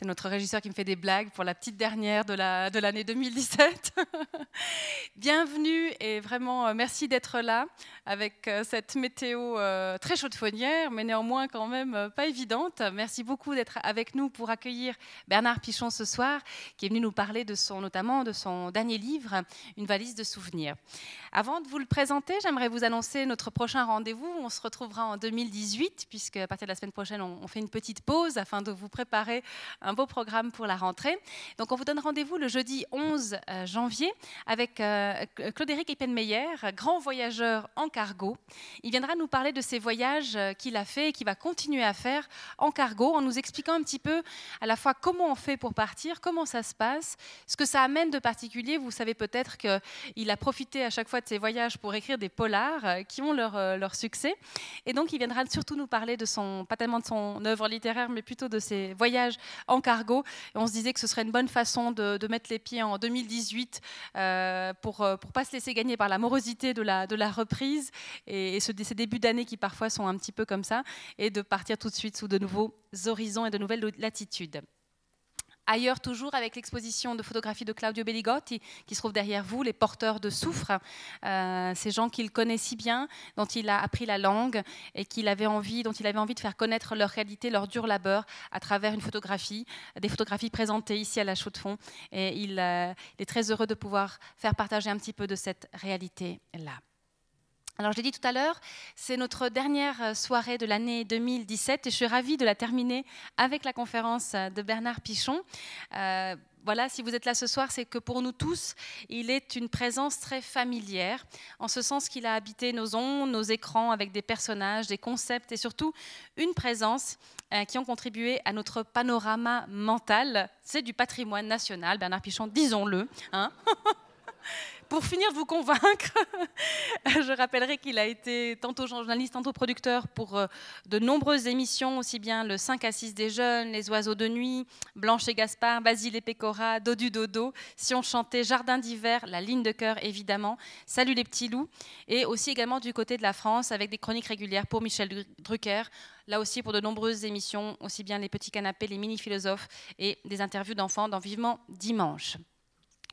C'est notre régisseur qui me fait des blagues pour la petite dernière de l'année de 2017. Bienvenue et vraiment euh, merci d'être là avec euh, cette météo euh, très chaude-fonnière, mais néanmoins quand même pas évidente. Merci beaucoup d'être avec nous pour accueillir Bernard Pichon ce soir, qui est venu nous parler de son, notamment de son dernier livre, Une valise de souvenirs. Avant de vous le présenter, j'aimerais vous annoncer notre prochain rendez-vous. On se retrouvera en 2018, puisque à partir de la semaine prochaine, on fait une petite pause afin de vous préparer beau programme pour la rentrée. Donc on vous donne rendez-vous le jeudi 11 euh, janvier avec euh, Claude-Éric Eppenmeyer, grand voyageur en cargo. Il viendra nous parler de ses voyages euh, qu'il a fait et qu'il va continuer à faire en cargo en nous expliquant un petit peu à la fois comment on fait pour partir, comment ça se passe, ce que ça amène de particulier. Vous savez peut-être qu'il a profité à chaque fois de ses voyages pour écrire des polars qui ont leur, leur succès. Et donc il viendra surtout nous parler de son, pas tellement de son œuvre littéraire, mais plutôt de ses voyages en cargo. Et on se disait que ce serait une bonne façon de, mettre les pieds en 2018 euh, pour ne euh, pas se laisser gagner par la morosité de la, reprise et, et ce, ces débuts d'année qui parfois sont un petit peu comme ça, et de partir tout de suite sous de nouveaux horizons et de nouvelles latitudes. Ailleurs toujours avec l'exposition de photographie de Claudio Belligotti qui se trouve derrière vous, les porteurs de soufre, euh, ces gens qu'il connaît si bien, dont il a appris la langue et qu'il avait envie, dont il avait envie de faire connaître leur réalité, leur dur labeur à travers une photographie, des photographies présentées ici à la Chaux de Fonds. Et il, euh, il est très heureux de pouvoir faire partager un petit peu de cette réalité-là. Alors, je l'ai dit tout à l'heure, c'est notre dernière euh, soirée de l'année 2017 et je suis ravie de la terminer avec la conférence euh, de Bernard Pichon. Euh, voilà, si vous êtes là ce soir, c'est que pour nous tous, il est une présence très familière, en ce sens qu'il a habité nos ondes, nos écrans avec des personnages, des concepts et surtout une présence qui ont contribué à notre panorama mental. C'est du patrimoine national, Bernard Pichon, disons-le. Hein pour finir de vous convaincre, je rappellerai qu'il a été tantôt journaliste, tantôt producteur pour euh, de nombreuses émissions, aussi bien le 5 à 6 des jeunes, Les oiseaux de nuit, Blanche et Gaspard, Basile et Pécora, Dodu Dodo, Si on chantait, Jardin d'hiver, La ligne de cœur évidemment, Salut les petits loups, et aussi également du côté de la France avec des chroniques régulières pour Michel Drucker, là aussi pour de nombreuses émissions, aussi bien les petits canapés, les mini-philosophes et des interviews d'enfants dans Vivement Dimanche.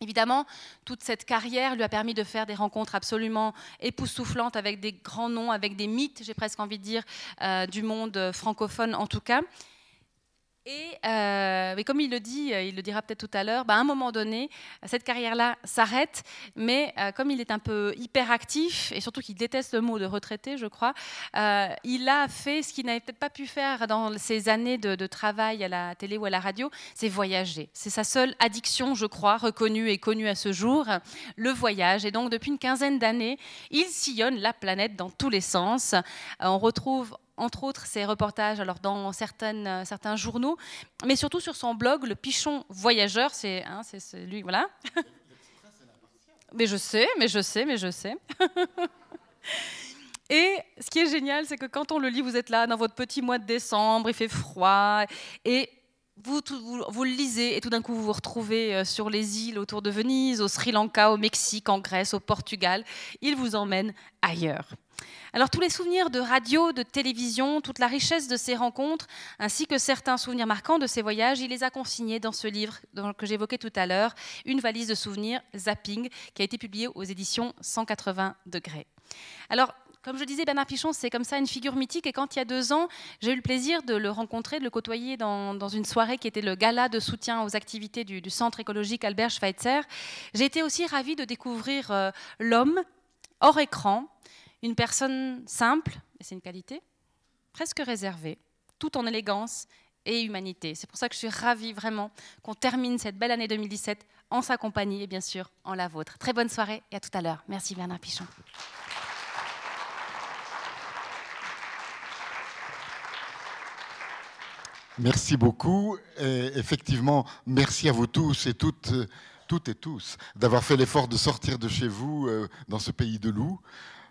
Évidemment, toute cette carrière lui a permis de faire des rencontres absolument époustouflantes avec des grands noms, avec des mythes, j'ai presque envie de dire, euh, du monde francophone en tout cas. Et euh, comme il le dit, euh, il le dira peut-être tout à l'heure, bah, à un moment donné, cette carrière-là s'arrête, mais euh, comme il est un peu hyperactif, et surtout qu'il déteste le mot de retraité, je crois, il a fait ce qu'il n'avait peut-être pas pu faire dans ses années de, travail à la télé ou à la radio, c'est voyager. C'est sa seule addiction, je crois, reconnue et connue à ce jour, le voyage. Et donc depuis une quinzaine d'années, il sillonne la planète dans tous les sens. on retrouve entre autres ses reportages alors dans certaines, euh, certains journaux, mais surtout sur son blog, Le Pichon Voyageur. C'est hein, lui, voilà. mais je sais, mais je sais, mais je sais. Et ce qui est génial, c'est que quand on le lit, vous êtes là dans votre petit mois de décembre, il fait froid, et vous, vous, vous, le lisez et tout d'un coup vous vous retrouvez euh, sur les îles autour de Venise, au Sri Lanka, au Mexique, en Grèce, au Portugal. Il vous emmène ailleurs. Alors tous les souvenirs de radio, de télévision, toute la richesse de ces rencontres, ainsi que certains souvenirs marquants de ces voyages, il les a consignés dans ce livre que j'évoquais tout à l'heure, Une valise de souvenirs, Zapping, qui a été publié aux éditions 180 degrés. Alors, comme je disais, Bernard Pichon, c'est comme ça une figure mythique. Et quand il y a deux ans, j'ai eu le plaisir de le rencontrer, de le côtoyer dans, une soirée qui était le gala de soutien aux activités du, Centre écologique Albert Schweitzer, j'ai été aussi ravie de découvrir euh, l'homme hors écran, une personne simple, et c'est une qualité, presque réservée, tout en élégance et humanité. C'est pour ça que je suis ravie vraiment qu'on termine cette belle année 2017 en sa compagnie et bien sûr en la vôtre. Très bonne soirée et à tout à l'heure. Merci Bernard Pichon. Merci beaucoup. Effectivement, merci à vous tous et toutes, toutes et tous d'avoir fait l'effort de sortir de chez vous euh, dans ce pays de loups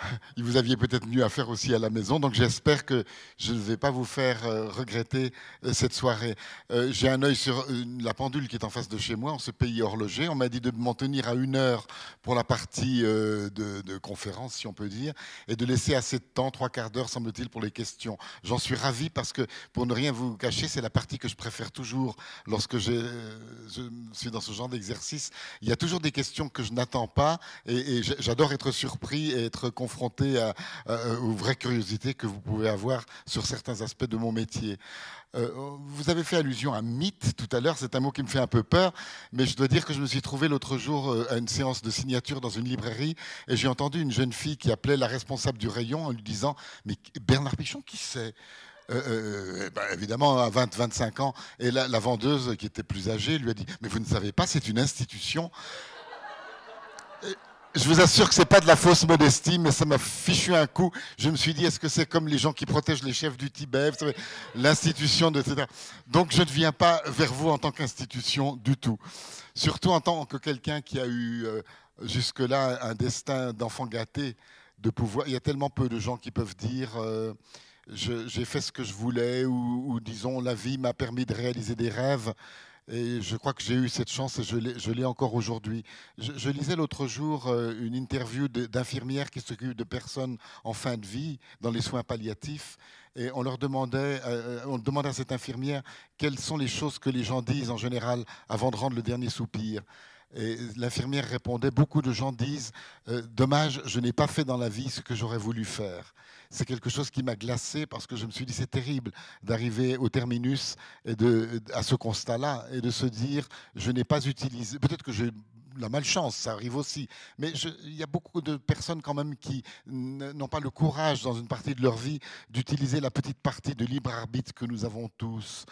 vous aviez peut-être mieux à faire aussi à la maison. Donc j'espère que je ne vais pas vous faire euh, regretter euh, cette soirée. Euh, j'ai un œil sur la pendule qui est en face de chez moi, en ce pays horloger. On m'a dit de m'en tenir à une heure pour la partie de, conférence, si on peut dire, et de laisser assez de temps, trois quarts d'heure, semble-t-il, pour les questions. J'en suis ravi parce que, pour ne rien vous cacher, c'est la partie que je préfère toujours lorsque je suis dans ce genre d'exercice. Il y a toujours des questions que je n'attends pas et, et j'adore être surpris et être confronté confronté à, aux vraies curiosités que vous pouvez avoir sur certains aspects de mon métier. Euh, vous avez fait allusion à mythe tout à l'heure, c'est un mot qui me fait un peu peur, mais je dois dire que je me suis trouvé l'autre jour euh, à une séance de signature dans une librairie et j'ai entendu une jeune fille qui appelait la responsable du rayon en lui disant Mais Bernard Pichon, qui c'est? Euh, bah, évidemment à 20-25 ans. Et la, vendeuse, qui était plus âgée, lui a dit Mais vous ne savez pas, c'est une institution je vous assure que c'est pas de la fausse modestie, mais ça m'a fichu un coup. Je me suis dit, est-ce que c'est comme les gens qui protègent les chefs du Tibet, l'institution, etc. Donc je ne viens pas vers vous en tant qu'institution du tout. Surtout en tant que quelqu'un qui a eu euh, jusque-là un destin d'enfant gâté, de pouvoir. Il y a tellement peu de gens qui peuvent dire. Euh, j'ai fait ce que je voulais, ou, ou disons, la vie m'a permis de réaliser des rêves. Et je crois que j'ai eu cette chance et je l'ai encore aujourd'hui. Je, lisais l'autre jour euh, une interview d'infirmières qui s'occupent de personnes en fin de vie dans les soins palliatifs. Et on leur demandait, euh, on demandait à cette infirmière quelles sont les choses que les gens disent en général avant de rendre le dernier soupir. Et l'infirmière répondait, beaucoup de gens disent, euh, dommage, je n'ai pas fait dans la vie ce que j'aurais voulu faire c'est quelque chose qui m'a glacé parce que je me suis dit c'est terrible d'arriver au terminus et de, à ce constat-là et de se dire je n'ai pas utilisé, peut-être que j'ai la malchance, ça arrive aussi. Mais il y a beaucoup de personnes quand même qui n'ont pas le courage dans une partie de leur vie d'utiliser la petite partie de libre arbitre que nous avons tous.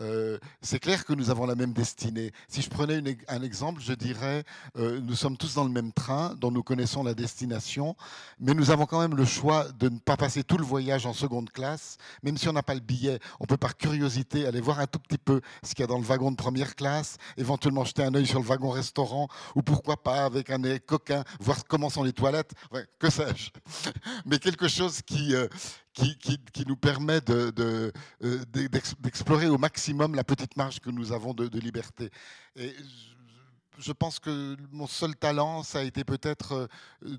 Euh, c'est clair que nous avons la même destinée. Si je prenais un exemple, je dirais, euh, nous sommes tous dans le même train, dont nous connaissons la destination, mais nous avons quand même le choix de ne pas passer tout le voyage en seconde classe, même si on n'a pas le billet. On peut par curiosité aller voir un tout petit peu ce qu'il y a dans le wagon de première classe, éventuellement jeter un œil sur le wagon restaurant, ou pourquoi pas avec un nez coquin, voir comment sont les toilettes, que sais-je. Mais quelque chose qui, euh, qui, nous permet euh, d'explorer de, au maximum la petite marge que nous avons de, liberté. Et je pense que mon seul talent, ça a été peut-être euh,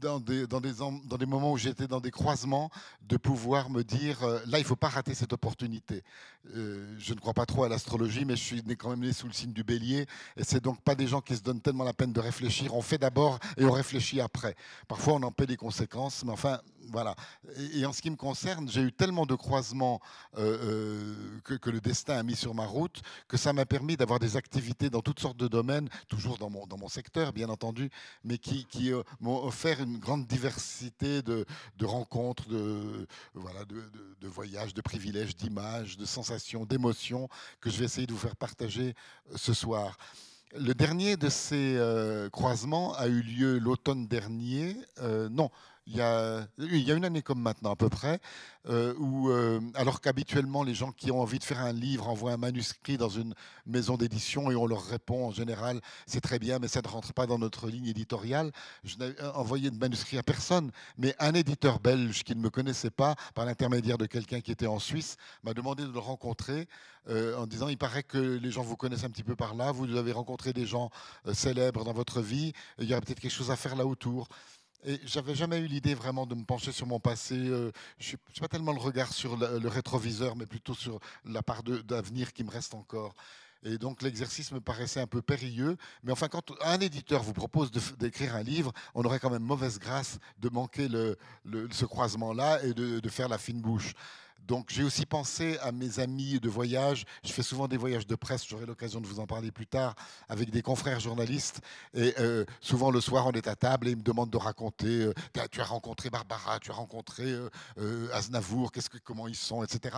dans des, moments où j'étais dans des croisements, de pouvoir me dire, euh, là, il ne faut pas rater cette opportunité. Je ne crois pas trop à l'astrologie, mais je suis quand même né sous le signe du bélier, et c'est donc pas des gens qui se donnent tellement la peine de réfléchir. On fait d'abord et on réfléchit après. Parfois, on en paie des conséquences, mais enfin, voilà. Et, en ce qui me concerne, j'ai eu tellement de croisements euh, que, que, le destin a mis sur ma route que ça m'a permis d'avoir des activités dans toutes sortes de domaines, toujours dans mon, dans mon secteur, bien entendu, mais qui, qui m'ont offert une grande diversité de, rencontres, de, voilà, de, voyages, de privilèges, d'images, de sensations, d'émotions que je vais essayer de vous faire partager euh, ce soir. Le dernier de ces euh, croisements a eu lieu l'automne dernier. Euh, non, il y, a, une année comme maintenant à peu près, euh, où, euh, alors qu'habituellement les gens qui ont envie de faire un livre envoient un manuscrit dans une maison d'édition et on leur répond en général c'est très bien mais ça ne rentre pas dans notre ligne éditoriale. Je n'ai envoyé de manuscrit à personne, mais un éditeur belge qui ne me connaissait pas par l'intermédiaire de quelqu'un qui était en Suisse m'a demandé de le rencontrer euh, en disant il paraît que les gens vous connaissent un petit peu par là, vous avez rencontré des gens célèbres dans votre vie, il y aurait peut-être quelque chose à faire là autour. Et j'avais jamais eu l'idée vraiment de me pencher sur mon passé. Euh, je n'ai pas tellement le regard sur le, rétroviseur, mais plutôt sur la part d'avenir qui me reste encore. Et donc l'exercice me paraissait un peu périlleux. Mais enfin, quand un éditeur vous propose d'écrire un livre, on aurait quand même mauvaise grâce de manquer ce croisement-là et de, faire la fine bouche. Donc j'ai aussi pensé à mes amis de voyage. Je fais souvent des voyages de presse, j'aurai l'occasion de vous en parler plus tard, avec des confrères journalistes. Et euh, souvent le soir, on est à table et ils me demandent de raconter, euh, tu as rencontré Barbara, tu as rencontré euh, Aznavour, comment ils sont, etc.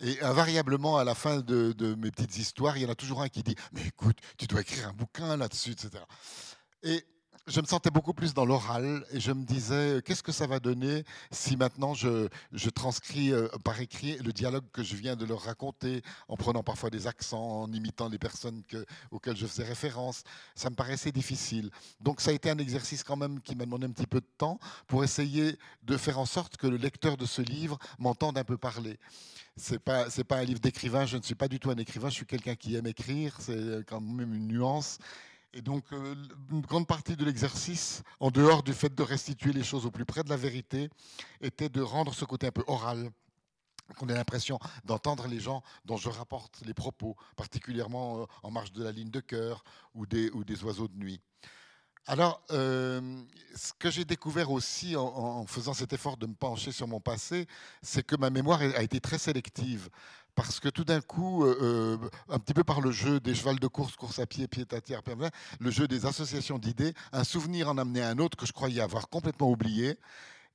Et invariablement, à la fin de, de, mes petites histoires, il y en a toujours un qui dit, mais écoute, tu dois écrire un bouquin là-dessus, etc. Et je me sentais beaucoup plus dans l'oral et je me disais qu'est-ce que ça va donner si maintenant je, transcris euh, par écrit le dialogue que je viens de leur raconter en prenant parfois des accents, en imitant les personnes que, auxquelles je faisais référence? Ça me paraissait difficile. Donc ça a été un exercice quand même qui m'a demandé un petit peu de temps pour essayer de faire en sorte que le lecteur de ce livre m'entende un peu parler. C'est pas pas un livre d'écrivain. Je ne suis pas du tout un écrivain. Je suis quelqu'un qui aime écrire. C'est quand même une nuance. Et donc, euh, une grande partie de l'exercice, en dehors du fait de restituer les choses au plus près de la vérité, était de rendre ce côté un peu oral qu'on ait l'impression d'entendre les gens dont je rapporte les propos, particulièrement euh, en marge de la ligne de cœur ou des, oiseaux de nuit. Alors, euh, ce que j'ai découvert aussi en, faisant cet effort de me pencher sur mon passé, c'est que ma mémoire a été très sélective. Parce que tout d'un coup, euh, euh, un petit peu par le jeu des chevals de course, course à pied, pied à terre, le jeu des associations d'idées, un souvenir en amenait un autre que je croyais avoir complètement oublié.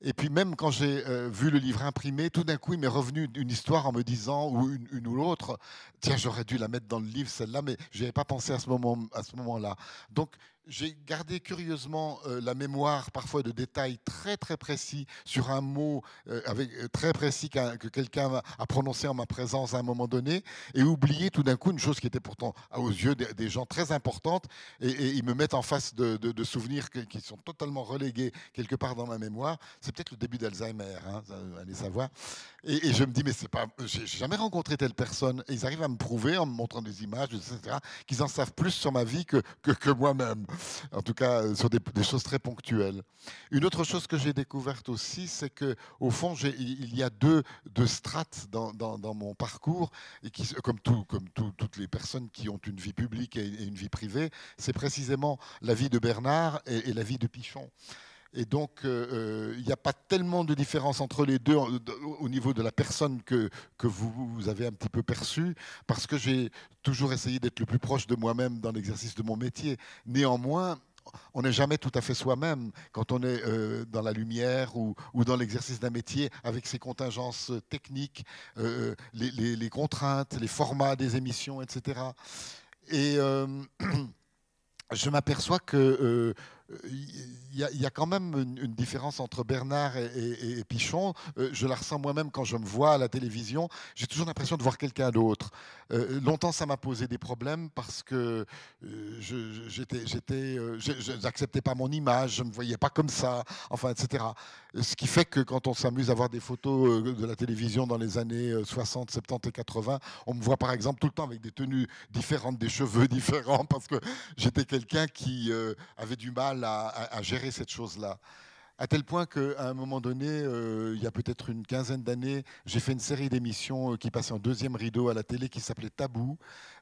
Et puis même quand j'ai vu le livre imprimé, tout d'un coup, il m'est revenu une histoire en me disant, ou une, ou l'autre, tiens, j'aurais dû la mettre dans le livre, celle-là, mais je n'avais pas pensé à ce moment-là. Moment Donc j'ai gardé curieusement euh, la mémoire parfois de détails très très précis sur un mot euh, euh, très précis que quelqu'un a prononcé en ma présence à un moment donné et oublié tout d'un coup une chose qui était pourtant aux yeux des, gens très importante et, ils me mettent en face de, souvenirs qui sont totalement relégués quelque part dans ma mémoire. C'est peut-être le début d'Alzheimer, hein, allez savoir. Et, je me dis mais c'est pas, j'ai jamais rencontré telle personne. Et ils arrivent à me prouver en me montrant des images, etc. qu'ils en savent plus sur ma vie que, que moi-même en tout cas euh, sur des, choses très ponctuelles. Une autre chose que j'ai découverte aussi, c'est que au fond, il y a deux, deux strates dans, dans, mon parcours, et qui, comme, tout, comme toutes les personnes qui ont une vie publique et une vie privée, c'est précisément la vie de Bernard et, la vie de Pichon. Et donc, euh, euh, il n'y a pas tellement de différence entre les deux au niveau de la personne que, que vous, avez un petit peu perçue, parce que j'ai toujours essayé d'être le plus proche de moi-même dans l'exercice de mon métier. Néanmoins, on n'est jamais tout à fait soi-même quand on est euh, dans la lumière ou, ou dans l'exercice d'un métier avec ses contingences techniques, les, contraintes, les formats des émissions, etc. Et je m'aperçois que il y, a quand même une, différence entre Bernard et, Pichon. Euh, je la ressens moi-même quand je me vois à la télévision. J'ai toujours l'impression de voir quelqu'un d'autre. Euh, longtemps, ça m'a posé des problèmes parce que euh, je n'acceptais pas mon image, je ne me voyais pas comme ça, enfin, etc. Ce qui fait que quand on s'amuse à voir des photos de la télévision dans les années 60, 70 et 80, on me voit par exemple tout le temps avec des tenues différentes, des cheveux différents, parce que j'étais quelqu'un qui avait du mal à, gérer cette chose-là. À tel point qu'à un moment donné, euh, il y a peut-être une quinzaine d'années, j'ai fait une série d'émissions euh, qui passaient en deuxième rideau à la télé qui s'appelait Tabou.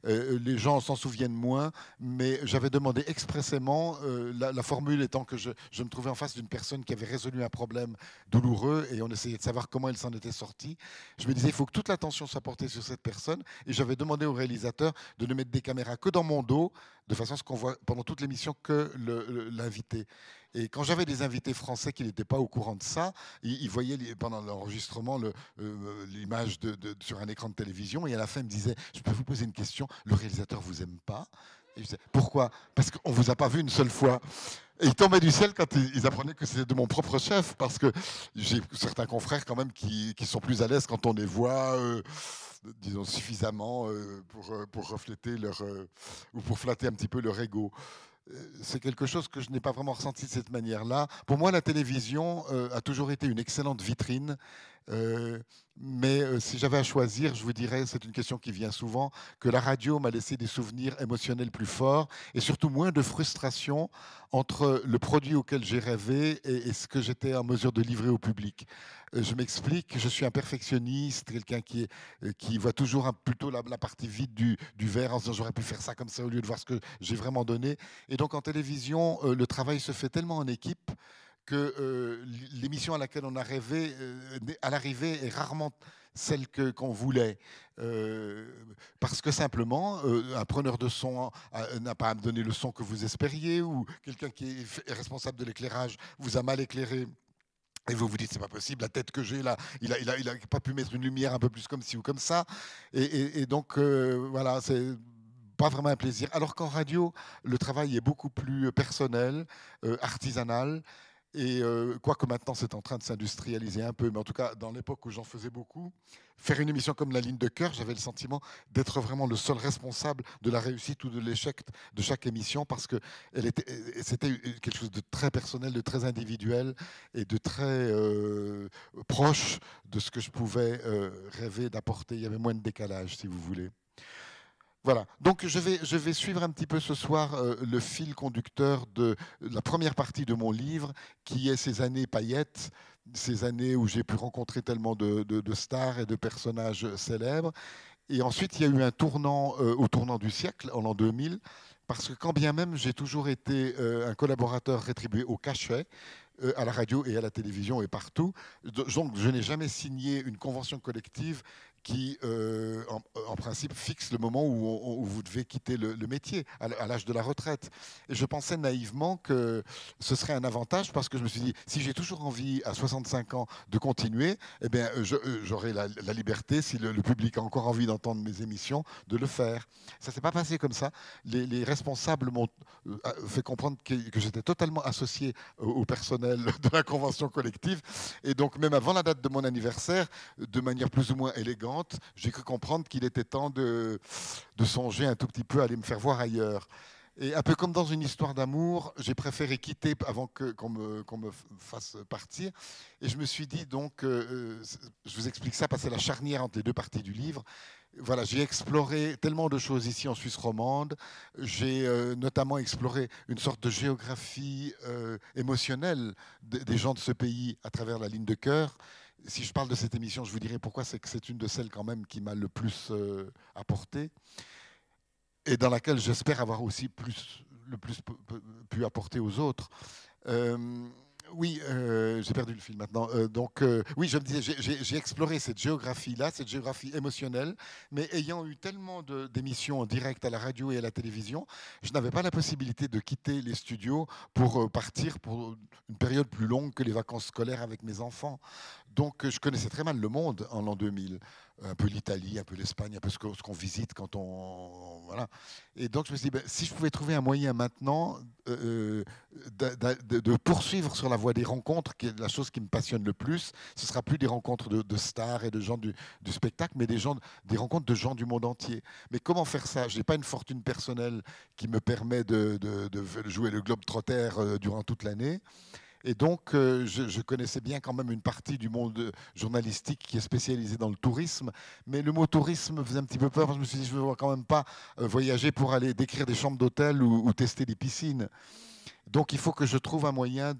Euh, les gens s'en souviennent moins, mais j'avais demandé expressément, la, formule étant que je, je, me trouvais en face d'une personne qui avait résolu un problème douloureux et on essayait de savoir comment elle s'en était sortie. Je me disais, il faut que toute l'attention soit portée sur cette personne et j'avais demandé au réalisateur de ne mettre des caméras que dans mon dos, de façon à ce qu'on voit pendant toute l'émission que l'invité. Et quand j'avais des invités français qui n'étaient pas au courant de ça, ils, voyaient pendant l'enregistrement euh, l'image sur un écran de télévision et à la fin ils me disaient Je peux vous poser une question Le réalisateur vous aime pas? Et je disais, Pourquoi? Parce qu'on ne vous a pas vu une seule fois. Ils tombaient du ciel quand ils apprenaient que c'était de mon propre chef, parce que j'ai certains confrères quand même qui, qui, sont plus à l'aise quand on les voit. Euh, disons, suffisamment euh, pour, pour refléter leur, ou pour flatter un petit peu leur ego c'est quelque chose que je n'ai pas vraiment ressenti de cette manière-là. Pour moi, la télévision euh, a toujours été une excellente vitrine euh, mais euh, si j'avais à choisir, je vous dirais, c'est une question qui vient souvent, que la radio m'a laissé des souvenirs émotionnels plus forts et surtout moins de frustration entre le produit auquel j'ai rêvé et, ce que j'étais en mesure de livrer au public. Euh, je m'explique, je suis un perfectionniste, quelqu'un qui, voit toujours plutôt la, partie vide du, du, verre en se disant j'aurais pu faire ça comme ça au lieu de voir ce que j'ai vraiment donné. Et donc en télévision, le travail se fait tellement en équipe que euh, l'émission à laquelle on a rêvé euh, à l'arrivée est rarement celle que qu'on voulait euh, parce que simplement un preneur de son n'a pas donné le son que vous espériez ou quelqu'un qui est responsable de l'éclairage vous a mal éclairé et vous vous dites, c'est pas possible, la tête que j'ai là, il a, il, a, il a pas pu mettre une lumière un peu plus comme ci ou comme ça. Et, et donc, voilà, c'est pas vraiment un plaisir. Alors qu'en radio, le travail est beaucoup plus personnel, artisanal. Et euh, quoique maintenant c'est en train de s'industrialiser un peu, mais en tout cas dans l'époque où j'en faisais beaucoup, faire une émission comme La ligne de cœur, j'avais le sentiment d'être vraiment le seul responsable de la réussite ou de l'échec de chaque émission parce que c'était quelque chose de très personnel, de très individuel et de très euh, proche de ce que je pouvais euh, rêver d'apporter. Il y avait moins de décalage, si vous voulez. Voilà, donc je vais, je vais suivre un petit peu ce soir euh, le fil conducteur de la première partie de mon livre, qui est ces années paillettes, ces années où j'ai pu rencontrer tellement de, stars et de personnages célèbres. Et ensuite, il y a eu un tournant euh, au tournant du siècle, en l'an 2000, parce que quand bien même j'ai toujours été euh, un collaborateur rétribué au cachet, à la radio et à la télévision et partout. Donc, je n'ai jamais signé une convention collective qui, euh, en, principe, fixe le moment où, vous devez quitter le, métier, à, l'âge de la retraite. Et je pensais naïvement que ce serait un avantage parce que je me suis dit, si j'ai toujours envie, à 65 ans, de continuer, eh bien, euh, euh, j'aurai la, liberté, si le, public a encore envie d'entendre mes émissions, de le faire. Ça ne s'est pas passé comme ça. Les, responsables m'ont fait comprendre que j'étais totalement associé au personnel de la convention collective. Et donc, même avant la date de mon anniversaire, de manière plus ou moins élégante, j'ai cru comprendre qu'il était temps de, songer un tout petit peu à aller me faire voir ailleurs. Et un peu comme dans une histoire d'amour, j'ai préféré quitter avant qu'on me, me, fasse partir. Et je me suis dit, donc, euh, euh, je vous explique ça parce que c'est la charnière entre les deux parties du livre. Voilà, j'ai exploré tellement de choses ici en Suisse romande. J'ai euh, notamment exploré une sorte de géographie émotionnelle des gens de ce pays à travers la ligne de cœur si je parle de cette émission, je vous dirai pourquoi c'est que c'est une de celles quand même qui m'a le plus euh, apporté et dans laquelle j'espère avoir aussi le plus pu apporter aux autres. Euh, oui, euh, j'ai perdu le fil maintenant. Euh, donc, euh, oui, je me disais, j'ai exploré cette géographie-là, cette géographie émotionnelle, mais ayant eu tellement d'émissions en direct à la radio et à la télévision, je n'avais pas la possibilité de quitter les studios pour partir pour une période plus longue que les vacances scolaires avec mes enfants. Donc, je connaissais très mal le monde en l'an 2000 un peu l'Italie, un peu l'Espagne, un peu ce qu'on visite quand on, voilà. Et donc je me suis dit, ben, si je pouvais trouver un moyen maintenant euh, euh, de, poursuivre sur la voie des rencontres, qui est la chose qui me passionne le plus, ce sera plus des rencontres de, stars et de gens du, spectacle, mais des gens, des rencontres de gens du monde entier. Mais comment faire ça? Je n'ai pas une fortune personnelle qui me permet de, jouer le globe trotter euh, durant toute l'année. Et donc, euh, je, connaissais bien quand même une partie du monde journalistique qui est spécialisé dans le tourisme. Mais le mot tourisme me faisait un petit peu peur. Je me suis dit, je ne veux quand même pas euh, voyager pour aller décrire des chambres d'hôtel ou, tester des piscines. Donc, il faut que je trouve un moyen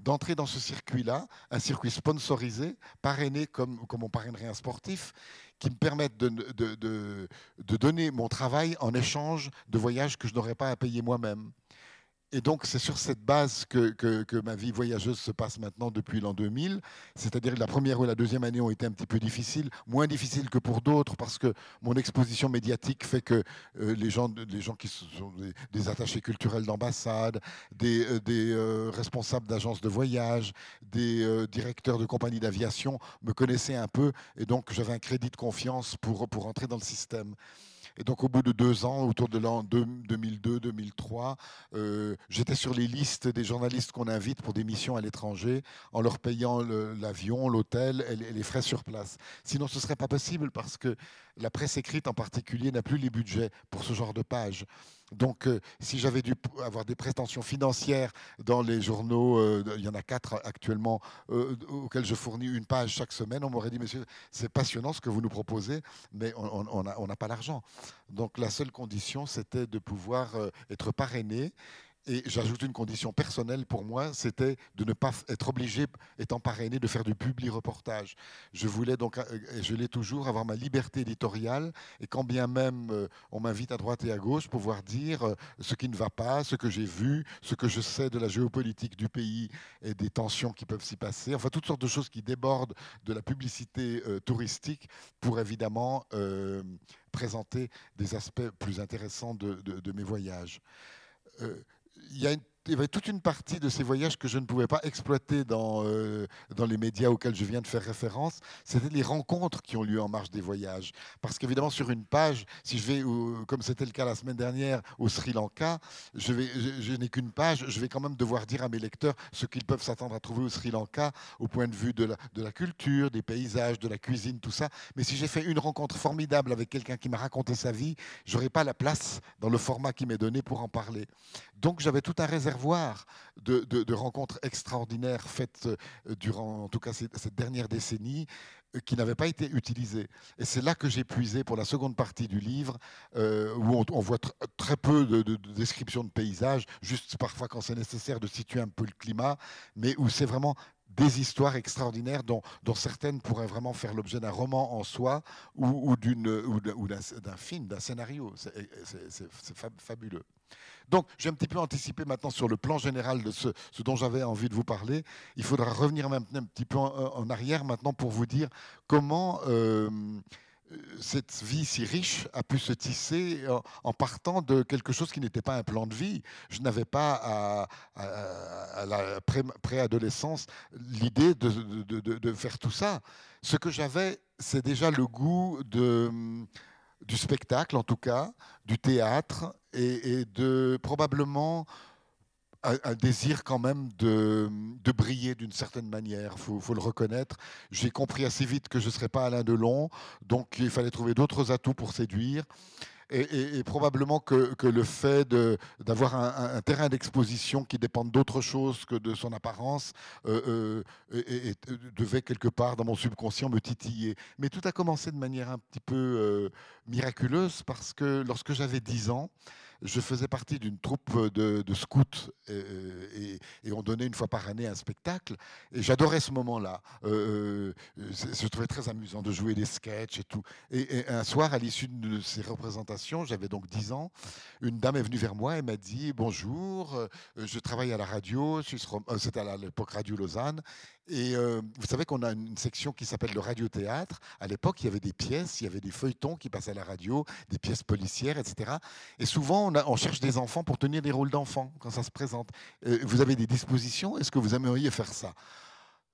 d'entrer dans ce circuit-là, un circuit sponsorisé, parrainé comme, comme on parrainerait un sportif, qui me permette de, de, de donner mon travail en échange de voyages que je n'aurais pas à payer moi-même. Et donc, c'est sur cette base que, que, ma vie voyageuse se passe maintenant depuis l'an 2000. C'est-à-dire que la première ou la deuxième année ont été un petit peu difficiles, moins difficiles que pour d'autres, parce que mon exposition médiatique fait que euh, les, gens, les gens qui sont des, attachés culturels d'ambassade, des, euh, euh, responsables d'agences de voyage, des directeurs de compagnies d'aviation me connaissaient un peu. Et donc, j'avais un crédit de confiance pour, pour entrer dans le système. Et donc, au bout de deux ans, autour de l'an 2002-2003, euh, j'étais sur les listes des journalistes qu'on invite pour des missions à l'étranger, en leur payant l'avion, l'hôtel et les frais sur place. Sinon, ce ne serait pas possible parce que la presse écrite en particulier n'a plus les budgets pour ce genre de pages. Donc, euh, si j'avais dû avoir des prétentions financières dans les journaux, euh, il y en a quatre actuellement, euh, auxquels je fournis une page chaque semaine, on m'aurait dit, monsieur, c'est passionnant ce que vous nous proposez, mais on n'a pas l'argent. Donc, la seule condition, c'était de pouvoir être parrainé et j'ajoute une condition personnelle pour moi, c'était de ne pas être obligé, étant parrainé, de faire du publi-reportage. Je voulais donc, euh, et je l'ai toujours, avoir ma liberté éditoriale, et quand bien même euh, on m'invite à droite et à gauche, pouvoir dire euh, ce qui ne va pas, ce que j'ai vu, ce que je sais de la géopolitique du pays et des tensions qui peuvent s'y passer, enfin toutes sortes de choses qui débordent de la publicité touristique pour évidemment présenter des aspects plus intéressants de mes voyages il il y avait toute une partie de ces voyages que je ne pouvais pas exploiter dans, euh, dans les médias auxquels je viens de faire référence. C'était les rencontres qui ont lieu en marge des voyages. Parce qu'évidemment, sur une page, si je vais, comme c'était le cas la semaine dernière, au Sri Lanka, je, n'ai qu'une page, je vais quand même devoir dire à mes lecteurs ce qu'ils peuvent s'attendre à trouver au Sri Lanka au point de vue de la, de la culture, des paysages, de la cuisine, tout ça. Mais si j'ai fait une rencontre formidable avec quelqu'un qui m'a raconté sa vie, j'aurais pas la place dans le format qui m'est donné pour en parler. Donc j'avais tout un réservoir de, rencontres extraordinaires faites euh, durant, en tout cas, cette, dernière décennie euh, qui n'avaient pas été utilisées. Et c'est là que j'ai puisé pour la seconde partie du livre, euh, où on, voit très peu de, de, de descriptions de paysages, juste parfois quand c'est nécessaire de situer un peu le climat, mais où c'est vraiment des histoires extraordinaires dont, certaines pourraient vraiment faire l'objet d'un roman en soi ou d'un film, d'un scénario. C'est fabuleux. Donc, j'ai un petit peu anticipé maintenant sur le plan général de ce, dont j'avais envie de vous parler. Il faudra revenir maintenant un petit peu en, arrière maintenant pour vous dire comment euh, cette vie si riche a pu se tisser en partant de quelque chose qui n'était pas un plan de vie. Je n'avais pas à, la préadolescence l'idée de, faire tout ça. Ce que j'avais, c'est déjà le goût du spectacle, en tout cas, du théâtre, et, de probablement un, désir quand même de, briller d'une certaine manière, il faut, le reconnaître. J'ai compris assez vite que je ne serais pas Alain Delon, donc il fallait trouver d'autres atouts pour séduire. Et, probablement que, le fait d'avoir un, terrain d'exposition qui dépend d'autre chose que de son apparence euh, euh, devait quelque part dans mon subconscient me titiller. Mais tout a commencé de manière un petit peu euh, miraculeuse parce que lorsque j'avais 10 ans, je faisais partie d'une troupe de, scouts et, on donnait une fois par année un spectacle. Et j'adorais ce moment-là. Euh, euh, je trouvais très amusant de jouer des sketchs et tout. Et, un soir, à l'issue de ces représentations, j'avais donc 10 ans, une dame est venue vers moi et m'a dit Bonjour, euh, je travaille à la radio, c'était à l'époque Radio Lausanne, et euh, vous savez qu'on a une section qui s'appelle le radiothéâtre. À l'époque, il y avait des pièces, il y avait des feuilletons qui passaient à la radio, des pièces policières, etc. Et souvent, on, cherche des enfants pour tenir des rôles d'enfants quand ça se présente. Euh, vous avez des dispositions? Est-ce que vous aimeriez faire ça?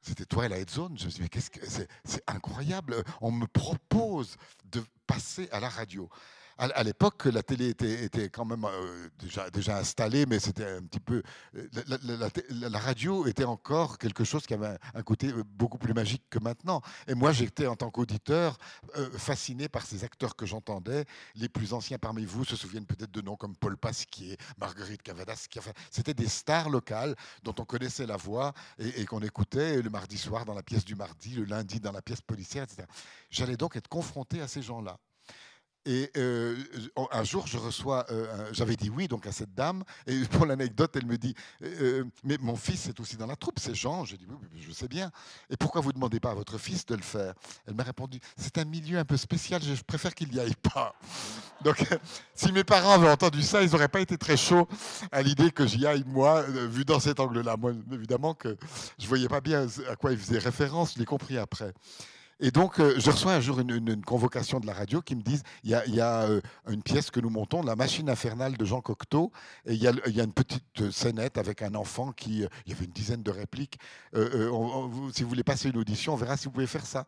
C'était Twilight Zone. Je me suis dit, mais qu'est-ce que c'est incroyable. On me propose de passer à la radio à, l'époque, la télé était, quand même euh, déjà, installée, mais c'était un petit peu. Euh, la, radio était encore quelque chose qui avait un, côté euh, beaucoup plus magique que maintenant. Et moi, j'étais en tant qu'auditeur fasciné par ces acteurs que j'entendais. Les plus anciens parmi vous se souviennent peut-être de noms comme Paul Pasquier, Marguerite Cavadas. Enfin, c'était des stars locales dont on connaissait la voix et qu'on écoutait le mardi soir dans la pièce du mardi, le lundi dans la pièce policière, etc. J'allais donc être confronté à ces gens-là. Et euh, un jour, je reçois, euh, j'avais dit oui donc à cette dame, et pour l'anecdote, elle me dit, euh, mais mon fils est aussi dans la troupe, c'est Jean. J'ai dit oui, je sais bien. Et pourquoi vous ne demandez pas à votre fils de le faire? Elle m'a répondu, c'est un milieu un peu spécial, je préfère qu'il n'y aille pas. Donc, si mes parents avaient entendu ça, ils n'auraient pas été très chauds à l'idée que j'y aille, moi, vu dans cet angle-là. Moi, évidemment que je ne voyais pas bien à quoi il faisait référence, je l'ai compris après. Et donc, euh, je reçois un jour une, convocation de la radio qui me disent il y a, euh, une pièce que nous montons, La machine infernale de Jean Cocteau, et il y, a, une petite scénette avec un enfant qui. Euh, il y avait une dizaine de répliques. si vous voulez passer une audition, on verra si vous pouvez faire ça.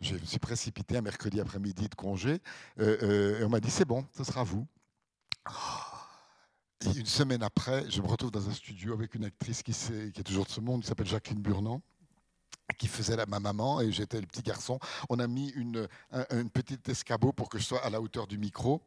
Je me suis précipité un mercredi après-midi de congé, et on m'a dit c'est bon, ce sera vous. Et une semaine après, je me retrouve dans un studio avec une actrice qui, qui est toujours de ce monde, qui s'appelle Jacqueline Burnand qui faisait ma maman et j'étais le petit garçon. On a mis une, un, petite escabeau pour que je sois à la hauteur du micro.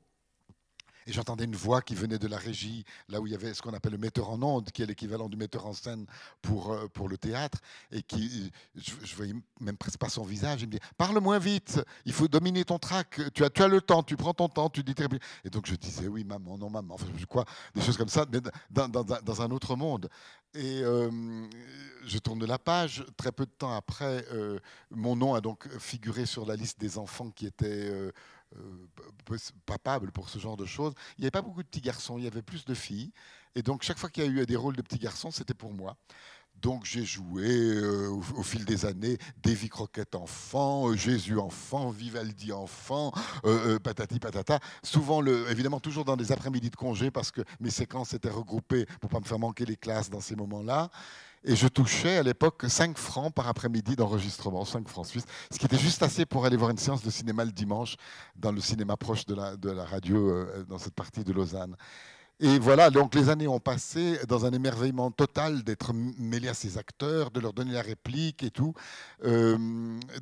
Et j'entendais une voix qui venait de la régie, là où il y avait ce qu'on appelle le metteur en onde, qui est l'équivalent du metteur en scène pour, euh, pour le théâtre, et qui, je, ne voyais même presque pas son visage. Il me dit Parle moins vite, il faut dominer ton trac, tu as, tu as le temps, tu prends ton temps, tu dis. Et donc je disais Oui, maman, non, maman, enfin, quoi, des choses comme ça, mais dans, dans, un autre monde. Et euh, je tourne la page. Très peu de temps après, euh, mon nom a donc figuré sur la liste des enfants qui étaient papables pour ce genre de choses. Il n'y avait pas beaucoup de petits garçons, il y avait plus de filles. Et donc chaque fois qu'il y a eu des rôles de petits garçons, c'était pour moi. Donc j'ai joué euh, au, fil des années Davy Croquette enfant, euh, Jésus enfant, Vivaldi enfant, patati patata. Souvent, évidemment, toujours dans des après-midi de congé parce que mes séquences étaient regroupées pour pas me faire manquer les classes dans ces moments-là. Et je touchais à l'époque 5 francs par après-midi d'enregistrement, 5 francs suisses, ce qui était juste assez pour aller voir une séance de cinéma le dimanche dans le cinéma proche de la, radio euh, dans cette partie de Lausanne. Et voilà, donc les années ont passé dans un émerveillement total d'être mêlé à ces acteurs, de leur donner la réplique et tout, euh,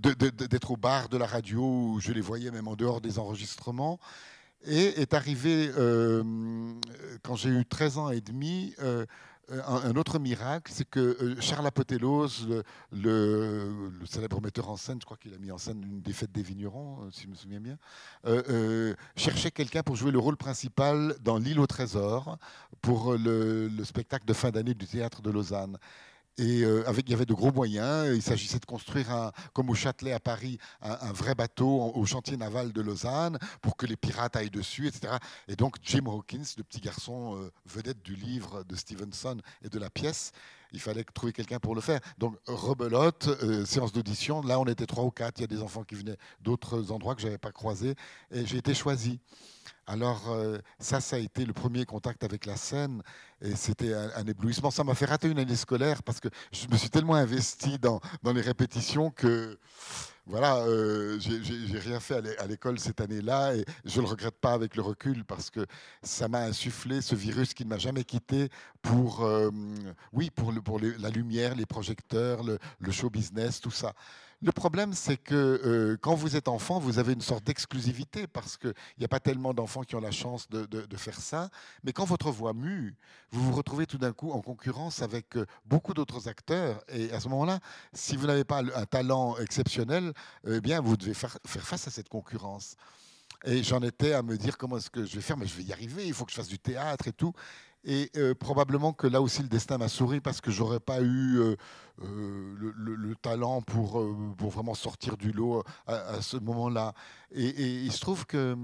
d'être au bar de la radio où je les voyais même en dehors des enregistrements. Et est arrivé, euh, quand j'ai eu 13 ans et demi, un, autre miracle, c'est que euh, Charles Apotelos, le, célèbre metteur en scène, je crois qu'il a mis en scène une des fêtes des vignerons, euh, si je me souviens bien, cherchait quelqu'un pour jouer le rôle principal dans L'île au trésor pour le spectacle de fin d'année du théâtre de Lausanne. Et euh, il y avait de gros moyens. Il s'agissait de construire, un, comme au Châtelet à Paris, un, vrai bateau au chantier naval de Lausanne pour que les pirates aillent dessus, etc. Et donc Jim Hawkins, le petit garçon euh, vedette du livre de Stevenson et de la pièce, il fallait trouver quelqu'un pour le faire. Donc rebelote, euh, séance d'audition. Là, on était trois ou quatre. Il y a des enfants qui venaient d'autres endroits que je n'avais pas croisés. Et j'ai été choisi. Alors euh, ça, ça a été le premier contact avec la scène et c'était un, éblouissement. Ça m'a fait rater une année scolaire parce que je me suis tellement investi dans, dans les répétitions que voilà, euh, j'ai rien fait à l'école cette année-là et je ne le regrette pas avec le recul parce que ça m'a insufflé ce virus qui ne m'a jamais quitté pour, euh, oui, pour, la lumière, les projecteurs, le show business, tout ça. Le problème, c'est que euh, quand vous êtes enfant, vous avez une sorte d'exclusivité parce qu'il n'y a pas tellement d'enfants qui ont la chance de, faire ça. Mais quand votre voix mue, vous vous retrouvez tout d'un coup en concurrence avec euh, beaucoup d'autres acteurs. Et à ce moment-là, si vous n'avez pas un talent exceptionnel, eh bien, vous devez faire, face à cette concurrence. Et j'en étais à me dire comment est-ce que je vais faire, mais je vais y arriver, il faut que je fasse du théâtre et tout. Et euh, probablement que là aussi le destin m'a souri parce que j'aurais pas eu euh, le, talent pour, pour vraiment sortir du lot à, ce moment-là. Et, il se trouve que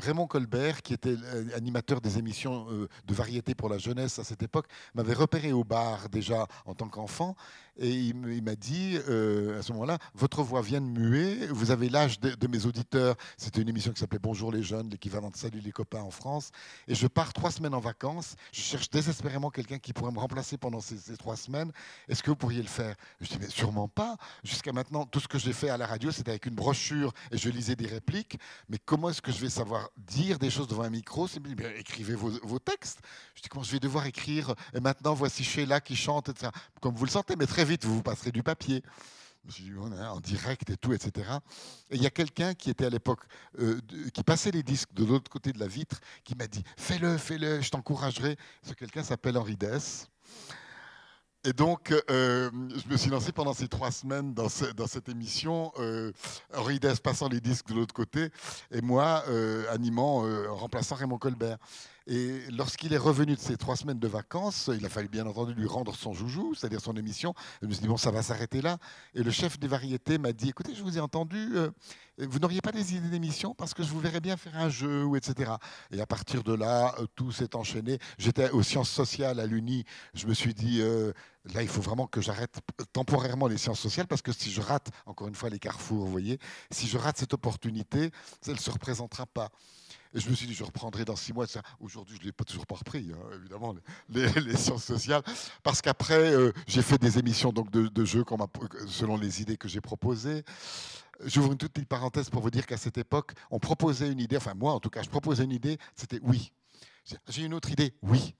Raymond Colbert, qui était animateur des émissions de variété pour la jeunesse à cette époque, m'avait repéré au bar déjà en tant qu'enfant. Et il m'a dit à ce moment-là, votre voix vient de muer, vous avez l'âge de, de, mes auditeurs. C'était une émission qui s'appelait Bonjour les jeunes, l'équivalent de Salut les copains en France. Et je pars trois semaines en vacances je cherche désespérément quelqu'un qui pourrait me remplacer pendant ces, trois semaines. Est-ce que vous pourriez le faire Je dis, mais sûrement pas. Jusqu'à maintenant, tout ce que j'ai fait à la radio, c'était avec une brochure et je lisais des répliques. Mais comment est-ce que je vais savoir dire des choses devant un micro? C'est bien, écrivez vos, textes. Je dis, comment je vais devoir écrire? Et maintenant, voici Sheila qui chante, etc. Comme vous le sentez, mais très vite, vous vous passerez du papier en direct et tout, etc. Et il y a quelqu'un qui était à l'époque, euh, qui passait les disques de l'autre côté de la vitre, qui m'a dit Fais-le, fais-le, je t'encouragerai. Ce quelqu'un s'appelle Henri Dess. Et donc, euh, je me suis lancé pendant ces trois semaines dans, cette émission, euh, Henri passant les disques de l'autre côté, et moi animant, remplaçant Raymond Colbert. Et lorsqu'il est revenu de ses trois semaines de vacances, il a fallu bien entendu lui rendre son joujou, c'est-à-dire son émission. Je me suis dit, bon, ça va s'arrêter là. Et le chef des variétés m'a dit, écoutez, je vous ai entendu, euh, vous n'auriez pas des idées d'émission parce que je vous verrais bien faire un jeu, etc. Et à partir de là, euh, tout s'est enchaîné. J'étais aux sciences sociales à l'Uni. Je me suis dit, euh, là, il faut vraiment que j'arrête temporairement les sciences sociales parce que si je rate, encore une fois, les carrefours, vous voyez, si je rate cette opportunité, elle ne se représentera pas. Et je me suis dit, je reprendrai dans six mois. Aujourd'hui, je ne l'ai pas toujours pas repris, hein, évidemment, les, sciences sociales. Parce qu'après, euh, j'ai fait des émissions donc, de, jeux selon les idées que j'ai proposées. J'ouvre une toute petite parenthèse pour vous dire qu'à cette époque, on proposait une idée, enfin moi en tout cas, je proposais une idée, c'était oui. J'ai une autre idée, oui.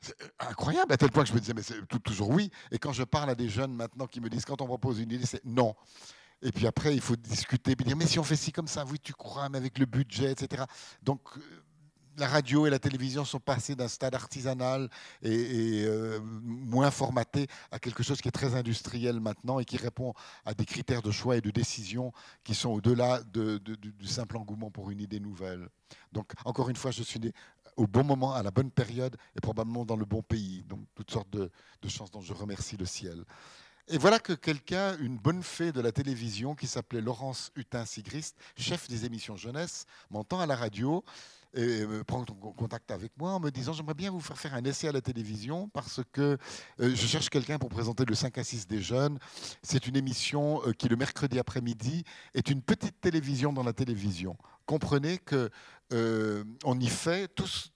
C'est incroyable à tel point que je me disais, mais c'est toujours oui. Et quand je parle à des jeunes maintenant qui me disent, quand on propose une idée, c'est non. Et puis après, il faut discuter, dire, mais si on fait ci comme ça, oui, tu crois, mais avec le budget, etc. Donc, euh, la radio et la télévision sont passées d'un stade artisanal et, euh, moins formaté à quelque chose qui est très industriel maintenant et qui répond à des critères de choix et de décision qui sont au-delà du simple engouement pour une idée nouvelle. Donc, encore une fois, je suis né au bon moment, à la bonne période et probablement dans le bon pays. Donc, toutes sortes de chances dont je remercie le ciel. Et voilà que quelqu'un, une bonne fée de la télévision qui s'appelait Laurence Hutin-Sigrist, chef des émissions jeunesse, m'entend à la radio et prend contact avec moi en me disant j'aimerais bien vous faire faire un essai à la télévision parce que je cherche quelqu'un pour présenter le 5 à 6 des jeunes. C'est une émission qui le mercredi après-midi est une petite télévision dans la télévision. Comprenez que on y fait tous,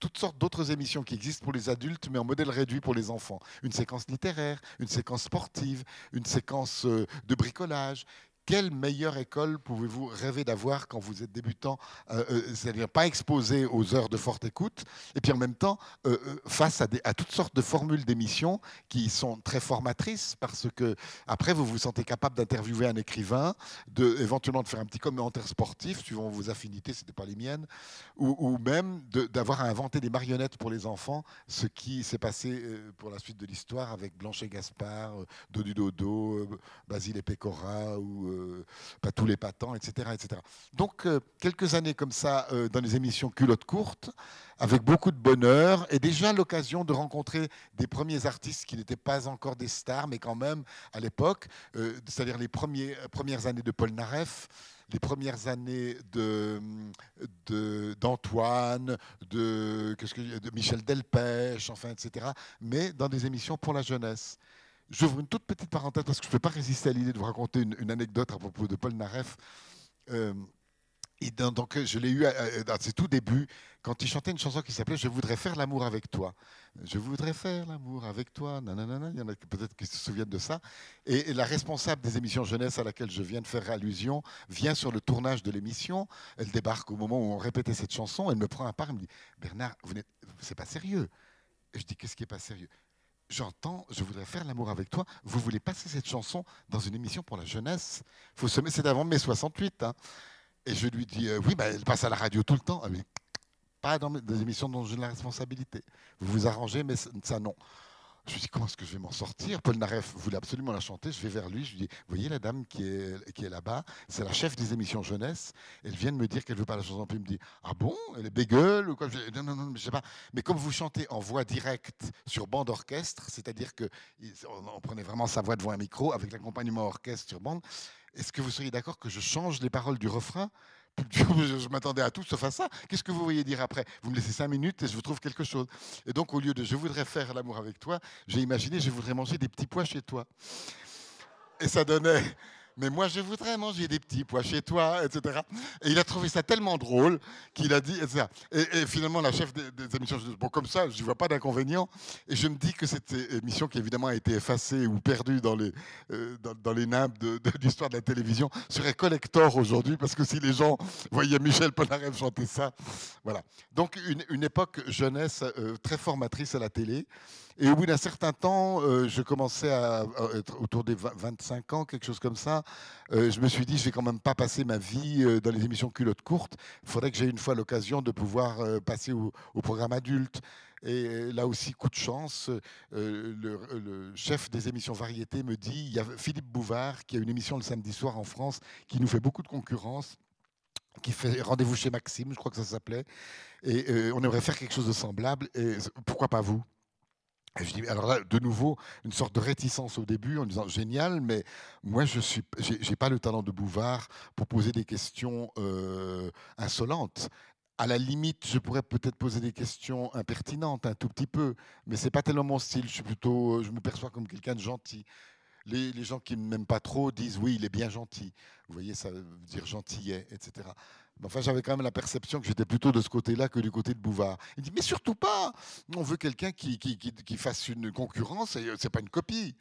toutes sortes d'autres émissions qui existent pour les adultes, mais en modèle réduit pour les enfants. Une séquence littéraire, une séquence sportive, une séquence euh, de bricolage, quelle meilleure école pouvez-vous rêver d'avoir quand vous êtes débutant, euh, euh, c'est-à-dire pas exposé aux heures de forte écoute, et puis en même temps euh, face à, toutes sortes de formules d'émissions qui sont très formatrices, parce que après vous vous sentez capable d'interviewer un écrivain, de, éventuellement de faire un petit commentaire sportif, suivant vos affinités, ce n'était pas les miennes, ou, ou même d'avoir à inventer des marionnettes pour les enfants, ce qui s'est passé pour la suite de l'histoire avec Blanchet Gaspard, Dodu Dodo, Basile et Pécora, ou euh, pas tous les patents, etc. etc. Donc, euh, quelques années comme ça euh, dans les émissions culottes courtes, avec beaucoup de bonheur, et déjà l'occasion de rencontrer des premiers artistes qui n'étaient pas encore des stars, mais quand même à l'époque, c'est-à-dire les premiers, premières années de Paul Naref, les premières années de, d'Antoine, de, de Michel Delpech, enfin, etc., mais dans des émissions pour la jeunesse. J'ouvre une toute petite parenthèse parce que je ne peux pas résister à l'idée de vous raconter une, anecdote à propos de Paul Naref. Euh, donc, je l'ai eu dans ses tout débuts, quand il chantait une chanson qui s'appelait Je voudrais faire l'amour avec toi. Je voudrais faire l'amour avec toi. Nanana, il y en a peut-être qui se souviennent de ça. Et, la responsable des émissions jeunesse à laquelle je viens de faire allusion vient sur le tournage de l'émission. Elle débarque au moment où on répétait cette chanson. Elle me prend un part et me dit Bernard, vous n'êtes, c'est pas sérieux. Je dis Qu'est-ce qui n'est pas sérieux? J'entends, je voudrais faire l'amour avec toi. Vous voulez passer cette chanson dans une émission pour la jeunesse Faut se c'est d'avant mai 68. Hein. Et je lui dis, euh, oui, bah, elle passe à la radio tout le temps. Dit, pas dans des émissions dont j'ai la responsabilité. Vous vous arrangez, mais ça non. Je me dis, comment est-ce que je vais m'en sortir? Paul Naref voulait absolument la chanter. Je vais vers lui, je lui dis, voyez la dame qui est, qui est là-bas, c'est la chef des émissions jeunesse. Elle vient de me dire qu'elle ne veut pas la chanson. Puis il me dit, ah bon? Elle est bégueule ou quoi Non, non, non, je sais pas. Mais comme vous chantez en voix directe sur bande orchestre, c'est-à-dire que on prenait vraiment sa voix devant un micro avec l'accompagnement orchestre sur bande, est-ce que vous seriez d'accord que je change les paroles du refrain je m'attendais à tout sauf à ça. Qu'est-ce que vous voyez dire après? Vous me laissez cinq minutes et je vous trouve quelque chose. Et donc, au lieu de je voudrais faire l'amour avec toi, j'ai imaginé je voudrais manger des petits pois chez toi. Et ça donnait mais moi je voudrais manger des petits pois chez toi, etc. Et il a trouvé ça tellement drôle qu'il a dit, etc. Et, finalement, la chef des, émissions, bon, comme ça, je n'y vois pas d'inconvénient. Et je me dis que cette émission, qui évidemment a été effacée ou perdue dans les, euh, dans, les de, l'histoire de la télévision, serait collector aujourd'hui, parce que si les gens voyaient Michel Polnareff chanter ça, voilà. Donc une, époque jeunesse euh, très formatrice à la télé. Et au bout d'un certain temps, euh, je commençais à, être autour des 25 ans, quelque chose comme ça. Euh, je me suis dit, je vais quand même pas passer ma vie euh, dans les émissions culottes courtes. Il faudrait que j'ai une fois l'occasion de pouvoir passer au, programme adulte. Et là aussi, coup de chance, le, chef des émissions variétés me dit, il y a Philippe Bouvard qui a une émission le samedi soir en France qui nous fait beaucoup de concurrence qui fait rendez-vous chez Maxime, je crois que ça s'appelait, et on aimerait faire quelque chose de semblable, et pourquoi pas vous? Alors là, de nouveau, une sorte de réticence au début en disant génial, mais moi, je suis, j'ai pas le talent de Bouvard pour poser des questions euh, insolentes. À la limite, je pourrais peut-être poser des questions impertinentes un tout petit peu, mais c'est pas tellement mon style. Je suis plutôt, je me perçois comme quelqu'un de gentil. Les, les, gens qui ne m'aiment pas trop disent oui, il est bien gentil. Vous voyez, ça veut dire gentillet, etc. Enfin, j'avais quand même la perception que j'étais plutôt de ce côté-là que du côté de Bouvard. Il dit, mais surtout pas. On veut quelqu'un qui, fasse une concurrence et c'est pas une copie.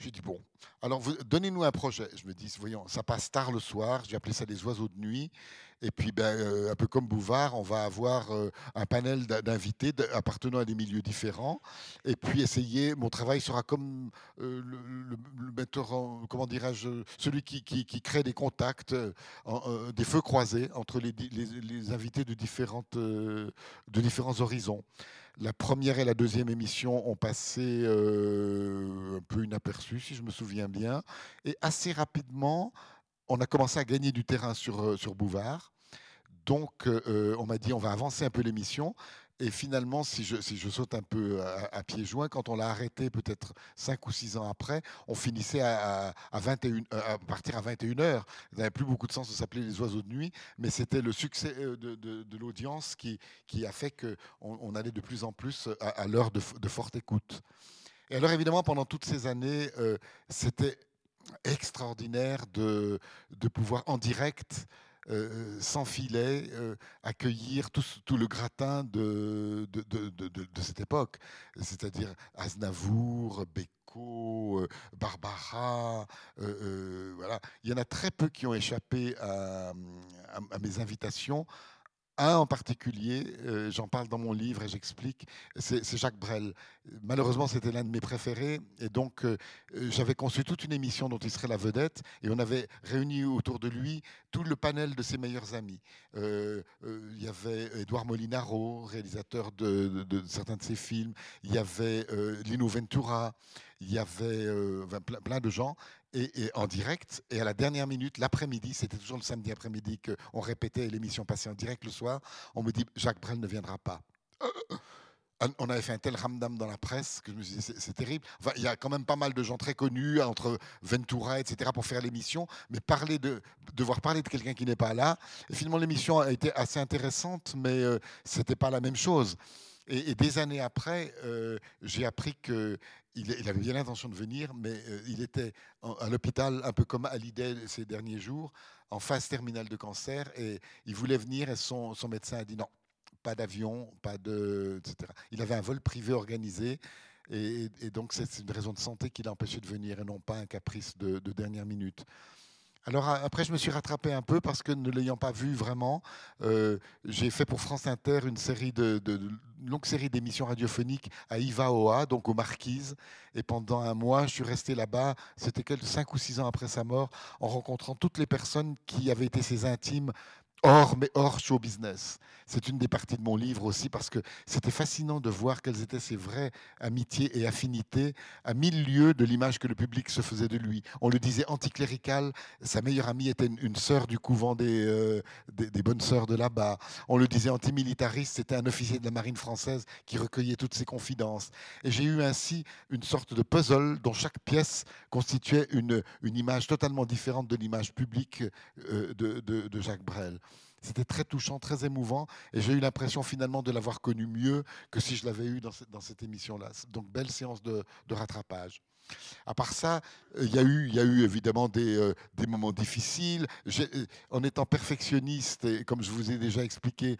J'ai dit, bon, alors donnez-nous un projet. Je me dis, voyons, ça passe tard le soir, j'ai appelé ça des oiseaux de nuit. Et puis, ben, euh, un peu comme Bouvard, on va avoir euh, un panel d'invités appartenant à des milieux différents. Et puis, essayer, mon travail sera comme euh, le, metteur, comment dirais-je, celui qui, qui, crée des contacts, des feux croisés entre les, les, les invités de, différentes, de différents horizons. La première et la deuxième émission ont passé un peu inaperçues, si je me souviens bien. Et assez rapidement, on a commencé à gagner du terrain sur, sur Bouvard. Donc, on m'a dit, on va avancer un peu l'émission. Et finalement, si je, saute un peu à, pieds joints, quand on l'a arrêté peut-être 5 ou 6 ans après, on finissait à, à, 21, à partir à 21h. Ça n'avait plus beaucoup de sens de s'appeler les oiseaux de nuit, mais c'était le succès de, de, l'audience qui, a fait qu'on on allait de plus en plus à, l'heure de, forte écoute. Et alors évidemment, pendant toutes ces années, c'était extraordinaire de pouvoir en direct euh, sans filet, euh, accueillir tout, le gratin de, cette époque, c'est-à-dire Aznavour, Beko, euh, Barbara, voilà. Il y en a très peu qui ont échappé à mes invitations. Un en particulier, euh, j'en parle dans mon livre et j'explique, c'est Jacques Brel. Malheureusement, c'était l'un de mes préférés et donc euh, j'avais conçu toute une émission dont il serait la vedette et on avait réuni autour de lui tout le panel de ses meilleurs amis. Euh, il y avait Edouard Molinaro, réalisateur de, certains de ses films, il y avait Lino Ventura, il y avait plein, de gens et, en direct. Et à la dernière minute, l'après-midi, c'était toujours le samedi après-midi qu'on répétait l'émission passée en direct le soir, on me dit Jacques Brel ne viendra pas. On avait fait un tel ramdam dans la presse que je me suis dit, c'est terrible. Il y a quand même pas mal de gens très connus, entre Ventura, etc., pour faire l'émission, mais parler de, devoir parler de quelqu'un qui n'est pas là. Et finalement, l'émission a été assez intéressante, mais euh, ce n'était pas la même chose. Et, des années après, euh, j'ai appris qu'il il avait bien l'intention de venir, mais euh, il était à l'hôpital, un peu comme Hallyday ces derniers jours, en phase terminale de cancer, et il voulait venir, et son, médecin a dit non, pas d'avion, pas de, etc. Il avait un vol privé organisé. Et, donc, c'est une raison de santé qui l'a empêché de venir et non pas un caprice de dernière minute. Alors après, je me suis rattrapé un peu parce que ne l'ayant pas vu vraiment, euh, j'ai fait pour France Inter une série de, longue série d'émissions radiophoniques à Ivaoa, donc aux Marquises. Et pendant un mois, je suis resté là-bas. C'était quelques cinq ou six ans après sa mort, en rencontrant toutes les personnes qui avaient été ses intimes hors, mais hors show business. C'est une des parties de mon livre aussi parce que c'était fascinant de voir quelles étaient ses vraies amitiés et affinités à mille lieues de l'image que le public se faisait de lui. On le disait anticlérical, sa meilleure amie était une, sœur du couvent des, euh, des, bonnes sœurs de là-bas. On le disait antimilitariste, c'était un officier de la marine française qui recueillait toutes ses confidences. Et j'ai eu ainsi une sorte de puzzle dont chaque pièce constituait une, image totalement différente de l'image publique euh, de Jacques Brel. C'était très touchant, très émouvant, et j'ai eu l'impression finalement de l'avoir connu mieux que si je l'avais eu dans cette, émission-là. Donc belle séance de, rattrapage. À part ça, euh, il y, a eu, y a eu évidemment des, euh, des moments difficiles. Euh, en étant perfectionniste, et comme je vous ai déjà expliqué,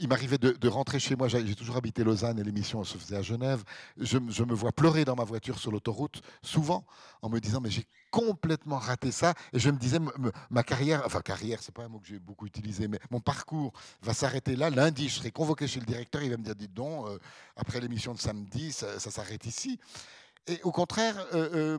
il m'arrivait de, rentrer chez moi, j'ai toujours habité Lausanne et l'émission se faisait à Genève. Je, me vois pleurer dans ma voiture sur l'autoroute, souvent, en me disant, mais j'ai complètement raté ça. Et je me disais, ma carrière, enfin carrière, c'est pas un mot que j'ai beaucoup utilisé, mais mon parcours va s'arrêter là. Lundi, je serai convoqué chez le directeur, il va me dire, dites donc, euh, après l'émission de samedi, ça, s'arrête ici. Et au contraire, euh, euh,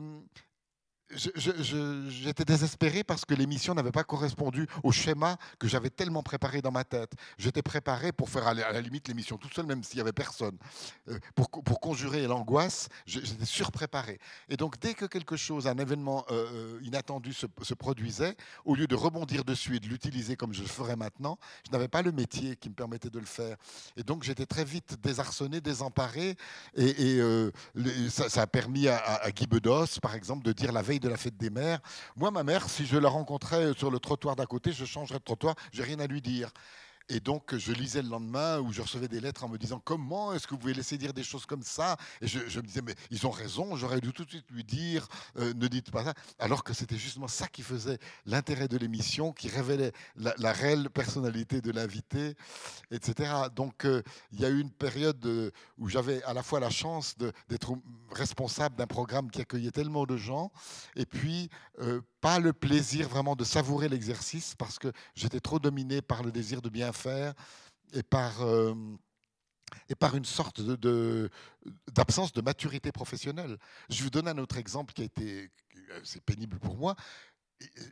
j'étais désespéré parce que l'émission n'avait pas correspondu au schéma que j'avais tellement préparé dans ma tête. J'étais préparé pour faire à la limite l'émission tout seul, même s'il n'y avait personne. Euh, pour, pour conjurer l'angoisse, j'étais surpréparé. Et donc, dès que quelque chose, un événement euh, euh, inattendu se, se, produisait, au lieu de rebondir dessus et de l'utiliser comme je le ferais maintenant, je n'avais pas le métier qui me permettait de le faire. Et donc, j'étais très vite désarçonné, désemparé. Et, ça, a permis à, à Guy Bedos, par exemple, de dire la veille de la fête des mères. Moi, ma mère, si je la rencontrais sur le trottoir d'à côté, je changerais de trottoir, j'ai rien à lui dire. Et donc, je lisais le lendemain où je recevais des lettres en me disant Comment est-ce que vous pouvez laisser dire des choses comme ça? Et je, me disais Mais ils ont raison, j'aurais dû tout de suite lui dire euh, Ne dites pas ça. Alors que c'était justement ça qui faisait l'intérêt de l'émission, qui révélait la, réelle personnalité de l'invité, etc. Donc, euh, il y a eu une période euh, où j'avais à la fois la chance d'être responsable d'un programme qui accueillait tellement de gens, et puis pas le plaisir vraiment de savourer l'exercice parce que j'étais trop dominé par le désir de bien faire et par, euh, et par une sorte de, d'absence de, maturité professionnelle. Je vous donne un autre exemple qui a été c'est pénible pour moi.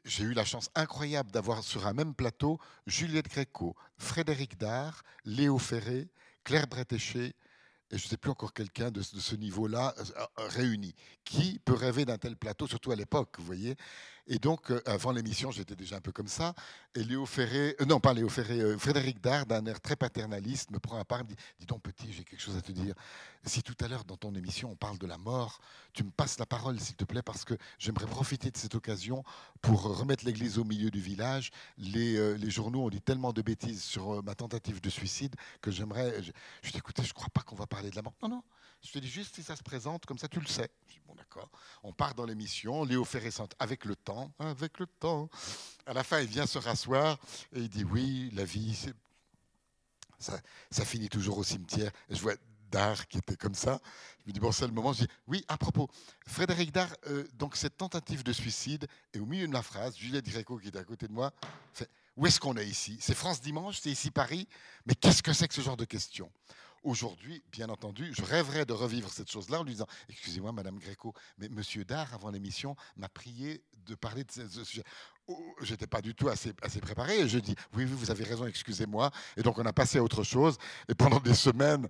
J'ai eu la chance incroyable d'avoir sur un même plateau Juliette Gréco, Frédéric Dard, Léo Ferré, Claire Bretéché, et je ne sais plus encore quelqu'un de, ce niveau-là euh, euh, réuni. Qui peut rêver d'un tel plateau, surtout à l'époque, vous voyez? Et donc, euh, avant l'émission, j'étais déjà un peu comme ça. Et Léo Ferré, euh, non, pas Léo Ferré, euh, Frédéric Dard, d'un air très paternaliste, me prend à part et me dit Dis donc, petit, j'ai quelque chose à te dire. Si tout à l'heure, dans ton émission, on parle de la mort, tu me passes la parole, s'il te plaît, parce que j'aimerais profiter de cette occasion pour remettre l'église au milieu du village. Les, journaux ont dit tellement de bêtises sur ma tentative de suicide que j'aimerais. Je, je dis Écoutez, je ne crois pas qu'on va parler de la mort. Non, non. Je te dis juste si ça se présente, comme ça tu le sais. Je dis, bon d'accord. On part dans l'émission, Léo Ferré avec le temps, avec le temps. À la fin, il vient se rasseoir et il dit, oui, la vie, ça, ça finit toujours au cimetière. Et je vois Dard qui était comme ça. Je me dis, bon, c'est le moment. Je dis, oui, à propos, Frédéric Dard, euh, donc cette tentative de suicide, et au milieu de la phrase, Juliette Gréco, qui est à côté de moi, fait, où est-ce qu'on est ici? C'est France Dimanche, c'est ici Paris, mais qu'est-ce que c'est que ce genre de questions? Aujourd'hui, bien entendu, je rêverais de revivre cette chose-là en lui disant Excusez-moi, Madame Gréco, mais Monsieur Dard, avant l'émission, m'a prié de parler de ce sujet. J'étais pas du tout assez, assez préparé. Et je dis oui, oui, vous avez raison, excusez-moi. Et donc on a passé à autre chose. Et pendant des semaines,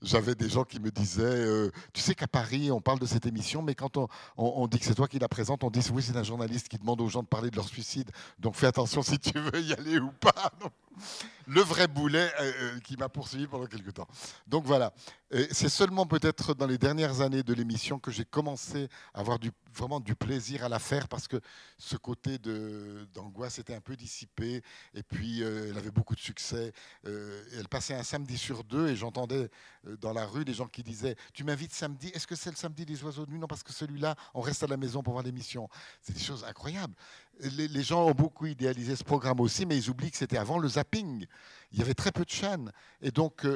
j'avais des gens qui me disaient euh, tu sais qu'à Paris, on parle de cette émission, mais quand on, on, dit que c'est toi qui la présente, on dit oui, c'est un journaliste qui demande aux gens de parler de leur suicide. Donc fais attention si tu veux y aller ou pas. le vrai boulet euh, euh, qui m'a poursuivi pendant quelques temps. Donc voilà. C'est seulement peut-être dans les dernières années de l'émission que j'ai commencé à avoir du, vraiment du plaisir à la faire parce que ce côté d'angoisse était un peu dissipé et puis euh, elle avait beaucoup de succès. Euh, elle passait un samedi sur deux et j'entendais euh, dans la rue des gens qui disaient Tu m'invites samedi, est-ce que c'est le samedi des oiseaux de nuit? Non, parce que celui-là, on reste à la maison pour voir l'émission. C'est des choses incroyables. Les, les, gens ont beaucoup idéalisé ce programme aussi, mais ils oublient que c'était avant le zapping. Il y avait très peu de chaînes. Et donc,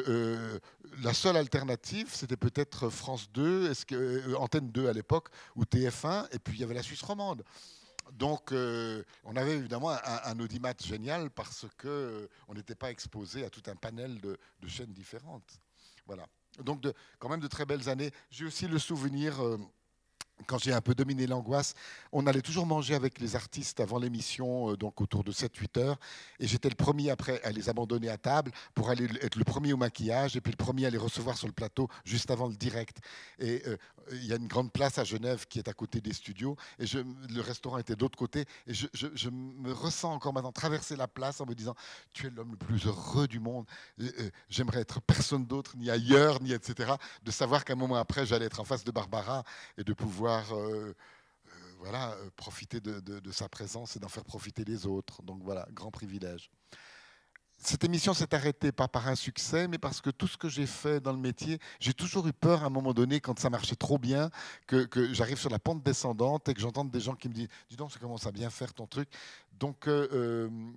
la seule alternative c'était peut-être France 2, est-ce que, euh, Antenne 2 à l'époque, ou TF1, et puis il y avait la Suisse romande. Donc, euh, on avait évidemment un, audimat génial parce qu'on euh, on n'était pas exposé à tout un panel de, chaînes différentes. Voilà. Donc, quand même de très belles années. J'ai aussi le souvenir quand j'ai un peu dominé l'angoisse, on allait toujours manger avec les artistes avant l'émission, euh, donc autour de 7-8 heures. Et j'étais le premier après à les abandonner à table pour aller être le premier au maquillage et puis le premier à les recevoir sur le plateau juste avant le direct. Et euh, il y a une grande place à Genève qui est à côté des studios. Et le restaurant était d'autre côté. Et je, je, me ressens encore maintenant traverser la place en me disant Tu es l'homme le plus heureux du monde. Euh, j'aimerais être personne d'autre, ni ailleurs, ni etc. De savoir qu'un moment après, j'allais être en face de Barbara et de pouvoir euh, euh, voilà, euh, profiter de, sa présence et d'en faire profiter les autres. Donc voilà, grand privilège. Cette émission s'est arrêtée pas par un succès, mais parce que tout ce que j'ai fait dans le métier, j'ai toujours eu peur à un moment donné, quand ça marchait trop bien, que, j'arrive sur la pente descendante et que j'entende des gens qui me disent Dis donc, ça commence à bien faire ton truc. Donc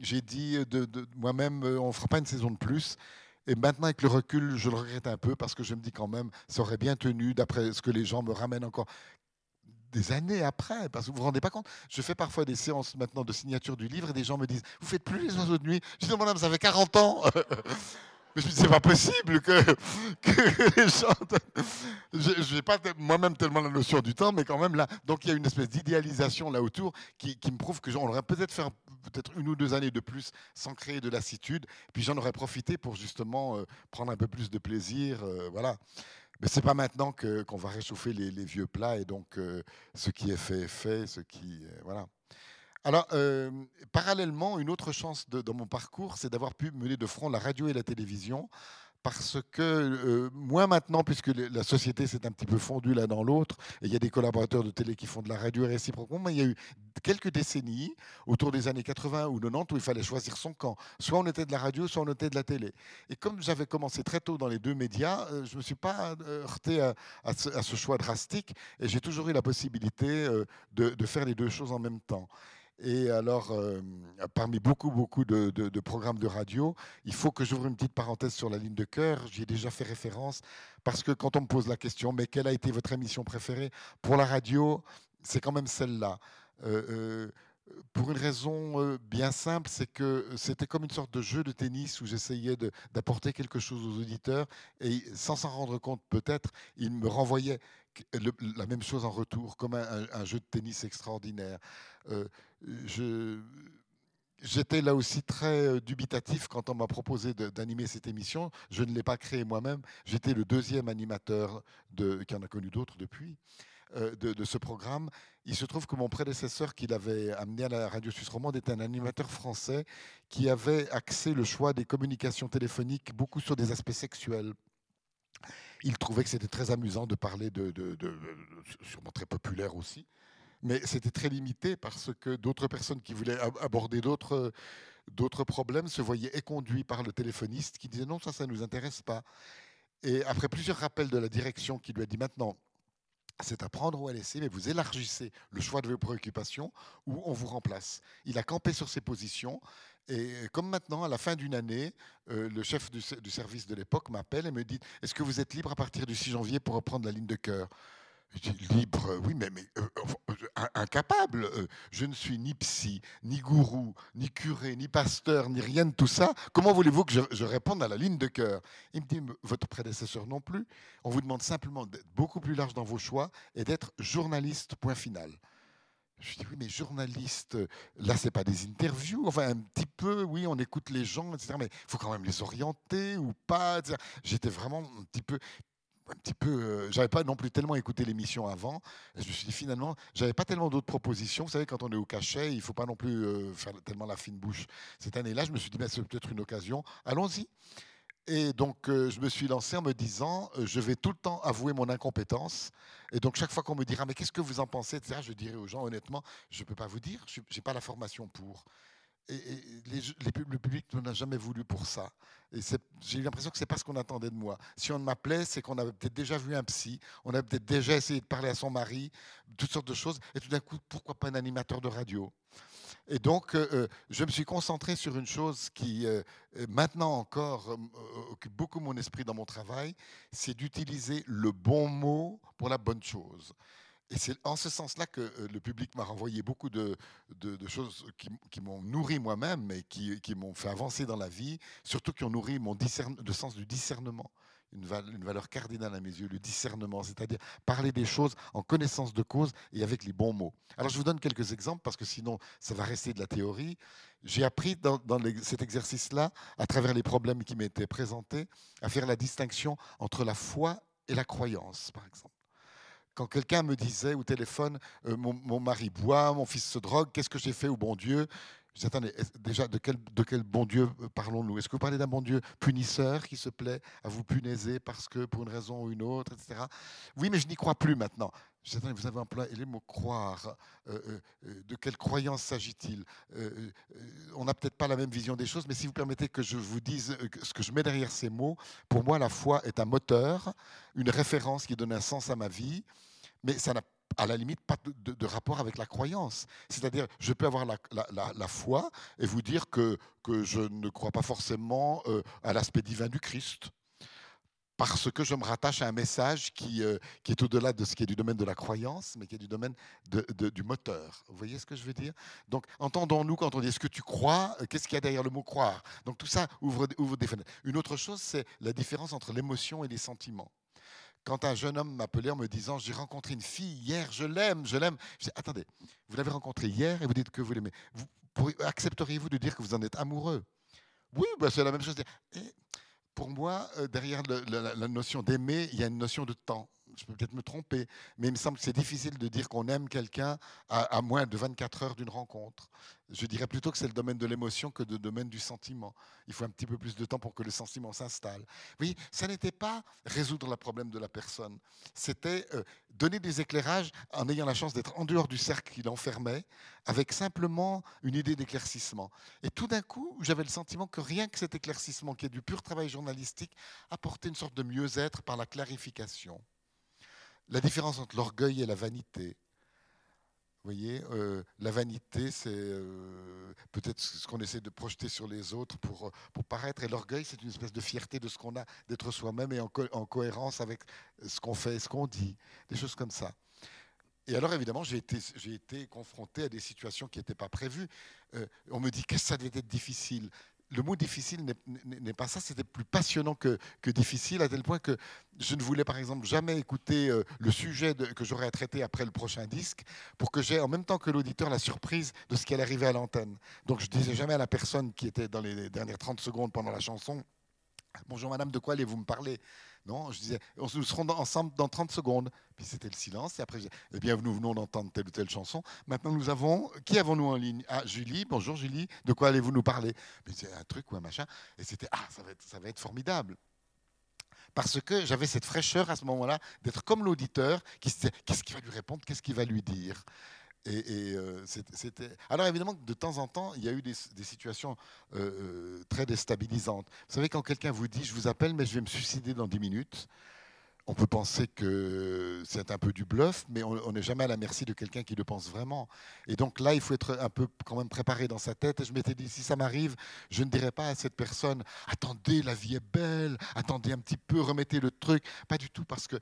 j'ai dit de, de moi-même On ne fera pas une saison de plus. Et maintenant, avec le recul, je le regrette un peu parce que je me dis quand même, ça aurait bien tenu, d'après ce que les gens me ramènent encore des années après, parce que vous vous rendez pas compte, je fais parfois des séances maintenant de signature du livre et des gens me disent, vous faites plus les oiseaux de nuit? Je dis, madame, ça fait 40 ans Mais je me dis, c'est pas possible que, les gens. Je n'ai pas moi-même tellement la notion du temps, mais quand même là. Donc il y a une espèce d'idéalisation là autour qui, me prouve que j'en aurait peut-être fait peut-être une ou deux années de plus sans créer de lassitude. Puis j'en aurais profité pour justement euh, prendre un peu plus de plaisir. Euh, voilà. Mais c'est pas maintenant qu'on va réchauffer les, vieux plats et donc euh, ce qui est fait est fait, ce qui voilà. Alors, euh, parallèlement, une autre chance dans mon parcours, c'est d'avoir pu mener de front la radio et la télévision, parce que euh, moi maintenant, puisque la société s'est un petit peu fondue l'un dans l'autre, et il y a des collaborateurs de télé qui font de la radio réciproquement, mais il y a eu quelques décennies, autour des années 80 ou 90, où il fallait choisir son camp. Soit on était de la radio, soit on était de la télé. Et comme j'avais commencé très tôt dans les deux médias, euh, je ne me suis pas heurté à, ce, choix drastique, et j'ai toujours eu la possibilité de, de faire les deux choses en même temps. Et alors, euh, parmi beaucoup, beaucoup de, programmes de radio, il faut que j'ouvre une petite parenthèse sur la ligne de cœur. J'y ai déjà fait référence parce que quand on me pose la question, mais quelle a été votre émission préférée pour la radio C'est quand même celle-là. Euh, euh, pour une raison bien simple, c'est que c'était comme une sorte de jeu de tennis où j'essayais d'apporter quelque chose aux auditeurs et sans s'en rendre compte peut-être, ils me renvoyaient la même chose en retour, comme un, jeu de tennis extraordinaire. J'étais là aussi très euh, dubitatif quand on m'a proposé d'animer cette émission. Je ne l'ai pas créée moi-même. J'étais le deuxième animateur, de, qui en a connu d'autres depuis. euh, de, ce programme. Il se trouve que mon prédécesseur qui l'avait amené à la radio suisse romande était un animateur français qui avait axé le choix des communications téléphoniques beaucoup sur des aspects sexuels. Il trouvait que c'était très amusant de parler de, sûrement très populaire aussi, mais c'était très limité parce que d'autres personnes qui voulaient aborder d'autres d'autres problèmes se voyaient éconduits par le téléphoniste qui disait non ça ça nous intéresse pas. Et après plusieurs rappels de la direction qui lui a dit maintenant c'est à prendre ou à laisser, mais vous élargissez le choix de vos préoccupations ou on vous remplace. Il a campé sur ses positions et comme maintenant, à la fin d'une année, euh, le chef du service de l'époque m'appelle et me dit Est-ce que vous êtes libre à partir du 6 janvier pour reprendre la ligne de cœur? Libre, oui, mais, euh, euh, incapable. Euh, je ne suis ni psy, ni gourou, ni curé, ni pasteur, ni rien de tout ça. Comment voulez-vous que je, réponde à la ligne de cœur? Il me dit, votre prédécesseur non plus. On vous demande simplement d'être beaucoup plus large dans vos choix et d'être journaliste, point final. Je dis, oui, mais journaliste, là, c'est pas des interviews. Enfin, un petit peu, oui, on écoute les gens, etc. Mais il faut quand même les orienter ou pas. J'étais vraiment un petit peu un petit peu. Euh, j'avais pas non plus tellement écouté l'émission avant. je me suis dit finalement, j'avais pas tellement d'autres propositions. Vous savez, quand on est au cachet, il faut pas non plus euh, faire tellement la fine bouche. Cette année-là, je me suis dit, ben, c'est peut-être une occasion. Allons-y. Et donc, euh, je me suis lancé en me disant, je vais tout le temps avouer mon incompétence. Et donc, chaque fois qu'on me dira, mais qu'est-ce que vous en pensez, etc., je dirais aux gens, honnêtement, je ne peux pas vous dire, je n'ai pas la formation pour et, le public ne m'a jamais voulu pour ça. J'ai eu l'impression que c'est pas ce qu'on attendait de moi. Si on m'appelait, c'est qu'on avait peut-être déjà vu un psy, on avait peut-être déjà essayé de parler à son mari, toutes sortes de choses. Et tout d'un coup, pourquoi pas un animateur de radio? Et donc, euh, euh, je me suis concentré sur une chose qui, euh, maintenant encore, occupe beaucoup mon esprit dans mon travail, c'est d'utiliser le bon mot pour la bonne chose. Et c'est en ce sens-là que euh, le public m'a renvoyé beaucoup de, choses qui, m'ont nourri moi-même et qui, m'ont fait avancer dans la vie, surtout qui ont nourri mon le sens du discernement, une, valeur cardinale à mes yeux, le discernement, c'est-à-dire parler des choses en connaissance de cause et avec les bons mots. Alors je vous donne quelques exemples parce que sinon ça va rester de la théorie. J'ai appris dans cet exercice-là, à travers les problèmes qui m'étaient présentés, à faire la distinction entre la foi et la croyance, par exemple. Quand quelqu'un me disait au téléphone, euh, mon, mari boit, mon fils se drogue, qu'est-ce que j'ai fait au bon Dieu? Attendez, déjà, de quel, bon Dieu euh, parlons-nous? Est-ce que vous parlez d'un bon Dieu punisseur qui se plaît à vous punaiser parce que pour une raison ou une autre, etc. Oui, mais je n'y crois plus maintenant. Attendez, vous avez employé les mots croire. Euh, de quelle croyance s'agit-il? On n'a peut-être pas la même vision des choses, mais si vous permettez que je vous dise ce que je mets derrière ces mots, pour moi, la foi est un moteur, une référence qui donne un sens à ma vie mais ça n'a à la limite pas de, rapport avec la croyance. C'est-à-dire, je peux avoir la, foi et vous dire que, que je ne crois pas forcément euh, à l'aspect divin du Christ parce que je me rattache à un message qui, euh, qui est au-delà de ce qui est du domaine de la croyance, mais qui est du domaine du moteur. Vous voyez ce que je veux dire? Donc, entendons-nous quand on dit est-ce que tu crois? Qu'est-ce qu'il y a derrière le mot croire? Donc, tout ça ouvre, ouvre des fenêtres. Une autre chose, c'est la différence entre l'émotion et les sentiments quand un jeune homme m'appelait en me disant J'ai rencontré une fille hier, je l'aime, je l'aime. Je dis Attendez, vous l'avez rencontrée hier et vous dites que vous l'aimez. Accepteriez-vous de dire que vous en êtes amoureux? Oui, bah, c'est la même chose. Pour moi, euh, derrière la notion d'aimer, il y a une notion de temps je peux peut-être me tromper, mais il me semble que c'est difficile de dire qu'on aime quelqu'un à, moins de 24 heures d'une rencontre. Je dirais plutôt que c'est le domaine de l'émotion que le domaine du sentiment. Il faut un petit peu plus de temps pour que le sentiment s'installe. Vous voyez, ça n'était pas résoudre le problème de la personne, c'était euh, donner des éclairages en ayant la chance d'être en dehors du cercle qui l'enfermait, avec simplement une idée d'éclaircissement. Et tout d'un coup, j'avais le sentiment que rien que cet éclaircissement, qui est du pur travail journalistique, apportait une sorte de mieux-être par la clarification la différence entre l'orgueil et la vanité. Vous voyez, euh, la vanité, c'est euh, peut-être ce qu'on essaie de projeter sur les autres pour, pour paraître. Et l'orgueil, c'est une espèce de fierté de ce qu'on a, d'être soi-même et en, cohérence avec ce qu'on fait et ce qu'on dit. Des choses comme ça. Et alors, évidemment, j'ai été, confronté à des situations qui n'étaient pas prévues. Euh, on me dit que ça devait être difficile? Le mot difficile n'est pas ça, c'était plus passionnant que, difficile, à tel point que je ne voulais par exemple jamais écouter euh, le sujet que j'aurais à traiter après le prochain disque, pour que j'ai en même temps que l'auditeur la surprise de ce qui allait arriver à l'antenne. Donc je disais jamais à la personne qui était dans les dernières 30 secondes pendant la chanson, Bonjour madame, de quoi allez-vous me parler? Non, je disais, nous serons ensemble dans 30 secondes. Puis c'était le silence. Et après, je disais, eh bien, nous venons d'entendre telle ou telle chanson. Maintenant, nous avons. Qui avons-nous en ligne? Ah, Julie. Bonjour Julie. De quoi allez-vous nous parler? C'est un truc ou un machin. Et c'était, ah, ça va être, ça va être formidable parce que j'avais cette fraîcheur à ce moment-là d'être comme l'auditeur qui se qu'est-ce qu'il va lui répondre, qu'est-ce qu'il va lui dire? Et, euh, c'était. Alors évidemment, de temps en temps, il y a eu des, situations euh, euh, très déstabilisantes. Vous savez, quand quelqu'un vous dit je vous appelle, mais je vais me suicider dans 10 minutes, on peut penser que c'est un peu du bluff, mais on n'est jamais à la merci de quelqu'un qui le pense vraiment. Et donc là, il faut être un peu quand même préparé dans sa tête. Et je m'étais dit, si ça m'arrive, je ne dirais pas à cette personne, attendez, la vie est belle, attendez un petit peu, remettez le truc. Pas du tout, parce que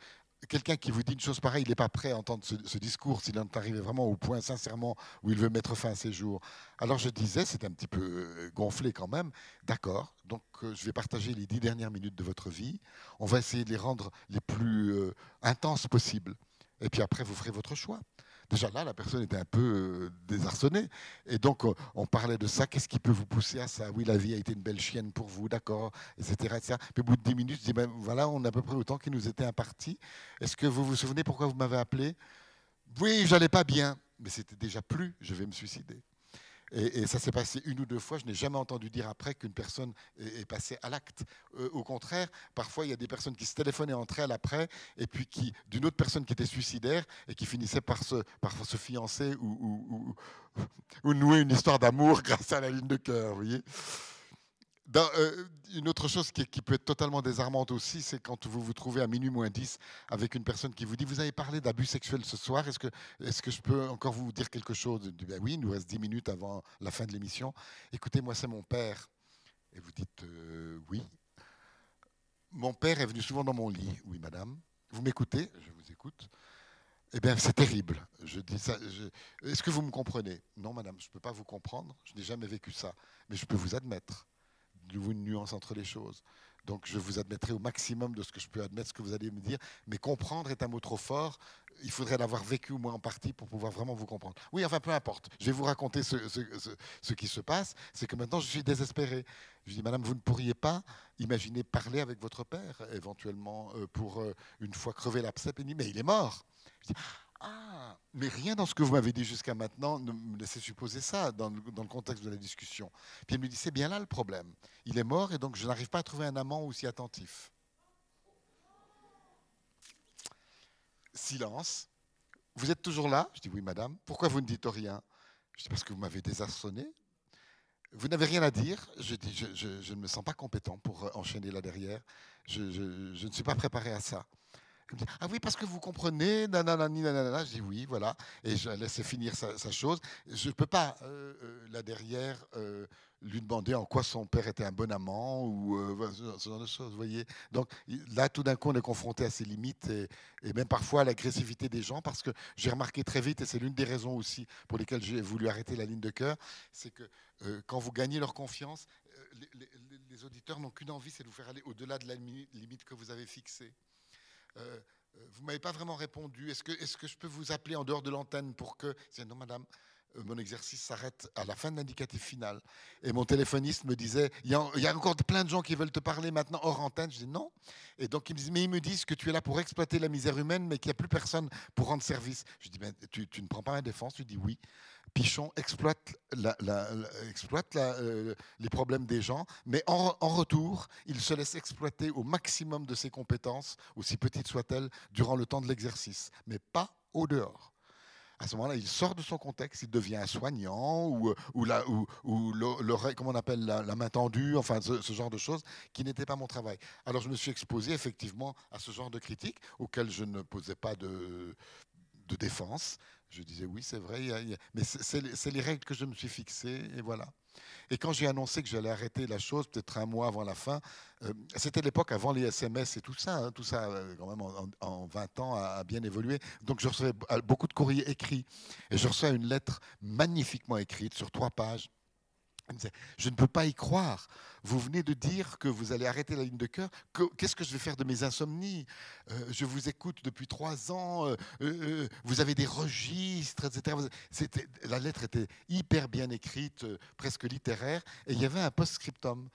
quelqu'un qui vous dit une chose pareille, il n'est pas prêt à entendre ce, discours s'il est arrivé vraiment au point, sincèrement, où il veut mettre fin à ses jours. Alors je disais, c'est un petit peu euh, gonflé quand même, d'accord, donc euh, je vais partager les dix dernières minutes de votre vie, on va essayer de les rendre les plus euh, intenses possibles, et puis après vous ferez votre choix. Déjà là, la personne était un peu euh, désarçonnée. Et donc, euh, on parlait de ça. Qu'est-ce qui peut vous pousser à ça? Oui, la vie a été une belle chienne pour vous, d'accord, etc., etc. Puis au bout de 10 minutes, je dis, ben, voilà, on a à peu près autant qui nous était imparti. Est-ce que vous vous souvenez pourquoi vous m'avez appelé? Oui, j'allais pas bien. Mais c'était déjà plus, je vais me suicider. Et, ça s'est passé une ou deux fois. Je n'ai jamais entendu dire après qu'une personne est, passée à l'acte. Euh, au contraire, parfois, il y a des personnes qui se téléphonaient entre elles après, et puis qui, d'une autre personne qui était suicidaire, et qui finissait par se, par se fiancer ou, ou, ou nouer une histoire d'amour grâce à la ligne de cœur. Vous voyez euh, une autre chose qui, peut être totalement désarmante aussi, c'est quand vous vous trouvez à minuit moins 10 avec une personne qui vous dit Vous avez parlé d'abus sexuels ce soir, est-ce que, je peux encore vous dire quelque chose? Ben Oui, il nous reste 10 minutes avant la fin de l'émission. Écoutez, moi, c'est mon père. Et vous dites euh, Oui. Mon père est venu souvent dans mon lit. Oui, madame. Vous m'écoutez? Je vous écoute. Eh bien, c'est terrible. Est-ce que vous me comprenez? Non, madame, je ne peux pas vous comprendre. Je n'ai jamais vécu ça. Mais je peux vous admettre une nuance entre les choses. Donc je vous admettrai au maximum de ce que je peux admettre, ce que vous allez me dire. Mais comprendre est un mot trop fort. Il faudrait l'avoir vécu au moins en partie pour pouvoir vraiment vous comprendre. Oui, enfin peu importe. Je vais vous raconter ce, qui se passe. C'est que maintenant je suis désespéré. Je dis, Madame, vous ne pourriez pas imaginer parler avec votre père éventuellement euh, pour euh, une fois crever l'abcès. Et dit, mais il est mort. Je dis, ah, mais rien dans ce que vous m'avez dit jusqu'à maintenant ne me laissait supposer ça dans le, contexte de la discussion. Puis elle me dit, c'est bien là le problème. Il est mort et donc je n'arrive pas à trouver un amant aussi attentif. Silence. Vous êtes toujours là? Je dis, oui, madame. Pourquoi vous ne dites rien? Je dis, parce que vous m'avez désarçonné. Vous n'avez rien à dire. Je dis, je, ne me sens pas compétent pour enchaîner là derrière. Je ne suis pas préparé à ça. Ah oui, parce que vous comprenez, nanana, nanana. Je dis oui, voilà. Et je laisse finir sa, chose. Je ne peux pas, euh, euh, là derrière, euh, lui demander en quoi son père était un bon amant ou ce genre de choses, voyez. Donc là, tout d'un coup, on est confronté à ses limites et, et même parfois à l'agressivité des gens parce que j'ai remarqué très vite, et c'est l'une des raisons aussi pour lesquelles j'ai voulu arrêter la ligne de cœur, c'est que quand vous gagnez leur confiance, les, les auditeurs n'ont qu'une envie, c'est de vous faire aller au-delà de la limite que vous avez fixée. Euh, euh, vous ne m'avez pas vraiment répondu. Est-ce que, que je peux vous appeler en dehors de l'antenne pour que... Non, madame, mon exercice s'arrête à la fin de l'indicatif final. Et mon téléphoniste me disait, il y, a, encore plein de gens qui veulent te parler maintenant hors antenne. Je dis non. Et donc ils me disent, mais ils me disent que tu es là pour exploiter la misère humaine, mais qu'il n'y a plus personne pour rendre service. Je dis, ben, tu, ne prends pas ma défense Tu dis oui. Pichon exploite, exploite euh, les problèmes des gens, mais en, en, retour, il se laisse exploiter au maximum de ses compétences, aussi petites soient-elles, durant le temps de l'exercice, mais pas au dehors à ce moment-là, il sort de son contexte, il devient un soignant ou, ou, la, on appelle la, main tendue, enfin ce, genre de choses qui n'était pas mon travail. Alors je me suis exposé effectivement à ce genre de critiques auxquelles je ne posais pas de défense. Je disais oui, c'est vrai, mais c'est les règles que je me suis fixées et voilà. Et quand j'ai annoncé que j'allais arrêter la chose, peut-être un mois avant la fin, euh, c'était l'époque avant les SMS et tout ça. Hein, tout ça, euh, quand même, en, 20 ans, a, bien évolué. Donc, je recevais beaucoup de courriers écrits. Et je reçois une lettre magnifiquement écrite sur trois pages je ne peux pas y croire. Vous venez de dire que vous allez arrêter la ligne de cœur. Qu'est-ce que je vais faire de mes insomnies? Euh, Je vous écoute depuis trois ans. Euh, euh, vous avez des registres, etc. La lettre était hyper bien écrite, presque littéraire. Et il y avait un post-scriptum.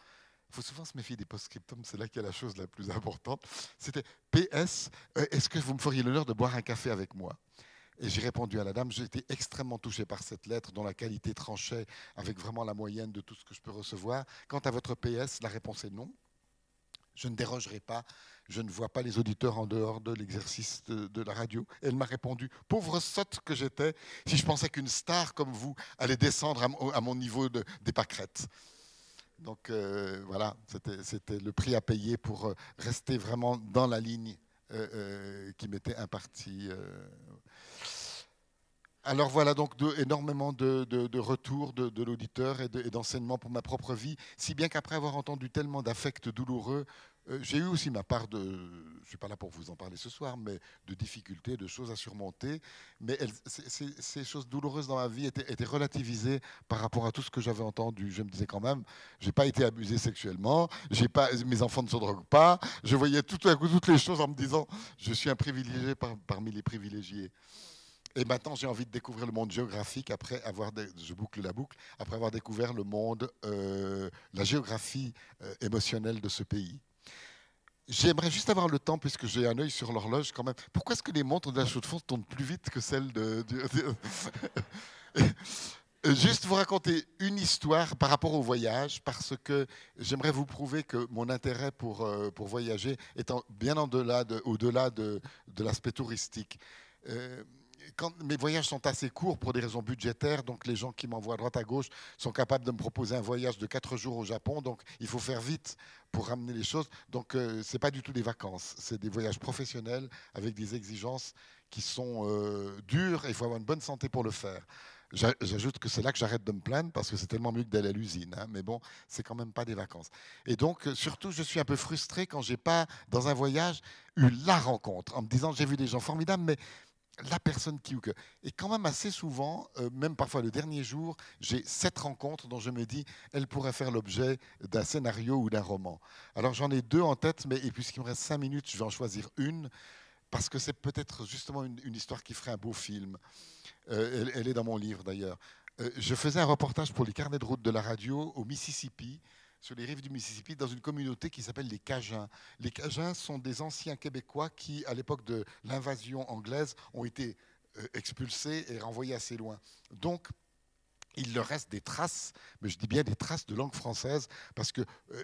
faut souvent se méfier des post-scriptum, c'est là qu'il y a la chose la plus importante. C'était PS, est-ce que vous me feriez l'honneur de boire un café avec moi? Et j'ai répondu à la dame, j'ai été extrêmement touché par cette lettre dont la qualité tranchait avec vraiment la moyenne de tout ce que je peux recevoir. Quant à votre PS, la réponse est non. Je ne dérogerai pas. Je ne vois pas les auditeurs en dehors de l'exercice de, la radio. elle m'a répondu, pauvre sotte que j'étais, si je pensais qu'une star comme vous allait descendre à, mon niveau de, des pâquerettes. Donc euh, voilà, c'était le prix à payer pour euh, rester vraiment dans la ligne euh, qui m'était impartie. Alors voilà donc énormément de, retours de, l'auditeur et d'enseignements pour ma propre vie, si bien qu'après avoir entendu tellement d'affects douloureux, euh, j'ai eu aussi ma part de, je ne suis pas là pour vous en parler ce soir, mais de difficultés, de choses à surmonter. Mais ces choses douloureuses dans ma vie étaient, relativisées par rapport à tout ce que j'avais entendu. Je me disais quand même, j'ai pas été abusé sexuellement, j'ai pas, mes enfants ne se droguent pas. Je voyais tout à coup toutes les choses en me disant, je suis un privilégié parmi les privilégiés. Et maintenant, j'ai envie de découvrir le monde géographique après avoir, je boucle la boucle, après avoir découvert le monde, euh, la géographie euh, émotionnelle de ce pays. J'aimerais juste avoir le temps, puisque j'ai un œil sur l'horloge quand même. Pourquoi est-ce que les montres de la chaux de fonds tournent plus vite que celles de... juste vous raconter une histoire par rapport au voyage, parce que j'aimerais vous prouver que mon intérêt pour, euh, pour voyager est bien au-delà de, au -delà de, de l'aspect touristique mes voyages sont assez courts pour des raisons budgétaires, donc les gens qui m'envoient à droite à gauche sont capables de me proposer un voyage de 4 jours au Japon, donc il faut faire vite pour ramener les choses. Donc euh, ce n'est pas du tout des vacances, c'est des voyages professionnels avec des exigences qui sont euh, dures et il faut avoir une bonne santé pour le faire. J'ajoute que c'est là que j'arrête de me plaindre parce que c'est tellement mieux que d'aller à l'usine. Hein, mais bon, c'est quand même pas des vacances. Et donc, euh, surtout, je suis un peu frustré quand j'ai pas, dans un voyage, eu la rencontre en me disant j'ai vu des gens formidables, mais la personne qui ou que. Et quand même assez souvent, euh, même parfois le dernier jour, j'ai cette rencontre dont je me dis, elle pourrait faire l'objet d'un scénario ou d'un roman. Alors j'en ai deux en tête, mais puisqu'il me reste cinq minutes, je vais en choisir une, parce que c'est peut-être justement une, histoire qui ferait un beau film. Euh, elle, est dans mon livre d'ailleurs. Euh, je faisais un reportage pour les carnets de route de la radio au Mississippi sur les rives du Mississippi, dans une communauté qui s'appelle les Cajuns. Les Cajuns sont des anciens Québécois qui, à l'époque de l'invasion anglaise, ont été euh, expulsés et renvoyés assez loin. Donc, il leur reste des traces, mais je dis bien des traces de langue française, parce que euh,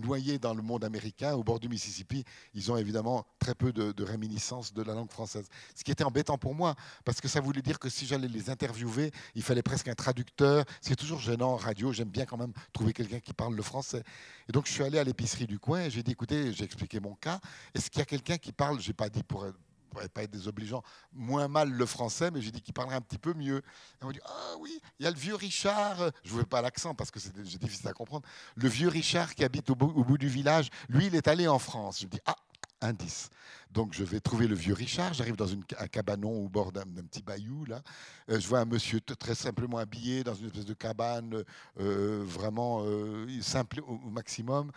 noyés dans le monde américain, au bord du Mississippi, ils ont évidemment très peu de, réminiscences de la langue française. Ce qui était embêtant pour moi, parce que ça voulait dire que si j'allais les interviewer, il fallait presque un traducteur, ce qui est toujours gênant en radio, j'aime bien quand même trouver quelqu'un qui parle le français. Et donc je suis allé à l'épicerie du coin et j'ai dit, écoutez, j'ai expliqué mon cas, est-ce qu'il y a quelqu'un qui parle, j'ai pas dit pour pourrait pas être désobligeant, moins mal le français, mais j'ai dit qu'il parlerait un petit peu mieux. Et on dit Ah oui, il y a le vieux Richard, je ne veux pas l'accent parce que c'est difficile à comprendre, le vieux Richard qui habite au bout, du village, lui, il est allé en France. Je dis Ah, indice. Donc je vais trouver le vieux Richard, j'arrive dans une, un cabanon au bord d'un petit bayou, là. Euh, je vois un monsieur très simplement habillé dans une espèce de cabane, euh, vraiment euh, simple au maximum.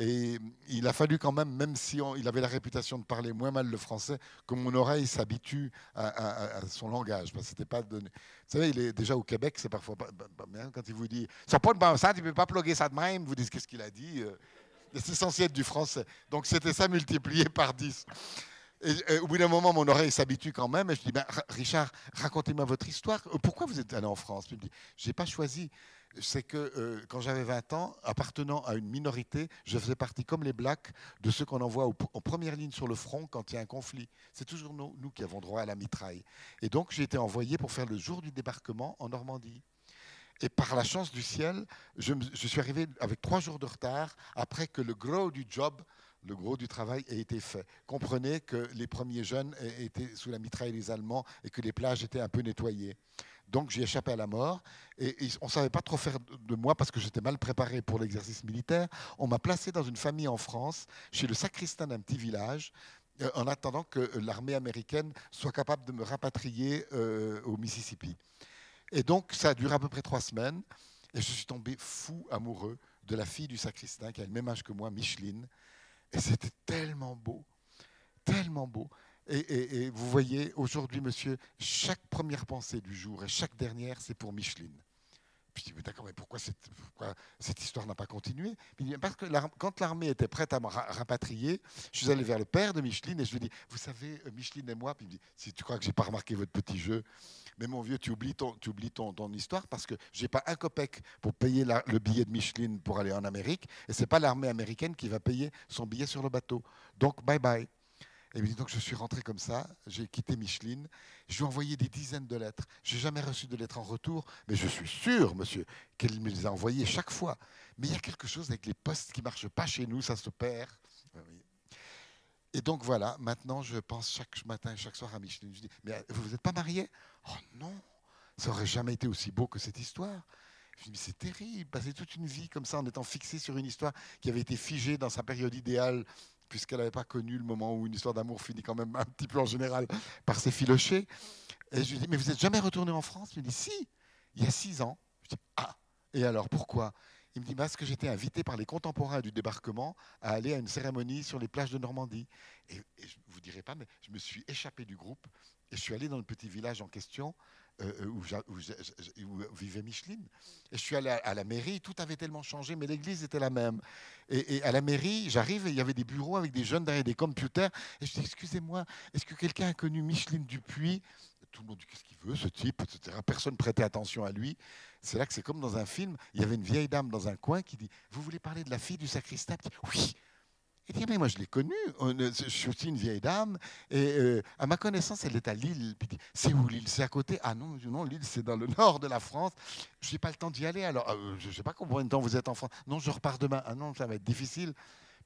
Et il a fallu quand même, même si il avait la réputation de parler moins mal le français, que mon oreille s'habitue à, son langage. Parce que c'était pas donné. Vous savez, il est déjà au Québec, c'est parfois pas, bien quand il vous dit ça pas de bon sens, ne peut pas plugger ça de même. Vous dites qu'est-ce qu'il a dit. Euh, c'est censé être du français. Donc c'était ça multiplié par 10. Et, au bout d'un moment, mon oreille s'habitue quand même. Et je dis, ben, Richard, racontez-moi votre histoire. Pourquoi vous êtes allé en France Il me dit, je n'ai pas choisi c'est que euh, quand j'avais 20 ans, appartenant à une minorité, je faisais partie, comme les Blacks, de ceux qu'on envoie en première ligne sur le front quand il y a un conflit. C'est toujours nous, qui avons droit à la mitraille. Et donc, j'ai été envoyé pour faire le jour du débarquement en Normandie. Et par la chance du ciel, je, suis arrivé avec trois jours de retard après que le gros du job le gros du travail a été fait. Comprenez que les premiers jeunes étaient sous la mitraille des Allemands et que les plages étaient un peu nettoyées. Donc j'ai échappé à la mort et, on ne savait pas trop faire de moi parce que j'étais mal préparé pour l'exercice militaire. On m'a placé dans une famille en France, chez le sacristain d'un petit village, euh, en attendant que l'armée américaine soit capable de me rapatrier euh, au Mississippi. Et donc ça a duré à peu près trois semaines et je suis tombé fou amoureux de la fille du sacristain qui a le même âge que moi, Micheline. Et c'était tellement beau, tellement beau. Et, vous voyez, aujourd'hui, monsieur, chaque première pensée du jour et chaque dernière, c'est pour Micheline. Je dis, mais d'accord, mais pourquoi cette, histoire n'a pas continué? Parce que quand l'armée était prête à me rapatrier, je suis allé vers le père de Micheline et je lui ai dit, vous savez, euh, Micheline et moi, puis il me dit, si tu crois que j'ai pas remarqué votre petit jeu, mais mon vieux, tu oublies ton, tu oublies ton histoire parce que j'ai pas un copec pour payer le billet de Micheline pour aller en Amérique et c'est pas l'armée américaine qui va payer son billet sur le bateau. Donc, bye bye. Et dit donc je suis rentré comme ça, j'ai quitté Micheline, je lui ai envoyé des dizaines de lettres. Je n'ai jamais reçu de lettres en retour, mais je suis sûr, monsieur, qu'elle me les a envoyées chaque fois. Mais il y a quelque chose avec les postes qui ne marchent pas chez nous, ça se perd. Et donc voilà, maintenant je pense chaque matin et chaque soir à Micheline. Je dis, mais euh, vous n'êtes pas marié Oh non, ça aurait jamais été aussi beau que cette histoire. Je dis, mais c'est terrible, passer toute une vie comme ça en étant fixé sur une histoire qui avait été figée dans sa période idéale puisqu'elle n'avait pas connu le moment où une histoire d'amour finit quand même un petit peu en général par s'effilocher. Et je lui dis, mais vous n'êtes jamais retourné en France? Il me dit, si, il y a six ans. Je dis, ah, et alors pourquoi? Il me dit, parce que j'étais invité par les contemporains du débarquement à aller à une cérémonie sur les plages de Normandie. Et, je ne vous dirai pas, mais je me suis échappé du groupe et je suis allé dans le petit village en question euh, euh, où, vivait Micheline. Et je suis allé à, la mairie, tout avait tellement changé, mais l'église était la même. Et, à la mairie, j'arrive et il y avait des bureaux avec des jeunes derrière des computers. Et je dis, excusez-moi, est-ce que quelqu'un a connu Micheline Dupuis? Tout le monde dit, qu'est-ce qu'il veut, ce type, etc. Personne prêtait attention à lui. C'est là que c'est comme dans un film, il y avait une vieille dame dans un coin qui dit, vous voulez parler de la fille du sacristain Oui. Il dit, mais moi je l'ai connue, je suis aussi une vieille dame, et euh, à ma connaissance, elle est à Lille. c'est où Lille? C'est à côté? Ah non, non Lille, c'est dans le nord de la France. Je n'ai pas le temps d'y aller, alors euh, je ne sais pas combien de temps vous êtes en France. Non, je repars demain. Ah non, ça va être difficile.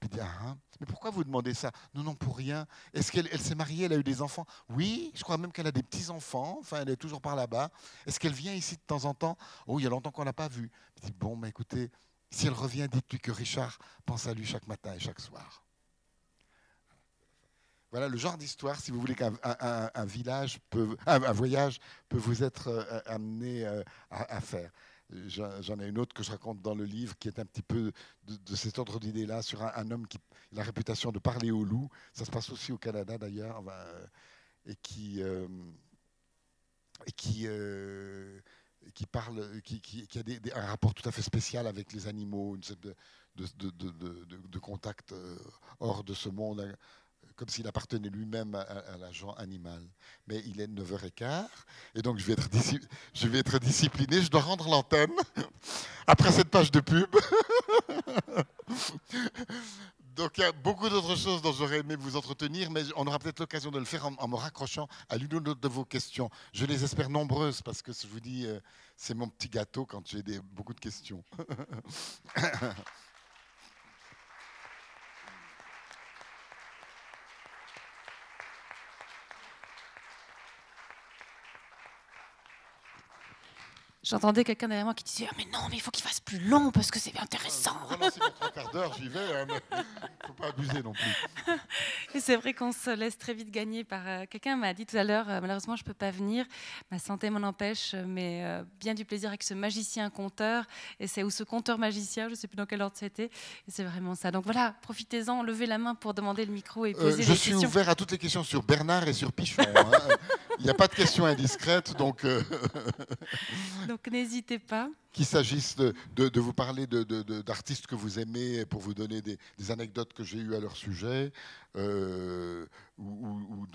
Puis dit, ah, hein? mais pourquoi vous demandez ça? Non, non, pour rien. Est-ce qu'elle elle, s'est mariée, elle a eu des enfants? Oui, je crois même qu'elle a des petits-enfants, enfin, elle est toujours par là-bas. Est-ce qu'elle vient ici de temps en temps? Oh, il y a longtemps qu'on ne l'a pas vue. Il dit, bon, mais écoutez, si elle revient, dites-lui que Richard pense à lui chaque matin et chaque soir. Voilà le genre d'histoire, si vous voulez qu'un un, village un, voyage peut vous être euh, amené euh, à, faire. J'en ai une autre que je raconte dans le livre qui est un petit peu de, cet ordre d'idée-là sur un, homme qui a la réputation de parler au loup. Ça se passe aussi au Canada d'ailleurs, et qui, euh, et qui qui parle, qui, a un rapport tout à fait spécial avec les animaux, une sorte de, contact euh, hors de ce monde, hein, comme s'il appartenait lui-même à, l'agent animal. Mais il est 9h15, et donc je vais être discipliné, je dois rendre l'antenne après cette page de pub. Donc il y a beaucoup d'autres choses dont j'aurais aimé vous entretenir, mais on aura peut-être l'occasion de le faire en, me raccrochant à l'une ou l'autre de vos questions. Je les espère nombreuses parce que je vous dis, euh, c'est mon petit gâteau quand j'ai beaucoup de questions. J'entendais quelqu'un derrière moi qui disait ah, Mais non, mais il faut qu'il fasse plus long parce que c'est intéressant. Pour trois quarts d'heure, j'y vais, hein, faut pas abuser non plus. Et c'est vrai qu'on se laisse très vite gagner par. Euh, quelqu'un m'a dit tout à l'heure euh, Malheureusement, je ne peux pas venir, ma santé m'en empêche, mais euh, bien du plaisir avec ce magicien-conteur. Et c'est ou ce conteur-magicien, je ne sais plus dans quel ordre c'était. Et c'est vraiment ça. Donc voilà, profitez-en, levez la main pour demander le micro et poser questions. Je suis ouvert à toutes les questions sur Bernard et sur Pichon. Hein. Il n'y a pas de questions indiscrètes, donc. Donc n'hésitez pas. Qu'il s'agisse de, de, vous parler d'artistes que vous aimez pour vous donner des, anecdotes que j'ai eues à leur sujet, euh, ou,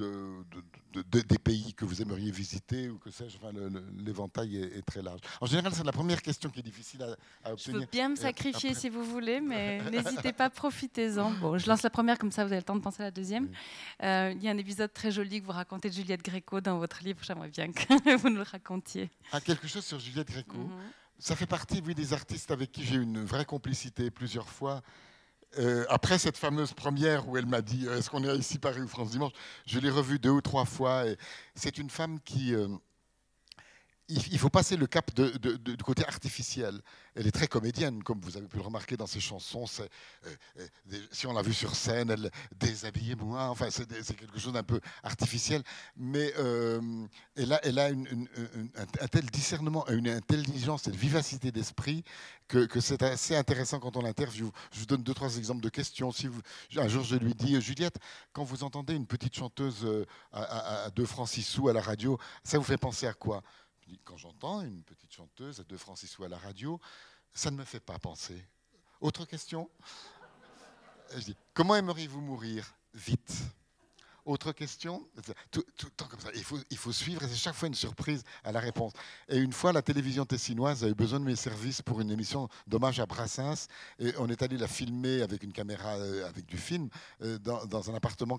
des pays que vous aimeriez visiter, ou que sais-je. Enfin, L'éventail est, très large. En général, c'est la première question qui est difficile à, obtenir. Je peux bien me sacrifier si vous voulez, mais n'hésitez pas, profitez-en. Bon, je lance la première, comme ça vous avez le temps de penser à la deuxième. Euh, il y a un épisode très joli que vous racontez de Juliette Gréco dans votre livre. J'aimerais bien que vous nous le racontiez. Ah, quelque chose sur Juliette Gréco mhm. Ça fait partie, oui, des artistes avec qui j'ai eu une vraie complicité plusieurs fois. Euh, après cette fameuse première où elle m'a dit euh, Est-ce qu'on est ici Paris ou France Dimanche Je l'ai revue deux ou trois fois. C'est une femme qui, euh, il faut passer le cap de, du côté artificiel. Elle est très comédienne, comme vous avez pu le remarquer dans ses chansons. Euh, euh, si on l'a vu sur scène, elle déshabillait moi. Enfin, c'est quelque chose d'un peu artificiel. Mais euh, elle a, elle un, tel discernement, une intelligence, une vivacité d'esprit que, c'est assez intéressant quand on l'interviewe. Je vous donne deux, trois exemples de questions. Si un jour, je lui dis, Juliette, quand vous entendez une petite chanteuse à, à, à 2 francs 6 sous à la radio, ça vous fait penser à quoi? Quand j'entends une petite chanteuse de Francis ou à la radio, ça ne me fait pas penser. Autre question? Je dis, comment aimeriez-vous mourir? Vite. Autre question? Tout, comme ça. Il faut, suivre et c'est chaque fois une surprise à la réponse. Et une fois, la télévision tessinoise a eu besoin de mes services pour une émission d'hommage à Brassens. Et on est allé la filmer avec une caméra, euh, avec du film, euh, dans, un appartement,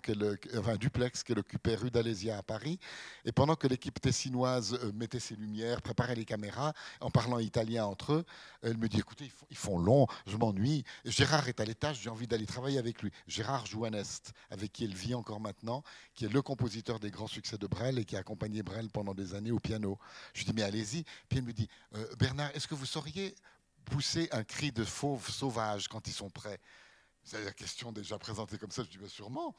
enfin un duplex qu'elle occupait rue d'Alésia à Paris. Et pendant que l'équipe tessinoise euh, mettait ses lumières, préparait les caméras, en parlant italien entre eux, elle me dit écoutez, ils font, ils font long, je m'ennuie. Gérard est à l'étage, j'ai envie d'aller travailler avec lui. Gérard Jouanest, avec qui elle vit encore maintenant qui est le compositeur des grands succès de Brel et qui a accompagné Brel pendant des années au piano. Je lui dis, mais allez-y. Puis elle me dit, euh, Bernard, est-ce que vous sauriez pousser un cri de fauve sauvage quand ils sont prêts? C'est la question déjà présentée comme ça, je dis bah, sûrement.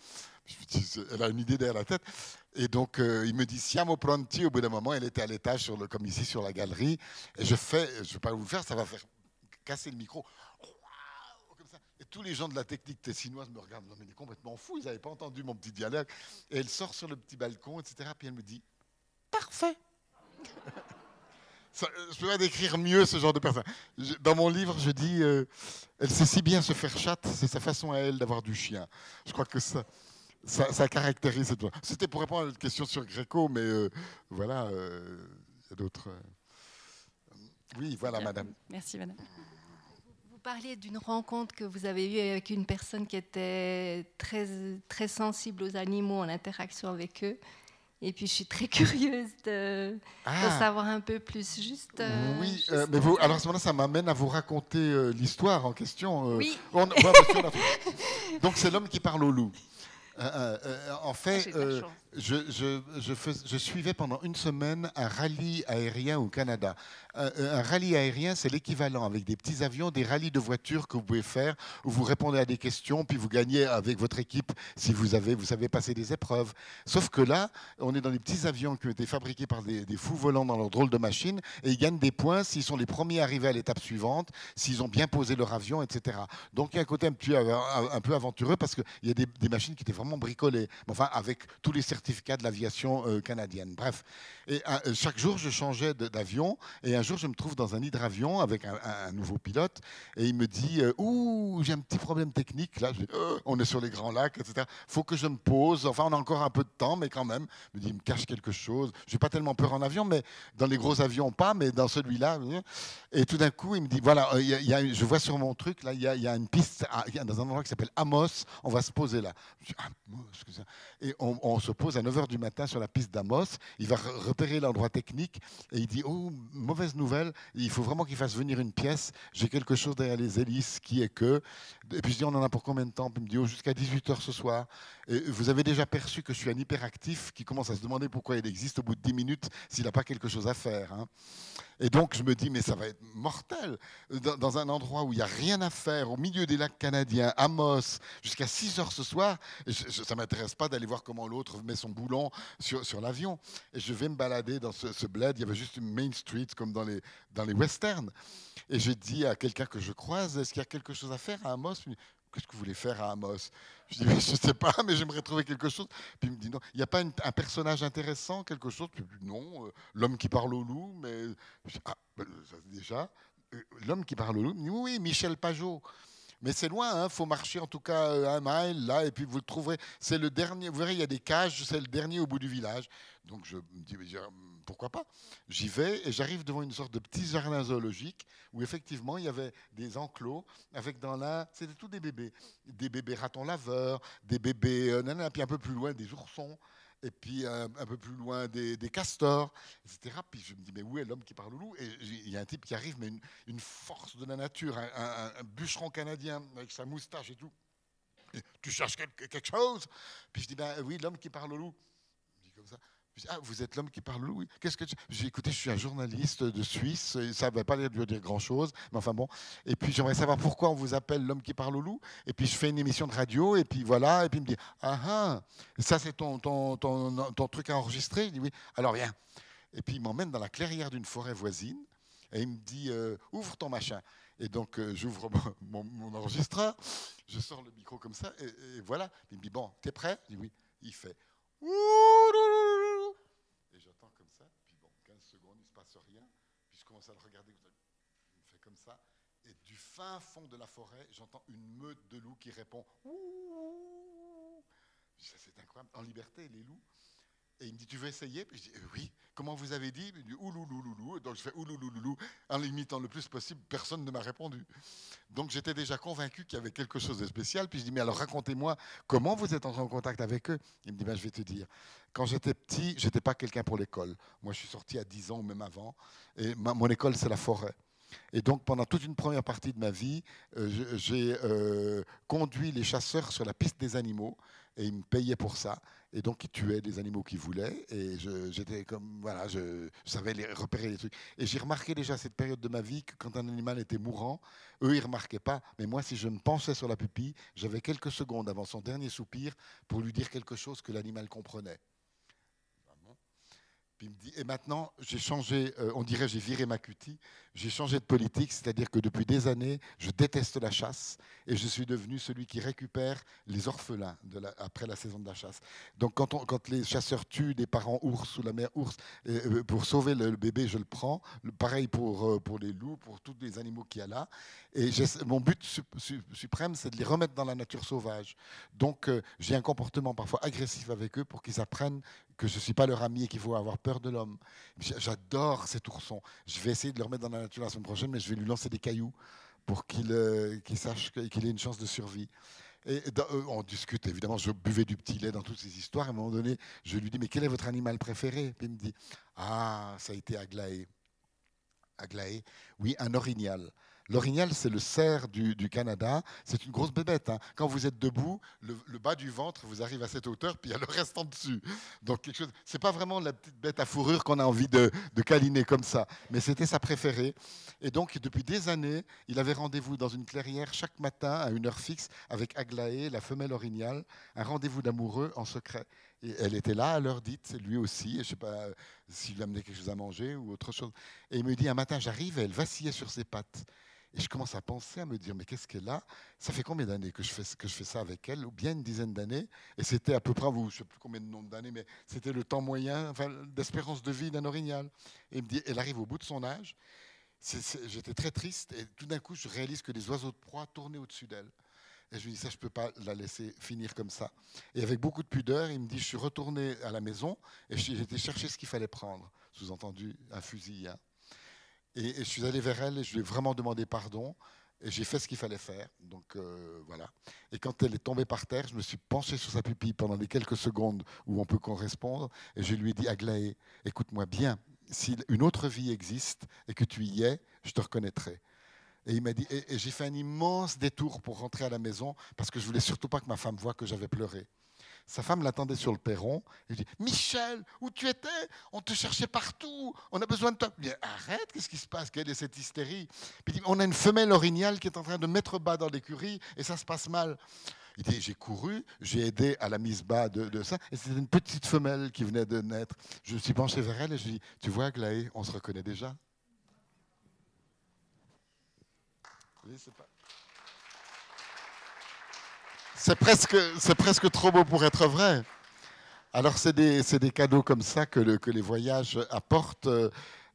Elle a une idée derrière la tête. Et donc euh, il me dit siamo pronti. Au bout d'un moment, elle était à l'étage, comme ici sur la galerie. Et je fais, je ne vais pas vous le faire, ça va faire casser le micro. Tous les gens de la technique tessinoise me regardent, non mais il est complètement fou, ils n'avaient pas entendu mon petit dialogue. Et elle sort sur le petit balcon, etc. Puis elle me dit, parfait. Ça, je peux pas décrire mieux ce genre de personne. Je, dans mon livre, je dis, euh, elle sait si bien se faire chatte, c'est sa façon à elle d'avoir du chien. Je crois que ça, ça, ça caractérise. C'était pour répondre à une question sur Gréco, mais euh, voilà, euh, il y a d'autres. Oui, voilà, madame. Merci, madame. Vous parliez d'une rencontre que vous avez eue avec une personne qui était très, très sensible aux animaux en interaction avec eux. Et puis je suis très curieuse de, ah. de savoir un peu plus. Juste. Euh, oui, juste euh, mais vous, alors à ce moment-là, ça m'amène à vous raconter euh, l'histoire en question. oui. On, donc c'est l'homme qui parle au loup. en fait, ah, je, suivais pendant une semaine un rallye aérien au Canada. Un, un rallye aérien, c'est l'équivalent avec des petits avions des rallyes de voitures que vous pouvez faire où vous répondez à des questions puis vous gagnez avec votre équipe si vous avez vous savez passer des épreuves. Sauf que là, on est dans des petits avions qui ont été fabriqués par des, fous volants dans leur drôle de machine et ils gagnent des points s'ils sont les premiers arrivés à l'étape suivante, s'ils ont bien posé leur avion, etc. Donc il y a un côté un, petit, un peu aventureux parce qu'il y a des, des, machines qui étaient vraiment bricolées, enfin avec tous les certificat de l'aviation euh, canadienne. Bref, et euh, chaque jour, je changeais d'avion. Et un jour, je me trouve dans un hydravion avec un, nouveau pilote. Et il me dit euh, Ouh, j'ai un petit problème technique. Là, on est sur les grands lacs, etc. faut que je me pose. Enfin, on a encore un peu de temps, mais quand même. Il me dit Il me cache quelque chose. Je n'ai pas tellement peur en avion, mais dans les gros avions, pas. Mais dans celui-là. Et tout d'un coup, il me dit Voilà, je vois sur mon truc, là, il y, a, une piste dans un endroit qui s'appelle Amos. On va se poser là. Je dis, Amos, et on, on, se pose à 9h du matin sur la piste d'Amos. Il va repérer l'endroit technique et il dit Oh, mauvaise nouvelle, il faut vraiment qu'il fasse venir une pièce. J'ai quelque chose derrière les hélices qui est que. Et puis je dis On en a pour combien de temps? Il me dit Oh, jusqu'à 18h ce soir. Vous avez déjà perçu que je suis un hyperactif qui commence à se demander pourquoi il existe au bout de 10 minutes s'il n'a pas quelque chose à faire. Hein. Et donc je me dis, mais ça va être mortel. Dans, un endroit où il n'y a rien à faire, au milieu des lacs canadiens, Amos, jusqu'à 6 heures ce soir, ça ne m'intéresse pas d'aller voir comment l'autre son boulon sur, sur l'avion. Et je vais me balader dans ce, bled, il y avait juste une Main Street comme dans les, dans les westerns. Et je dis à quelqu'un que je croise, est-ce qu'il y a quelque chose à faire à Amos? Qu'est-ce que vous voulez faire à Amos? Je dis, je ne sais pas, mais j'aimerais trouver quelque chose. Puis il me dit, non, il n'y a pas un personnage intéressant, quelque chose? Puis non, euh, l'homme qui parle au loup, mais. Ah, ben, déjà, euh, l'homme qui parle au loup, oui, Michel Pajot. Mais c'est loin, il hein, faut marcher en tout cas euh, un mile là, et puis vous le trouverez. C'est le dernier, vous verrez, il y a des cages, c'est le dernier au bout du village. Donc je me dis, pourquoi pas? J'y vais et j'arrive devant une sorte de petit jardin zoologique où effectivement il y avait des enclos avec dans l'un, c'était tous des bébés, des bébés ratons laveurs, des bébés, euh, nanana, puis un peu plus loin des oursons et puis un peu plus loin des, castors, etc. Puis je me dis, mais où est l'homme qui parle au loup? Et il y a un type qui arrive, mais une, force de la nature, un, bûcheron canadien avec sa moustache et tout. Tu cherches quelque, quelque, chose? Puis je dis, ben oui, l'homme qui parle au loup. Comme ça. Je dis, ah, vous êtes l'homme qui parle loup Qu'est-ce que. J'ai écouté, je suis un journaliste de Suisse, ça ne va pas dire, dire grand-chose, mais enfin bon. Et puis j'aimerais savoir pourquoi on vous appelle l'homme qui parle au loup. Et puis je fais une émission de radio, et puis voilà, et puis il me dit, ah ah, ça c'est ton, truc à enregistrer? Je dis oui, alors viens. Et puis il m'emmène dans la clairière d'une forêt voisine, et il me dit, euh, ouvre ton machin. Et donc euh, j'ouvre mon, mon, enregistreur, je sors le micro comme ça, et, et voilà. Il me dit, bon, t'es prêt? Je dis oui. Il fait, 15 secondes, il ne se passe rien. Puis je commence à le regarder, il me fait comme ça. Et du fin fond de la forêt, j'entends une meute de loups qui répond Ouh C'est incroyable. En liberté, les loups. Et il me dit, tu veux essayer? Puis je dis, euh, oui. Comment vous avez dit? Il me dit, ouloulouloulou. Donc je fais ouloulouloulou. En l'imitant le plus possible, personne ne m'a répondu. Donc j'étais déjà convaincu qu'il y avait quelque chose de spécial. Puis je dis, mais alors racontez-moi, comment vous êtes entré en contact avec eux? Il me dit, ben, je vais te dire. Quand j'étais petit, je n'étais pas quelqu'un pour l'école. Moi, je suis sorti à 10 ans ou même avant. Et mon école, c'est la forêt. Et donc, pendant toute une première partie de ma vie, euh, j'ai euh, conduit les chasseurs sur la piste des animaux et ils me payaient pour ça. Et donc, ils tuaient des animaux qu'ils voulaient. Et j'étais comme, voilà, je, savais les, repérer les trucs. Et j'ai remarqué déjà cette période de ma vie que quand un animal était mourant, eux, ils ne remarquaient pas. Mais moi, si je me pensais sur la pupille, j'avais quelques secondes avant son dernier soupir pour lui dire quelque chose que l'animal comprenait. Et maintenant, j'ai changé, euh, on dirait j'ai viré ma cutie, j'ai changé de politique, c'est-à-dire que depuis des années, je déteste la chasse et je suis devenu celui qui récupère les orphelins après la saison de la chasse. Donc quand, les chasseurs tuent des parents ours ou la mère ours, euh, pour sauver le, bébé, je le prends. pareil pour, euh, pour les loups, pour tous les animaux qu'il y a là. Et mon but suprême, c'est de les remettre dans la nature sauvage. Donc j'ai un comportement parfois agressif avec eux pour qu'ils apprennent que je ne suis pas leur ami et qu'il faut avoir peur de l'homme. J'adore cet ourson. Je vais essayer de le remettre dans la nature la semaine prochaine, mais je vais lui lancer des cailloux pour qu'il euh, sache qu'il ait une chance de survie. Et euh, on discute, évidemment, je buvais du petit lait dans toutes ces histoires. À un moment donné, je lui dis, mais quel est votre animal préféré? Puis il me dit, ah, ça a été Aglaé. Aglaé, oui, un orignal. L'orignal, c'est le cerf du, Canada. C'est une grosse bébête. Hein. Quand vous êtes debout, le, bas du ventre vous arrive à cette hauteur, puis il y a le reste en dessus. Donc quelque chose. Pas vraiment la petite bête à fourrure qu'on a envie de, câliner comme ça, mais c'était sa préférée. Et donc depuis des années, il avait rendez-vous dans une clairière chaque matin à une heure fixe avec Aglaé, la femelle orignale, un rendez-vous d'amoureux en secret. Et elle était là à l'heure dite, lui aussi. Je ne sais pas s'il lui amenait quelque chose à manger ou autre chose. Et il me dit un matin, j'arrive, elle vacillait sur ses pattes. Et je commence à penser, à me dire, mais qu'est-ce qu'elle a? Ça fait combien d'années que je fais, ça avec elle? Ou bien une dizaine d'années? Et c'était à peu près, vous, je ne sais plus combien de nombre d'années, mais c'était le temps moyen d'espérance de vie d'un orignal. Et il me dit, elle arrive au bout de son âge. J'étais très triste. Et tout d'un coup, je réalise que les oiseaux de proie tournaient au-dessus d'elle. Et je lui dis, ça, je ne peux pas la laisser finir comme ça. Et avec beaucoup de pudeur, il me dit, je suis retourné à la maison et j'ai été ce qu'il fallait prendre. Sous-entendu, un fusil. Hein. Et, je suis allé vers elle et je lui ai vraiment demandé pardon. Et j'ai fait ce qu'il fallait faire. Donc euh, voilà. Et quand elle est tombée par terre, je me suis penché sur sa pupille pendant les quelques secondes où on peut correspondre. Et je lui ai dit, Aglaé, écoute-moi bien, si une autre vie existe et que tu y es, je te reconnaîtrai. Et il m'a dit, et, et j'ai fait un immense détour pour rentrer à la maison parce que je voulais surtout pas que ma femme voie que j'avais pleuré. Sa femme l'attendait sur le perron. Il dit Michel, où tu étais? On te cherchait partout. On a besoin de toi. Dit, Arrête, qu'est-ce qui se passe? Quelle est cette hystérie? Il dit On a une femelle orignale qui est en train de mettre bas dans l'écurie et ça se passe mal. Il dit J'ai couru, j'ai aidé à la mise bas de, ça. Et c'était une petite femelle qui venait de naître. Je me suis penché vers elle et je lui ai dit Tu vois, Aglaé, on se reconnaît déjà? Oui, c'est pas. C'est presque, presque trop beau pour être vrai. Alors c'est des, des, cadeaux comme ça que, le, que les voyages apportent. Euh,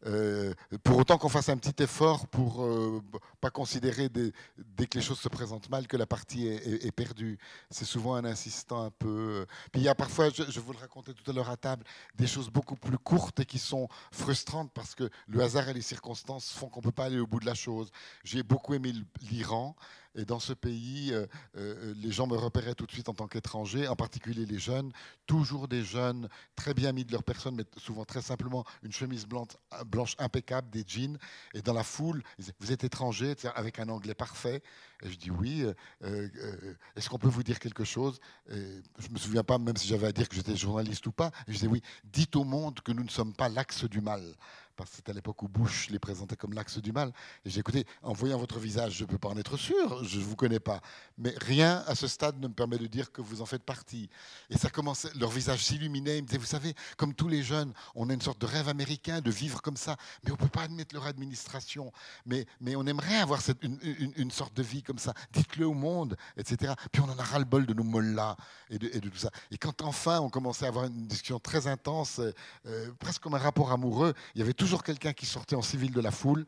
euh, pour autant qu'on fasse un petit effort pour euh, pas considérer dès que les choses se présentent mal que la partie est, perdue. C'est souvent un insistant un peu. Puis il y a parfois, je, vous le racontais tout à l'heure à table, des choses beaucoup plus courtes et qui sont frustrantes parce que le hasard et les circonstances font qu'on peut pas aller au bout de la chose. J'ai beaucoup aimé l'Iran. Et dans ce pays, euh, euh, les gens me repéraient tout de suite en tant qu'étranger, en particulier les jeunes, toujours des jeunes très bien mis de leur personne, mais souvent très simplement une chemise blanche, blanche impeccable, des jeans. Et dans la foule, ils disaient, vous êtes étranger, avec un anglais parfait. Et je dis oui, euh, est-ce qu'on peut vous dire quelque chose? Je ne me souviens pas, même si j'avais à dire que j'étais journaliste ou pas. Je disais oui, dites au monde que nous ne sommes pas l'axe du mal parce que c'était à l'époque où Bush les présentait comme l'axe du mal. Et j'ai écouté, en voyant votre visage, je ne peux pas en être sûr, je ne vous connais pas. Mais rien à ce stade ne me permet de dire que vous en faites partie. Et ça commençait, leur visage s'illuminait, ils me disaient, vous savez, comme tous les jeunes, on a une sorte de rêve américain de vivre comme ça, mais on ne peut pas admettre leur administration. Mais, mais on aimerait avoir une, sorte de vie comme ça. Dites-le au monde, etc. Puis on en a ras-le-bol de nos mollas et de, et de, tout ça. Et quand enfin on commençait à avoir une discussion très intense, euh, presque comme un rapport amoureux, il y avait toujours quelqu'un qui sortait en civil de la foule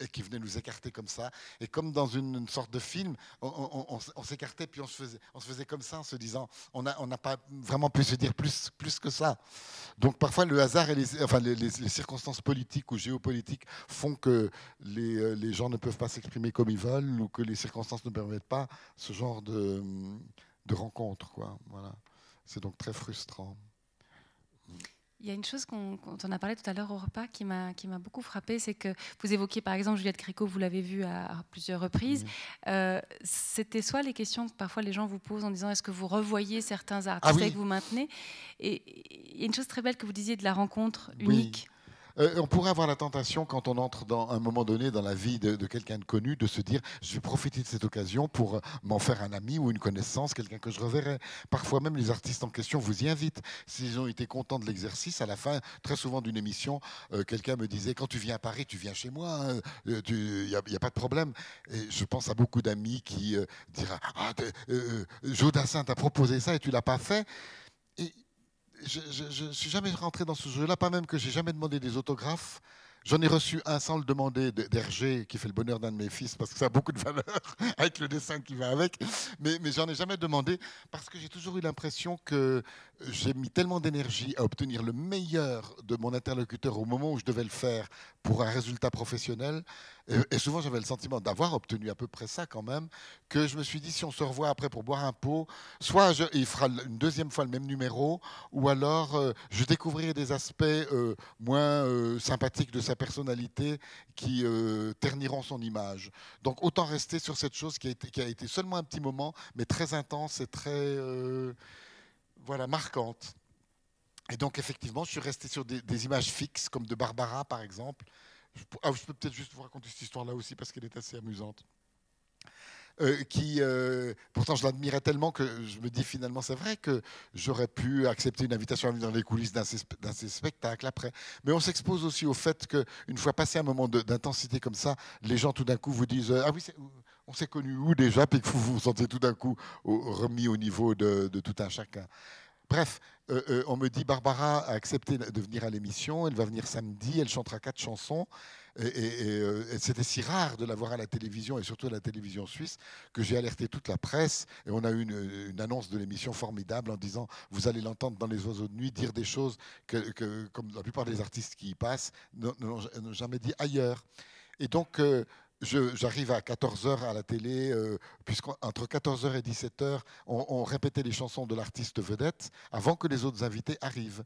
et qui venait nous écarter comme ça. Et comme dans une, sorte de film, on, s'écartait, puis on se, faisait, on se faisait comme ça en se disant, on n'a on pas vraiment pu se dire plus, plus que ça. Donc parfois le hasard et les, enfin, les, circonstances politiques ou géopolitiques font que les, euh, les gens ne peuvent pas s'exprimer comme ils veulent ou que les circonstances ne permettent pas ce genre de, de rencontre. Voilà. C'est donc très frustrant. Il y a une chose qu'on on a parlé tout à l'heure au repas qui m'a beaucoup frappé, c'est que vous évoquiez par exemple Juliette Gréco, vous l'avez vu à, plusieurs reprises. Euh, c'était soit les questions que parfois les gens vous posent en disant est-ce que vous revoyez certains artistes ah que vous maintenez? Et il y a une chose très belle que vous disiez de la rencontre unique. Euh, on pourrait avoir la tentation, quand on entre dans un moment donné dans la vie de, quelqu'un de connu, de se dire je vais profiter de cette occasion pour euh, m'en faire un ami ou une connaissance, quelqu'un que je reverrai. Parfois même les artistes en question vous y invitent. S'ils ont été contents de l'exercice, à la fin, très souvent d'une émission, euh, quelqu'un me disait quand tu viens à Paris, tu viens chez moi, il hein. n'y a, pas de problème. Et je pense à beaucoup d'amis qui diront ah, t'a proposé ça et tu l'as pas fait. Je ne suis jamais rentré dans ce jeu-là, pas même que j'ai jamais demandé des autographes. J'en ai reçu un sans le demander d'Hergé, qui fait le bonheur d'un de mes fils, parce que ça a beaucoup de valeur avec le dessin qui va avec. Mais, mais j'en ai jamais demandé, parce que j'ai toujours eu l'impression que j'ai mis tellement d'énergie à obtenir le meilleur de mon interlocuteur au moment où je devais le faire pour un résultat professionnel. Et, souvent, j'avais le sentiment d'avoir obtenu à peu près ça quand même, que je me suis dit, si on se revoit après pour boire un pot, soit il fera une deuxième fois le même numéro, ou alors euh, je découvrirai des aspects euh, moins euh, sympathiques de sa personnalité qui terniront son image. Donc autant rester sur cette chose qui a été, qui a été seulement un petit moment, mais très intense et très voilà, marquante. Et donc, effectivement, je suis resté sur des, images fixes, comme de Barbara, par exemple. Je, ah, je peux peut-être juste vous raconter cette histoire-là aussi, parce qu'elle est assez amusante. Euh, qui, euh, pourtant, je l'admirais tellement que je me dis finalement, c'est vrai que j'aurais pu accepter une invitation à venir dans les coulisses d'un de ces spectacles après. Mais on s'expose aussi au fait qu'une fois passé un moment d'intensité comme ça, les gens tout d'un coup vous disent Ah oui, on s'est connus où déjà Puis que vous vous sentez tout d'un coup remis au niveau de, tout un chacun. Bref, euh, euh, on me dit Barbara a accepté de venir à l'émission, elle va venir samedi, elle chantera quatre chansons. Et, euh, c'était si rare de la voir à la télévision, et surtout à la télévision suisse, que j'ai alerté toute la presse. Et on a eu une, annonce de l'émission formidable en disant Vous allez l'entendre dans les oiseaux de nuit dire des choses que, comme la plupart des artistes qui y passent, n'ont jamais dit ailleurs. Et donc, j'arrive à 14h à la télé, euh, puisqu'entre 14h et 17h, on, répétait les chansons de l'artiste vedette avant que les autres invités arrivent.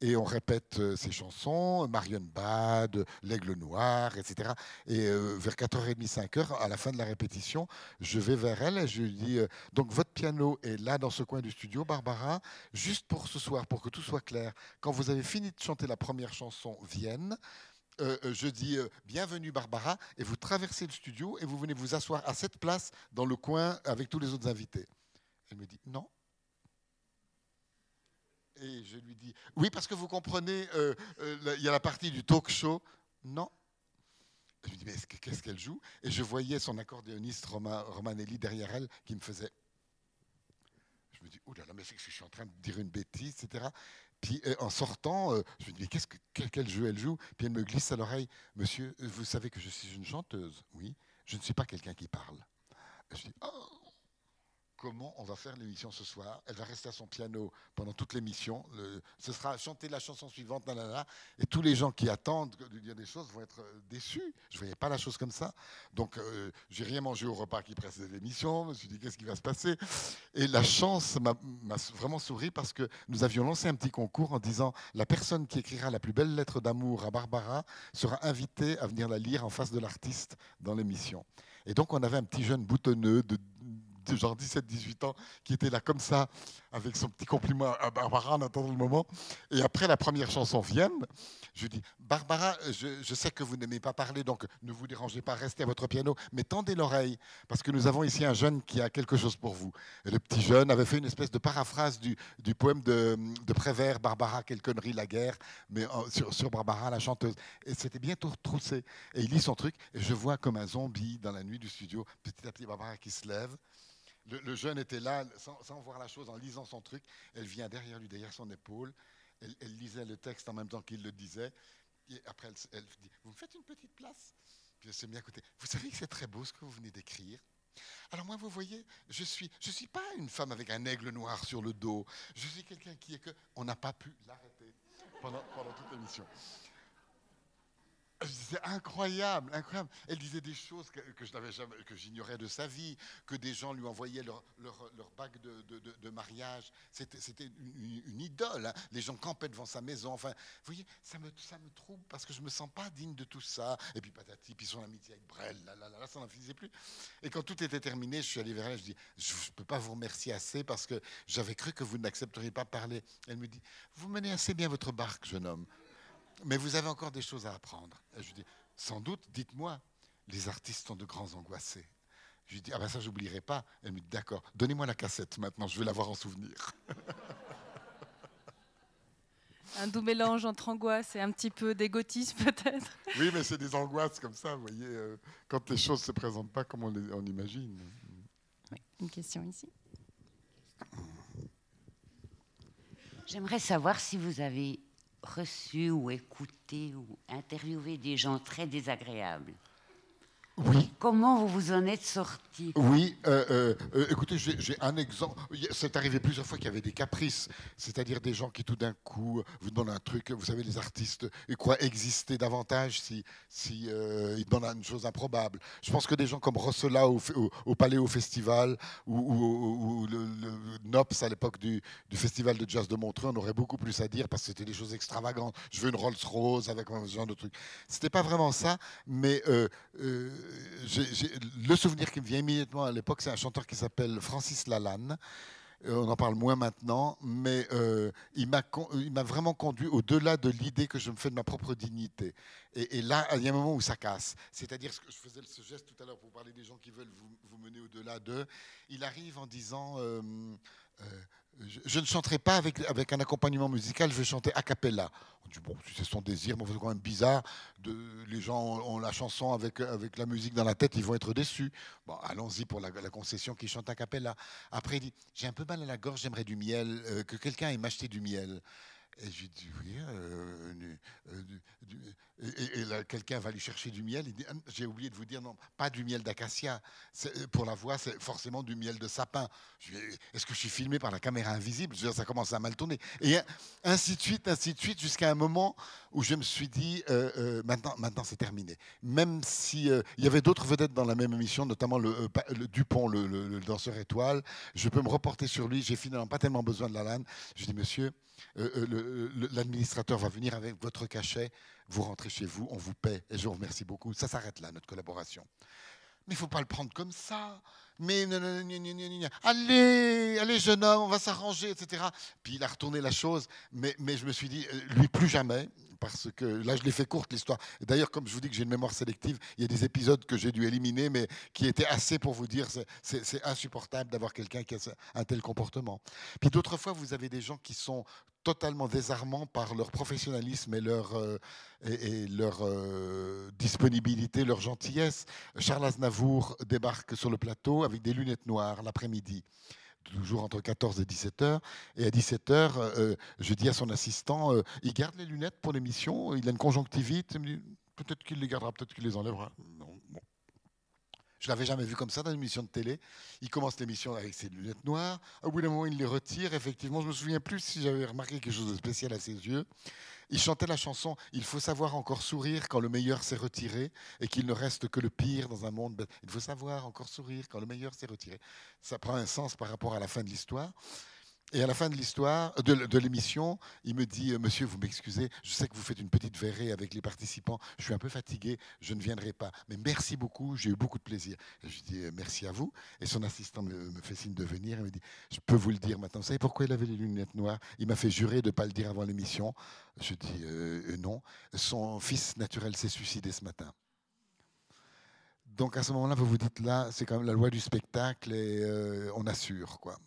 Et on répète euh, ces chansons, Marion Bad, L'Aigle Noir, etc. Et euh, vers 4h30, 5h, à la fin de la répétition, je vais vers elle et je lui dis Donc, votre piano est là dans ce coin du studio, Barbara, juste pour ce soir, pour que tout soit clair. Quand vous avez fini de chanter la première chanson, Vienne, euh, euh, je dis euh, bienvenue Barbara, et vous traversez le studio et vous venez vous asseoir à cette place dans le coin avec tous les autres invités. Elle me dit non. Et je lui dis oui parce que vous comprenez, il y a la partie du talk show. Non. Je lui dis mais qu'est-ce qu'elle joue? Et je voyais son accordéoniste Romanelli derrière elle qui me faisait je me dis, oh là là, mais je suis en train de dire une bêtise, etc. Puis euh, en sortant, euh, je me dis, mais qu'est-ce que, quel, jeu elle joue? Puis elle me glisse à l'oreille, monsieur, vous savez que je suis une chanteuse Oui, je ne suis pas quelqu'un qui parle. Je dis, oh comment on va faire l'émission ce soir. Elle va rester à son piano pendant toute l'émission. Ce sera chanter la chanson suivante, et tous les gens qui attendent de dire des choses vont être euh, déçus. Je ne voyais pas la chose comme ça. Donc, euh, j'ai rien mangé au repas qui précédait l'émission. Je me suis dit, qu'est-ce qui va se passer? Et la chance m'a vraiment souri parce que nous avions lancé un petit concours en disant, la personne qui écrira la plus belle lettre d'amour à Barbara sera invitée à venir la lire en face de l'artiste dans l'émission. Et donc, on avait un petit jeune boutonneux de genre 17-18 ans, qui était là comme ça, avec son petit compliment à Barbara en attendant le moment. Et après la première chanson vient, je lui dis Barbara, je, sais que vous n'aimez pas parler, donc ne vous dérangez pas, restez à votre piano, mais tendez l'oreille, parce que nous avons ici un jeune qui a quelque chose pour vous. Et le petit jeune avait fait une espèce de paraphrase du, poème de, Prévert, Barbara, quelle connerie la guerre, mais sur, Barbara, la chanteuse. Et c'était bien troussé. Et il lit son truc, et je vois comme un zombie dans la nuit du studio, petit à petit Barbara qui se lève. Le, jeune était là, sans, voir la chose, en lisant son truc. Elle vient derrière lui, derrière son épaule. Elle, lisait le texte en même temps qu'il le disait. Et après, elle, dit Vous me faites une petite place Puis elle s'est mise à côté. Vous savez que c'est très beau ce que vous venez d'écrire alors moi, vous voyez, je suis, je suis pas une femme avec un aigle noir sur le dos. Je suis quelqu'un qui est que on n'a pas pu l'arrêter pendant, pendant toute l'émission. C'est incroyable, incroyable. Elle disait des choses que, j'ignorais de sa vie, que des gens lui envoyaient leur, leur, bague de, mariage. C'était, une, idole. Hein. Les gens campaient devant sa maison. Enfin, vous voyez, ça me, ça me trouble parce que je me sens pas digne de tout ça. Et puis patati, puis son amitié avec Brel, là, là, là, là ça n'en finissait plus. Et quand tout était terminé, je suis allé vers elle. Je dis, je ne peux pas vous remercier assez parce que j'avais cru que vous n'accepteriez pas parler. Elle me dit, vous menez assez bien votre barque, jeune homme mais vous avez encore des choses à apprendre. Et je lui dis, sans doute, dites-moi, les artistes sont de grands angoissés. Je lui dis, ah ben ça, j'oublierai pas. Elle me dit, d'accord, donnez-moi la cassette maintenant, je vais l'avoir en souvenir. Un doux mélange entre angoisse et un petit peu d'égotisme, peut-être. Oui, mais c'est des angoisses comme ça, vous voyez, euh, quand les choses ne se présentent pas comme on, les, on imagine. Oui, une question ici. J'aimerais savoir si vous avez reçu ou écouté ou interviewé des gens très désagréables. Oui. Comment vous vous en êtes sorti Oui, euh, euh, écoutez, j'ai un exemple. C'est arrivé plusieurs fois qu'il y avait des caprices, c'est-à-dire des gens qui tout d'un coup vous donnent un truc. Vous savez, les artistes ils croient exister davantage si, si euh, ils donnent une chose improbable. Je pense que des gens comme Rossela au, au, au Palais au Festival ou, ou, ou le, le, Nops à l'époque du, du, Festival de Jazz de Montreux, on aurait beaucoup plus à dire parce que c'était des choses extravagantes. Je veux une Rolls Rose avec ce genre de truc. C'était pas vraiment ça, mais euh, le souvenir qui me vient immédiatement à l'époque, c'est un chanteur qui s'appelle Francis Lalanne. Euh, on en parle moins maintenant, mais euh, il m'a vraiment conduit au-delà de l'idée que je me fais de ma propre dignité. Et, là, il y a un moment où ça casse. C'est-à-dire, je faisais ce geste tout à l'heure pour parler des gens qui veulent vous, mener au-delà d'eux. Il arrive en disant euh, je, ne chanterai pas avec, un accompagnement musical, je vais chanter a cappella. On dit, bon, c'est son désir, mais c'est quand même bizarre. De, les gens ont la chanson avec, la musique dans la tête, ils vont être déçus. Bon, allons-y pour la, concession qui chante a cappella. Après, il dit, j'ai un peu mal à la gorge, j'aimerais du miel, euh, que quelqu'un ait m'acheté du miel. Et je lui dis, oui, euh, euh, du, et, là, quelqu'un va lui chercher du miel. Il dit, j'ai oublié de vous dire, non, pas du miel d'acacia. Pour la voix, c'est forcément du miel de sapin. Est-ce que je suis filmé par la caméra invisible? Ça commence à mal tourner. Et ainsi de suite, ainsi de suite, jusqu'à un moment où je me suis dit, euh, euh, maintenant, maintenant c'est terminé. Même si euh, il y avait d'autres vedettes dans la même émission, notamment le, Dupont, le, danseur étoile, je peux me reporter sur lui. J'ai finalement pas tellement besoin de la lane. Je dis, monsieur, l'administrateur va venir avec votre cachet vous rentrez chez vous, on vous paie et je vous remercie beaucoup. Ça s'arrête là, notre collaboration. Mais il ne faut pas le prendre comme ça. Mais allez, allez, jeune homme, on va s'arranger, etc. Puis il a retourné la chose, mais, mais je me suis dit, lui, plus jamais, parce que là, je l'ai fait courte, l'histoire. D'ailleurs, comme je vous dis que j'ai une mémoire sélective, il y a des épisodes que j'ai dû éliminer, mais qui étaient assez pour vous dire, c'est insupportable d'avoir quelqu'un qui a un tel comportement. Puis d'autres fois, vous avez des gens qui sont totalement désarmants par leur professionnalisme et leur, euh, et, leur euh, disponibilité, leur gentillesse. Charles Aznavour débarque sur le plateau avec des lunettes noires l'après-midi toujours entre 14 et 17 heures. Et à 17 heures, euh, je dis à son assistant, il garde les lunettes pour l'émission, il a une conjonctivite. Peut-être qu'il les gardera, peut-être qu'il les enlèvera. Je l'avais jamais vu comme ça dans une émission de télé. Il commence l'émission avec ses lunettes noires. Au bout d'un moment, il les retire. Effectivement, je me souviens plus si j'avais remarqué quelque chose de spécial à ses yeux. Il chantait la chanson Il faut savoir encore sourire quand le meilleur s'est retiré et qu'il ne reste que le pire dans un monde. Il faut savoir encore sourire quand le meilleur s'est retiré. Ça prend un sens par rapport à la fin de l'histoire. Et à la fin de l'histoire, de, de l'émission, il me dit, euh, monsieur, vous m'excusez, je sais que vous faites une petite verrée avec les participants, je suis un peu fatigué, je ne viendrai pas. Mais merci beaucoup, j'ai eu beaucoup de plaisir. Et je dis, euh, merci à vous. Et son assistant me, fait signe de venir, il me dit, je peux vous le dire maintenant. Vous savez pourquoi il avait les lunettes noires? Il m'a fait jurer de ne pas le dire avant l'émission. Je dis, euh, non. Son fils naturel s'est suicidé ce matin. Donc à ce moment-là, vous vous dites là, c'est quand même la loi du spectacle et euh, on assure quoi.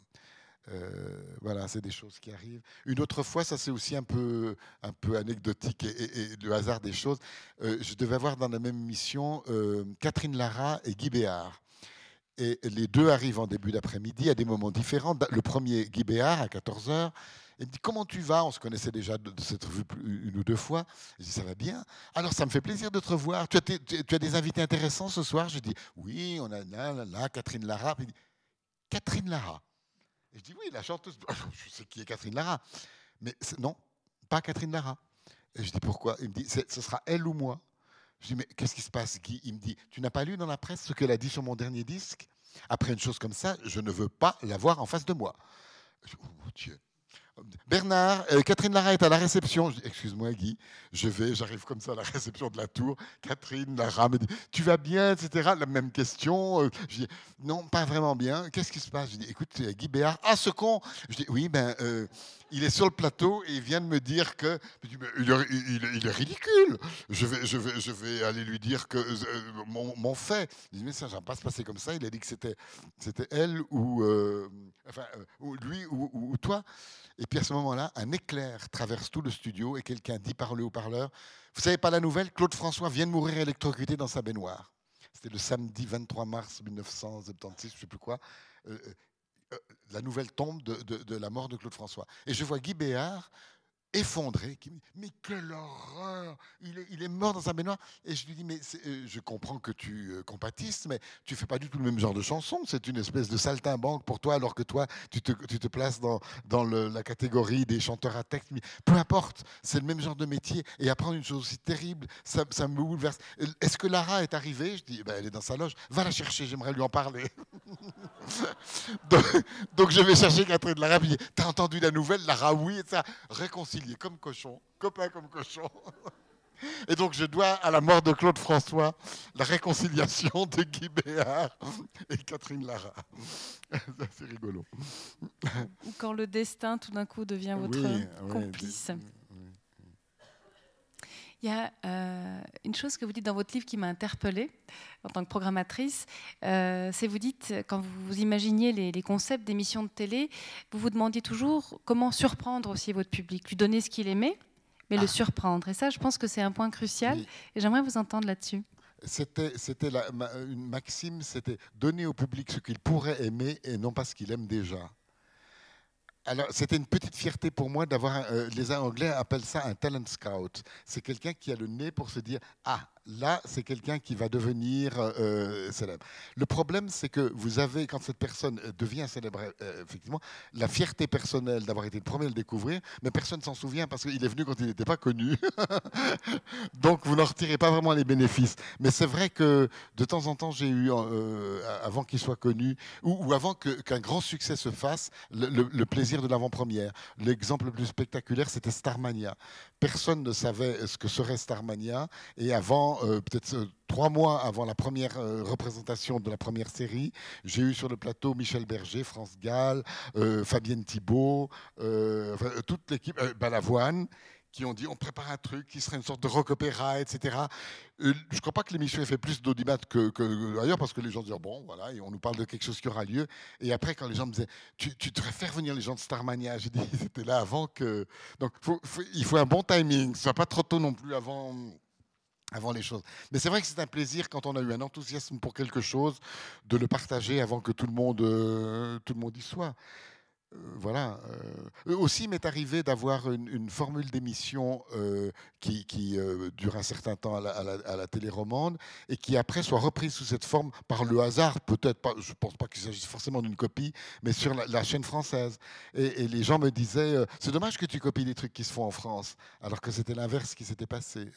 Euh, voilà, c'est des choses qui arrivent. Une autre fois, ça c'est aussi un peu, un peu anecdotique et, le hasard des choses. Euh, je devais avoir dans la même émission euh, Catherine Lara et Guy Béard. Et les deux arrivent en début d'après-midi à des moments différents. Le premier, Guy Béard, à 14h, il me dit Comment tu vas? On se connaissait déjà de, de s'être vu une ou deux fois. Je dis Ça va bien. Alors, ça me fait plaisir de te revoir. Tu as, des invités intéressants ce soir? Je dis Oui, on a là, là, là, Catherine Lara. Il dit, Catherine Lara? Je dis Oui, la chanteuse. Je sais qui est Catherine Lara. Mais non, pas Catherine Lara. Et je dis Pourquoi? Il me dit Ce sera elle ou moi. Je dis, mais qu'est-ce qui se passe, Guy? Il me dit, tu n'as pas lu dans la presse ce qu'elle a dit sur mon dernier disque? Après une chose comme ça, je ne veux pas la voir en face de moi. Oh mon Dieu. Bernard, euh, Catherine Lara est à la réception. Excuse-moi Guy, je vais, j'arrive comme ça à la réception de la tour. Catherine Lara me dit, tu vas bien, etc. La même question. Euh, Je dis, non, pas vraiment bien. Qu'est-ce qui se passe? Je dis, écoute, euh, Guy Béard, ah ce con Je dis, oui, ben, il est sur le plateau et il vient de me dire que. Il, est, il il ridicule. Je vais, je, vais, je vais aller lui dire que euh, mon, fait. Je dis, mais ça ne va pas se passer comme ça. Il a dit que c'était, c'était elle ou, euh, enfin, euh, lui ou, toi. Et puis à ce moment-là, un éclair traverse tout le studio et quelqu'un dit par le haut-parleur Vous savez pas la nouvelle? Claude François vient de mourir électrocuté dans sa baignoire. C'était le samedi 23 mars 1976, je ne sais plus quoi. La nouvelle tombe de la mort de Claude François. Et je vois Guy Béard effondré, qui me dit Mais quelle horreur il est, mort dans sa baignoire. Et je lui dis Mais euh, je comprends que tu euh, compatisses, mais tu fais pas du tout le même genre de chanson. C'est une espèce de saltimbanque pour toi, alors que toi, tu te, tu te places dans, la catégorie des chanteurs à texte. Mais Peu importe, c'est le même genre de métier. Et apprendre une chose aussi terrible, ça, me bouleverse. Est-ce que Lara est arrivée? Je dis Ben, Elle est dans sa loge. Va la chercher, j'aimerais lui en parler. donc, je vais chercher Catherine Lara. Puis T'as entendu la nouvelle? Lara, oui, et ça. Réconcilié comme cochon, copain comme cochon. Et donc je dois à la mort de Claude François la réconciliation de Guy Béard et Catherine Lara. C'est rigolo. Ou quand le destin tout d'un coup devient votre Oui, complice. Il y a euh, une chose que vous dites dans votre livre qui m'a interpellée en tant que programmatrice, euh, c'est vous dites, quand vous imaginiez les, les concepts d'émissions de télé, vous vous demandiez toujours comment surprendre aussi votre public, lui donner ce qu'il aimait, mais le Ah. surprendre. Et ça, je pense que c'est un point crucial, Oui. et j'aimerais vous entendre là-dessus. C'était, ma- une maxime, c'était donner au public ce qu'il pourrait aimer et non pas ce qu'il aime déjà. Alors, c'était une petite fierté pour moi d'avoir. euh, les Anglais appellent ça un talent scout. C'est quelqu'un qui a le nez pour se dire Ah, là, c'est quelqu'un qui va devenir euh, célèbre. Le problème, c'est que vous avez, quand cette personne euh, devient célèbre, euh, effectivement, la fierté personnelle d'avoir été le premier à le découvrir, mais personne ne s'en souvient parce qu'il est venu quand il n'était pas connu. Donc, vous n'en retirez pas vraiment les bénéfices. Mais c'est vrai que de temps en temps, j'ai eu, euh, avant qu'il soit connu, ou, avant qu'un grand succès se fasse, le, le- le plaisir de l'avant-première. L'exemple le plus spectaculaire, c'était Starmania. Personne ne savait ce que serait Starmania. Et avant, euh, peut-être euh, trois mois avant la première euh, représentation de la première série, j'ai eu sur le plateau Michel Berger, France Gall, Fabienne Thibault, toute l'équipe, Balavoine qui ont dit on prépare un truc qui serait une sorte de rock opéra, etc. Je ne crois pas que l'émission ait fait plus d'audimat que, que parce que les gens disaient bon voilà et on nous parle de quelque chose qui aura lieu et après quand les gens me disaient tu, tu devrais faire venir les gens de Starmania j'ai dit c'était là avant que donc il faut un bon timing ce soit pas trop tôt non plus avant avant les choses. Mais c'est vrai que c'est un plaisir quand on a eu un enthousiasme pour quelque chose de le partager avant que tout le monde, euh, tout le monde y soit. Euh, voilà. Euh, aussi, il m'est arrivé d'avoir une, formule d'émission euh, qui, euh, dure un certain temps à la, à télé romande et qui après soit reprise sous cette forme par le hasard, peut-être pas, je ne pense pas qu'il s'agisse forcément d'une copie, mais sur la, chaîne française. Et, les gens me disaient, c'est dommage que tu copies des trucs qui se font en France, alors que c'était l'inverse qui s'était passé.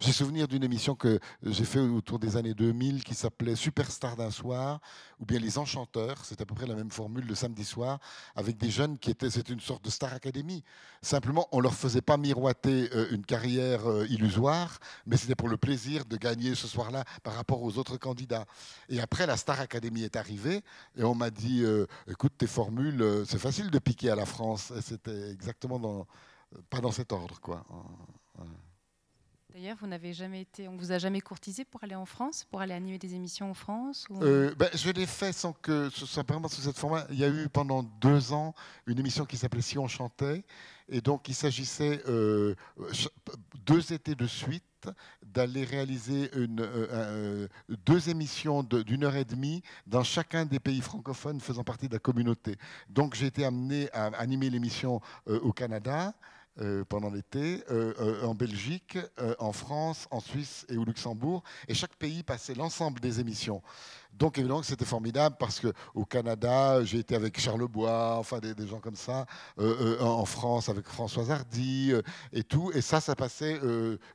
J'ai souvenir d'une émission que j'ai fait autour des années 2000 qui s'appelait Superstar d'un soir, ou bien Les Enchanteurs, c'est à peu près la même formule le samedi soir, avec des jeunes qui étaient, c'était une sorte de Star Academy. Simplement, on leur faisait pas miroiter euh, une carrière euh, illusoire, mais c'était pour le plaisir de gagner ce soir-là par rapport aux autres candidats. Et après, la Star Academy est arrivée et on m'a dit, euh, écoute, tes formules, c'est facile de piquer à la France. C'était exactement dans, pas dans cet ordre, quoi. D'ailleurs, vous n'avez jamais été, on vous a jamais courtisé pour aller en France, pour aller animer des émissions en France euh, ben, Je l'ai fait sans que ce soit vraiment sous cette forme. Il y a eu pendant deux ans une émission qui s'appelait Si on chantait, et donc il s'agissait euh, deux étés de suite d'aller réaliser euh, deux émissions d'une heure et demie dans chacun des pays francophones faisant partie de la communauté. Donc j'ai été amené à animer l'émission au Canada. Euh, pendant l'été, euh, euh, en Belgique, en France, en Suisse et au Luxembourg. Et chaque pays passait l'ensemble des émissions. Donc évidemment c'était formidable parce qu'au Canada, j'ai été avec Charles Bois, enfin des, gens comme ça, en France avec Françoise Hardy et tout. Et ça, ça passait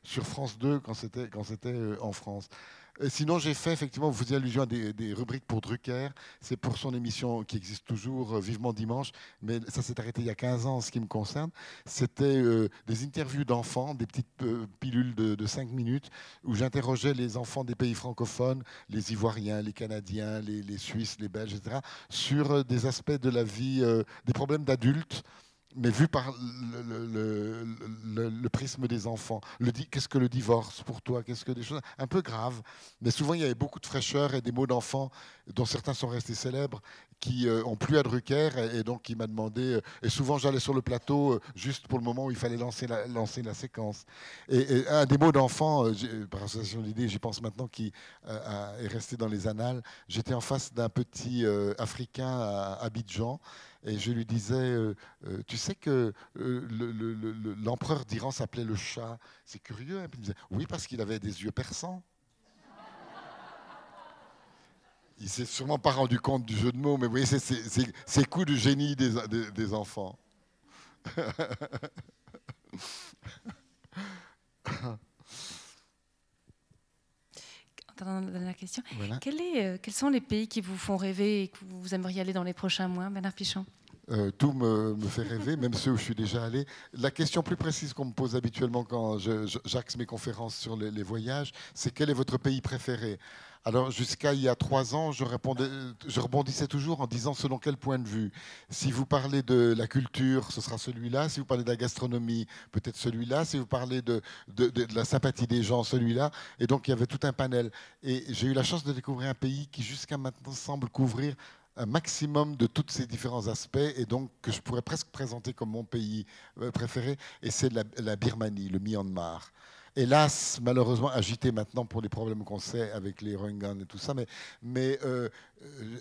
sur France 2 quand c'était en France. Euh, sinon, j'ai fait effectivement, vous faisiez allusion à des, rubriques pour Drucker. C'est pour son émission qui existe toujours, euh, Vivement Dimanche, mais ça s'est arrêté il y a 15 ans ce qui me concerne. C'était euh, des interviews d'enfants, des petites pilules de, 5 minutes, où j'interrogeais les enfants des pays francophones, les Ivoiriens, les Canadiens, les, les Suisses, les Belges, etc., sur des aspects de la vie, des problèmes d'adultes mais vu par le, prisme des enfants. Qu'est-ce que le divorce pour toi? Qu'est-ce que des choses? Un peu graves Mais souvent, il y avait beaucoup de fraîcheur et des mots d'enfants, dont certains sont restés célèbres, qui euh, ont plu à Drucker et, donc qui m'a demandé. Euh, et souvent, j'allais sur le plateau euh, juste pour le moment où il fallait lancer la, lancer la séquence. Et, un des mots d'enfant, par association d'idées, j'y pense maintenant, qui est resté dans les annales. J'étais en face d'un petit Africain à Abidjan et je lui disais, euh, euh, tu sais que euh, l'empereur d'Iran s'appelait le chat. C'est curieux. Hein il disait, oui, parce qu'il avait des yeux perçants. Il s'est sûrement pas rendu compte du jeu de mots, mais vous voyez, c'est coups de génie des, des, enfants. dernière question. Quel est, euh, quels sont les pays qui vous font rêver et que vous aimeriez aller dans les prochains mois, Bernard Pichon? Euh, tout me, fait rêver, même ceux où je suis déjà allé. La question plus précise qu'on me pose habituellement quand j'axe mes conférences sur les, voyages, c'est quel est votre pays préféré? Alors jusqu'à il y a trois ans, je, répondais, je rebondissais toujours en disant selon quel point de vue. Si vous parlez de la culture, ce sera celui-là. Si vous parlez de la gastronomie, peut-être celui-là. Si vous parlez de la sympathie des gens, celui-là. Et donc il y avait tout un panel. Et j'ai eu la chance de découvrir un pays qui jusqu'à maintenant semble couvrir un maximum de tous ces différents aspects et donc que je pourrais presque présenter comme mon pays euh, préféré, et c'est la, Birmanie, le Myanmar hélas, malheureusement agité maintenant pour les problèmes qu'on sait avec les Rohingyas et tout ça, mais, euh, euh,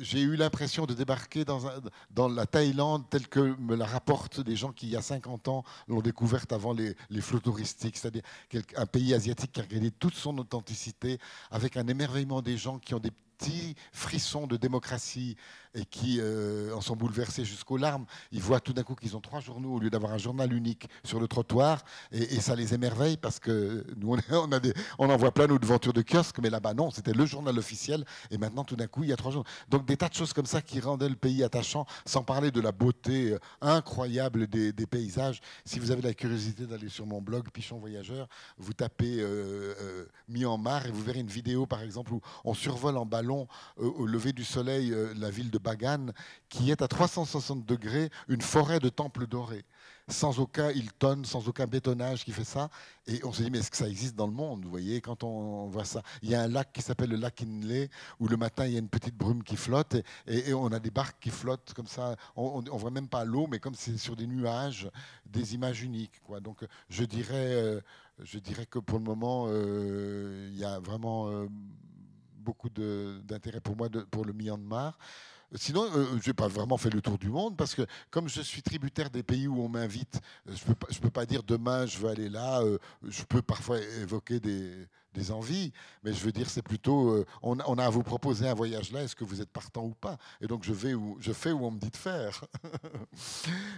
j'ai eu l'impression de débarquer dans, dans, la Thaïlande telle que me la rapportent des gens qui, il y a 50 ans, l'ont découverte avant les, les flots touristiques, c'est-à-dire un pays asiatique qui a gagné toute son authenticité, avec un émerveillement des gens qui ont des petits frissons de démocratie et qui euh, en sont bouleversés jusqu'aux larmes. Ils voient tout d'un coup qu'ils ont trois journaux au lieu d'avoir un journal unique sur le trottoir et, ça les émerveille parce que nous, on, en voit plein nos devantures de kiosque, mais là-bas non, c'était le journal officiel et maintenant tout d'un coup il y a trois journaux. Donc des tas de choses comme ça qui rendaient le pays attachant, sans parler de la beauté euh, incroyable des, paysages. Si vous avez la curiosité d'aller sur mon blog Pichon Voyageur, vous tapez euh, euh, et vous verrez une vidéo par exemple où on survole en ballon au lever du soleil la ville de Bagan, qui est à 360 degrés une forêt de temples dorés, sans aucun Hilton, sans aucun bétonnage qui fait ça. Et on se dit, mais est-ce que ça existe dans le monde Vous voyez, quand on voit ça, il y a un lac qui s'appelle le lac Inle, où le matin il y a une petite brume qui flotte, et, on a des barques qui flottent comme ça. On ne voit même pas l'eau, mais comme c'est sur des nuages, des images uniques. Donc je dirais, euh, je dirais que pour le moment, il y a vraiment beaucoup d'intérêt pour moi pour le Myanmar. Sinon, euh, je n'ai pas vraiment fait le tour du monde parce que comme je suis tributaire des pays où on m'invite, euh, je ne peux, pas dire demain je veux aller là. Euh, je peux parfois évoquer des, des envies, mais je veux dire c'est plutôt on, on, a à vous proposer un voyage là. Est-ce que vous êtes partant ou pas? Et donc je vais où je fais où on me dit de faire.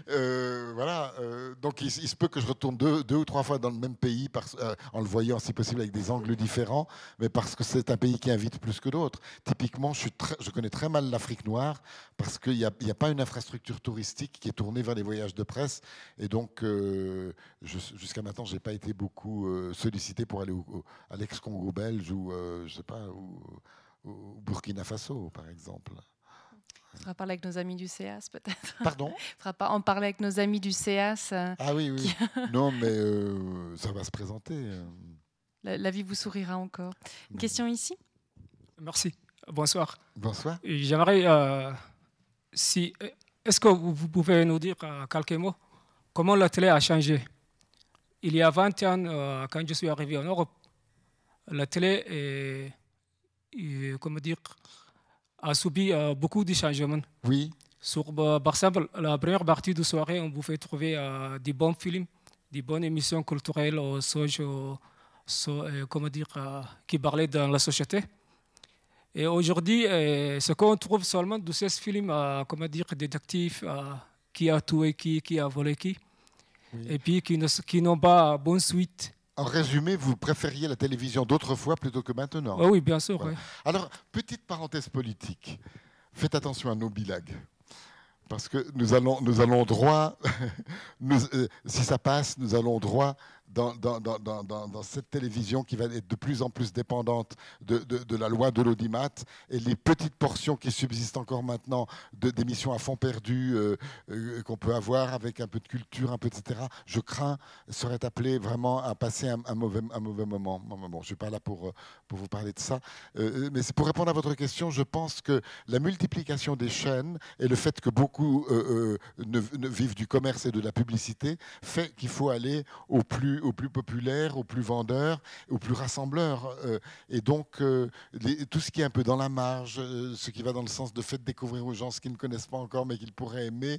voilà. donc il, se peut que je retourne deux, deux, ou trois fois dans le même pays euh, en le voyant, si possible, avec des angles différents, mais parce que c'est un pays qui invite plus que d'autres. Typiquement, je, connais très mal l'Afrique noire parce qu'il n'y a, pas une infrastructure touristique qui est tournée vers les voyages de presse. Et donc, euh, jusqu'à maintenant, je n'ai pas été beaucoup euh, sollicité pour aller à l'ex-Congo belge ou, je sais pas, au Burkina Faso, par exemple. Il faudra parler avec nos amis du CEAS, peut-être. Pardon? Il faudra pas en parler avec nos amis du CEAS. Euh, ah oui, oui. non, mais euh, ça va se présenter. Euh. La, vie vous sourira encore. Une question ici? Merci. Bonsoir. Bonsoir. J'aimerais, si, est-ce que vous pouvez nous dire quelques mots? Comment la télé a changé? Il y a 20 ans, quand je suis arrivé en Europe, la télé est, est comment dire, a subi euh, beaucoup de changements. Oui. Sur, euh, par exemple, la première partie de soirée, on pouvait trouver euh, des bons films, des bonnes émissions culturelles, comment dire, qui parlaient dans la société. Et aujourd'hui, ce qu'on trouve seulement de ces films, comment dire, détectives, qui a tué qui, qui a volé qui, et puis qui n'ont pas bonne suite. En résumé, vous préfériez la télévision d'autrefois plutôt que maintenant ah Oui, bien sûr. Alors, petite parenthèse politique. Faites attention à nos bilagues. Parce que nous allons, nous allons droit, euh, si ça passe, nous allons droit dans, cette télévision qui va être de plus en plus dépendante de, la loi de l'audimat et les petites portions qui subsistent encore maintenant d'émissions à fond perdu euh, euh, qu'on peut avoir avec un peu de culture, un peu etc., je crains seraient appelés vraiment à passer un, mauvais, moment. Bon, je ne suis pas là pour, euh, pour vous parler de ça. mais pour répondre à votre question, je pense que la multiplication des chaînes et le fait que beaucoup vivent du commerce et de la publicité fait qu'il faut aller au plus au plus populaire, au plus vendeur, au plus rassembleur. Euh, et donc, euh, tout ce qui est un peu dans la marge, euh, ce qui va dans le sens de faire découvrir aux gens ce qu'ils ne connaissent pas encore mais qu'ils pourraient aimer,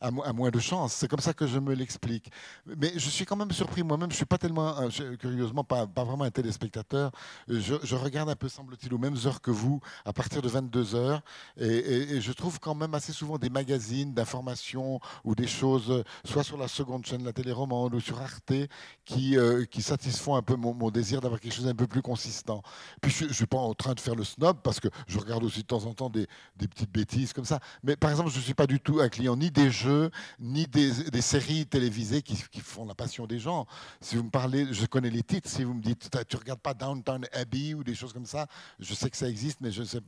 a, moins de chance. C'est comme ça que je me l'explique. Mais je suis quand même surpris moi-même. Je suis pas tellement, curieusement, pas, vraiment un téléspectateur. Je, regarde un peu, semble-t-il, aux mêmes heures que vous, à partir de 22 heures. Et, je trouve quand même assez souvent des magazines d'information ou des choses, soit sur la seconde chaîne, la télé romande, ou sur Arte qui, euh, qui satisfont un peu mon, désir d'avoir quelque chose d'un peu plus consistant. Puis je ne suis pas en train de faire le snob parce que je regarde aussi de temps en temps des, des petites bêtises comme ça. Mais par exemple, je ne suis pas du tout un client ni des jeux, ni des, des séries télévisées qui, qui, font la passion des gens. Si vous me parlez, je connais les titres. Si vous me dites, tu regardes pas Downtown Abbey ou des choses comme ça, je sais que ça existe, mais je ne sais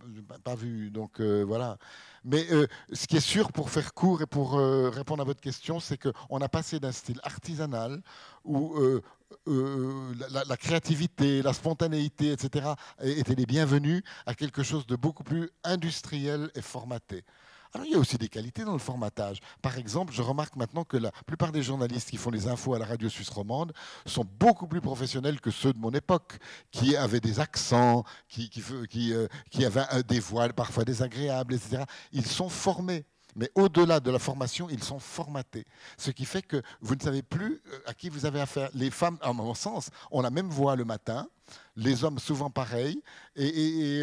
pas vu. Donc euh, voilà. Mais euh, ce qui est sûr, pour faire court et pour répondre à votre question, c'est qu'on a passé d'un style artisanal où euh, euh, la, créativité, la spontanéité, etc., étaient les bienvenus à quelque chose de beaucoup plus industriel et formaté. Alors, il y a aussi des qualités dans le formatage. Par exemple, je remarque maintenant que la plupart des journalistes qui font les infos à la radio suisse romande sont beaucoup plus professionnels que ceux de mon époque, qui avaient des accents, qui, euh, avaient des voiles parfois désagréables, etc. Ils sont formés. Mais au-delà de la formation, ils sont formatés. Ce qui fait que vous ne savez plus euh, à qui vous avez affaire. Les femmes, à mon sens, ont la même voix le matin, les hommes souvent pareil, et,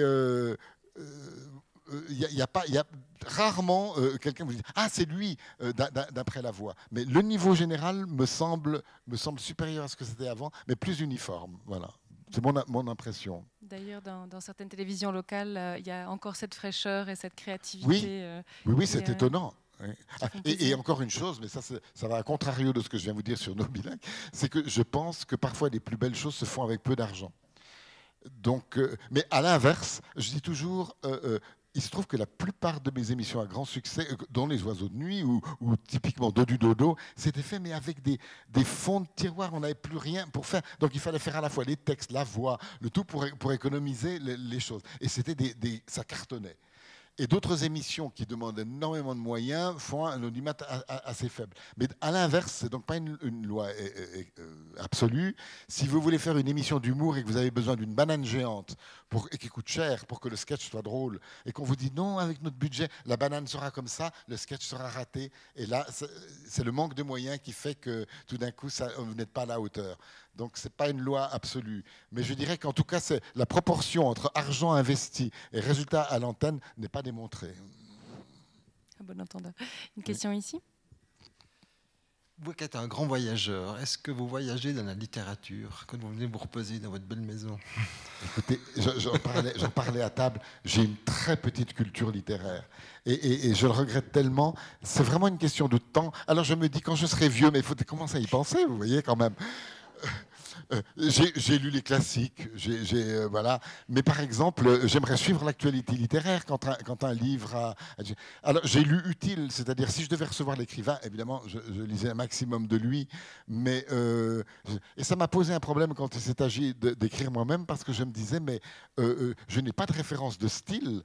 il n'y a, pas, y a rarement euh, quelqu'un vous dit ah c'est lui euh, d'après la voix. Mais le niveau général me semble me semble supérieur à ce que c'était avant, mais plus uniforme. Voilà. C'est mon, mon, impression. D'ailleurs, dans, certaines télévisions locales, euh, il y a encore cette fraîcheur et cette créativité. Oui, euh, oui, oui c'est euh, étonnant. Ah, et, encore une chose, mais ça, ça va à contrario de ce que je viens vous dire sur nos bilingues, c'est que je pense que parfois les plus belles choses se font avec peu d'argent. Donc, mais à l'inverse, je dis toujours, il se trouve que la plupart de mes émissions à grand succès, euh, dont Les Oiseaux de Nuit ou, typiquement Dodu Dodo, c'était fait, mais avec des, fonds de tiroir. On n'avait plus rien pour faire. Donc il fallait faire à la fois les textes, la voix, le tout pour, pour économiser les, choses. Et c'était des, ça cartonnait. Et d'autres émissions qui demandent énormément de moyens font un audimat assez faible. Mais à l'inverse, c'est donc pas une, loi euh, euh, absolue. Si vous voulez faire une émission d'humour et que vous avez besoin d'une banane géante et qui coûte cher pour que le sketch soit drôle, et qu'on vous dit non, avec notre budget, la banane sera comme ça, le sketch sera raté. Et là, c'est le manque de moyens qui fait que tout d'un coup, vous n'êtes pas à la hauteur. Donc ce n'est pas une loi absolue. Mais je dirais qu'en tout cas, la proportion entre argent investi et résultat à l'antenne n'est pas démontrée. bon entendeur. Une question ici? Vous qui êtes un grand voyageur, est-ce que vous voyagez dans la littérature quand vous venez vous reposer dans votre belle maison? Écoutez, j'en parlais, parlais, à table, j'ai une très petite culture littéraire. Et, et, je le regrette tellement. C'est vraiment une question de temps. Alors je me dis, quand je serai vieux, mais il faut commencer à y penser, vous voyez quand même. Euh, j'ai lu les classiques, euh, voilà. Mais par exemple, euh, j'aimerais suivre l'actualité littéraire quand un, quand un livre a. Alors, j'ai lu utile, c'est-à-dire si je devais recevoir l'écrivain, évidemment, je, lisais un maximum de lui, mais et ça m'a posé un problème quand il s'est agi d'écrire moi-même parce que je me disais, mais je n'ai pas de référence de style.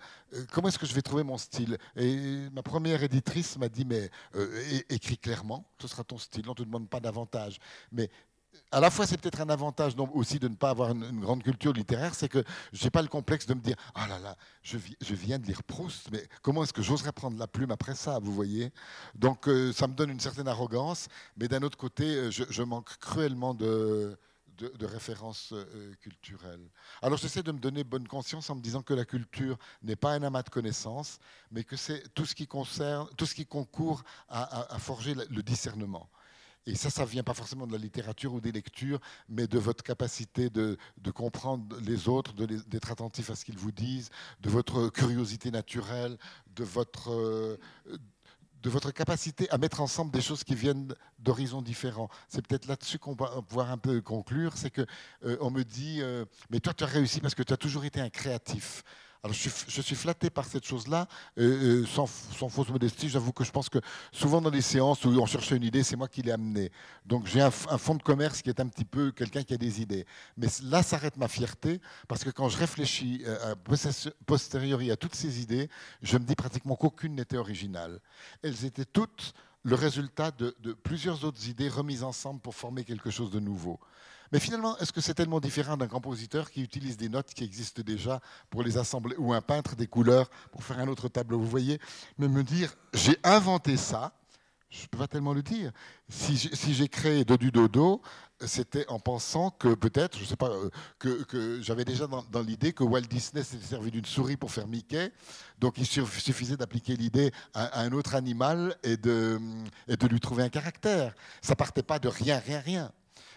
comment est-ce que je vais trouver mon style? Et ma première éditrice m'a dit, mais écris clairement, ce sera ton style, on ne te demande pas davantage. Mais à la fois, c'est peut-être un avantage aussi de ne pas avoir une, grande culture littéraire, c'est que je n'ai pas le complexe de me dire Ah là là, je, viens de lire Proust, mais comment est-ce que j'oserais prendre la plume après ça, vous voyez? Donc, euh, ça me donne une certaine arrogance, mais d'un autre côté, euh, je, manque cruellement de, de, références euh, culturelles. Alors, j'essaie de me donner bonne conscience en me disant que la culture n'est pas un amas de connaissances, mais que c'est tout ce qui concerne, tout ce qui concourt à, forger le discernement. Et ça, ça ne vient pas forcément de la littérature ou des lectures, mais de votre capacité de, comprendre les autres, d'être attentif à ce qu'ils vous disent, de votre curiosité naturelle, de votre, euh, de votre capacité à mettre ensemble des choses qui viennent d'horizons différents. C'est peut-être là-dessus qu'on va pouvoir un peu conclure, c'est que euh, on me dit, euh, mais toi tu as réussi parce que tu as toujours été un créatif. Alors je suis, flatté par cette chose-là, sans, fausse modestie. J'avoue que je pense que souvent dans les séances où on cherchait une idée, c'est moi qui l'ai amenée. Donc j'ai un, un, fonds de commerce qui est un petit peu quelqu'un qui a des idées. Mais là s'arrête ma fierté, parce que quand je réfléchis euh, a posteriori à toutes ces idées, je me dis pratiquement qu'aucune n'était originale. Elles étaient toutes le résultat de plusieurs autres idées remises ensemble pour former quelque chose de nouveau. Mais finalement, est-ce que c'est tellement différent d'un compositeur qui utilise des notes qui existent déjà pour les assembler, ou un peintre des couleurs pour faire un autre tableau? Vous voyez Mais me dire, j'ai inventé ça, je ne peux pas tellement le dire. Si j'ai créé Dodu Dodo, c'était en pensant que peut-être, je ne sais pas, euh, que, j'avais déjà dans, l'idée que Walt Disney s'était servi d'une souris pour faire Mickey. Donc il suffisait d'appliquer l'idée à, un autre animal et de, et de lui trouver un caractère. Ça partait pas de rien, rien, rien.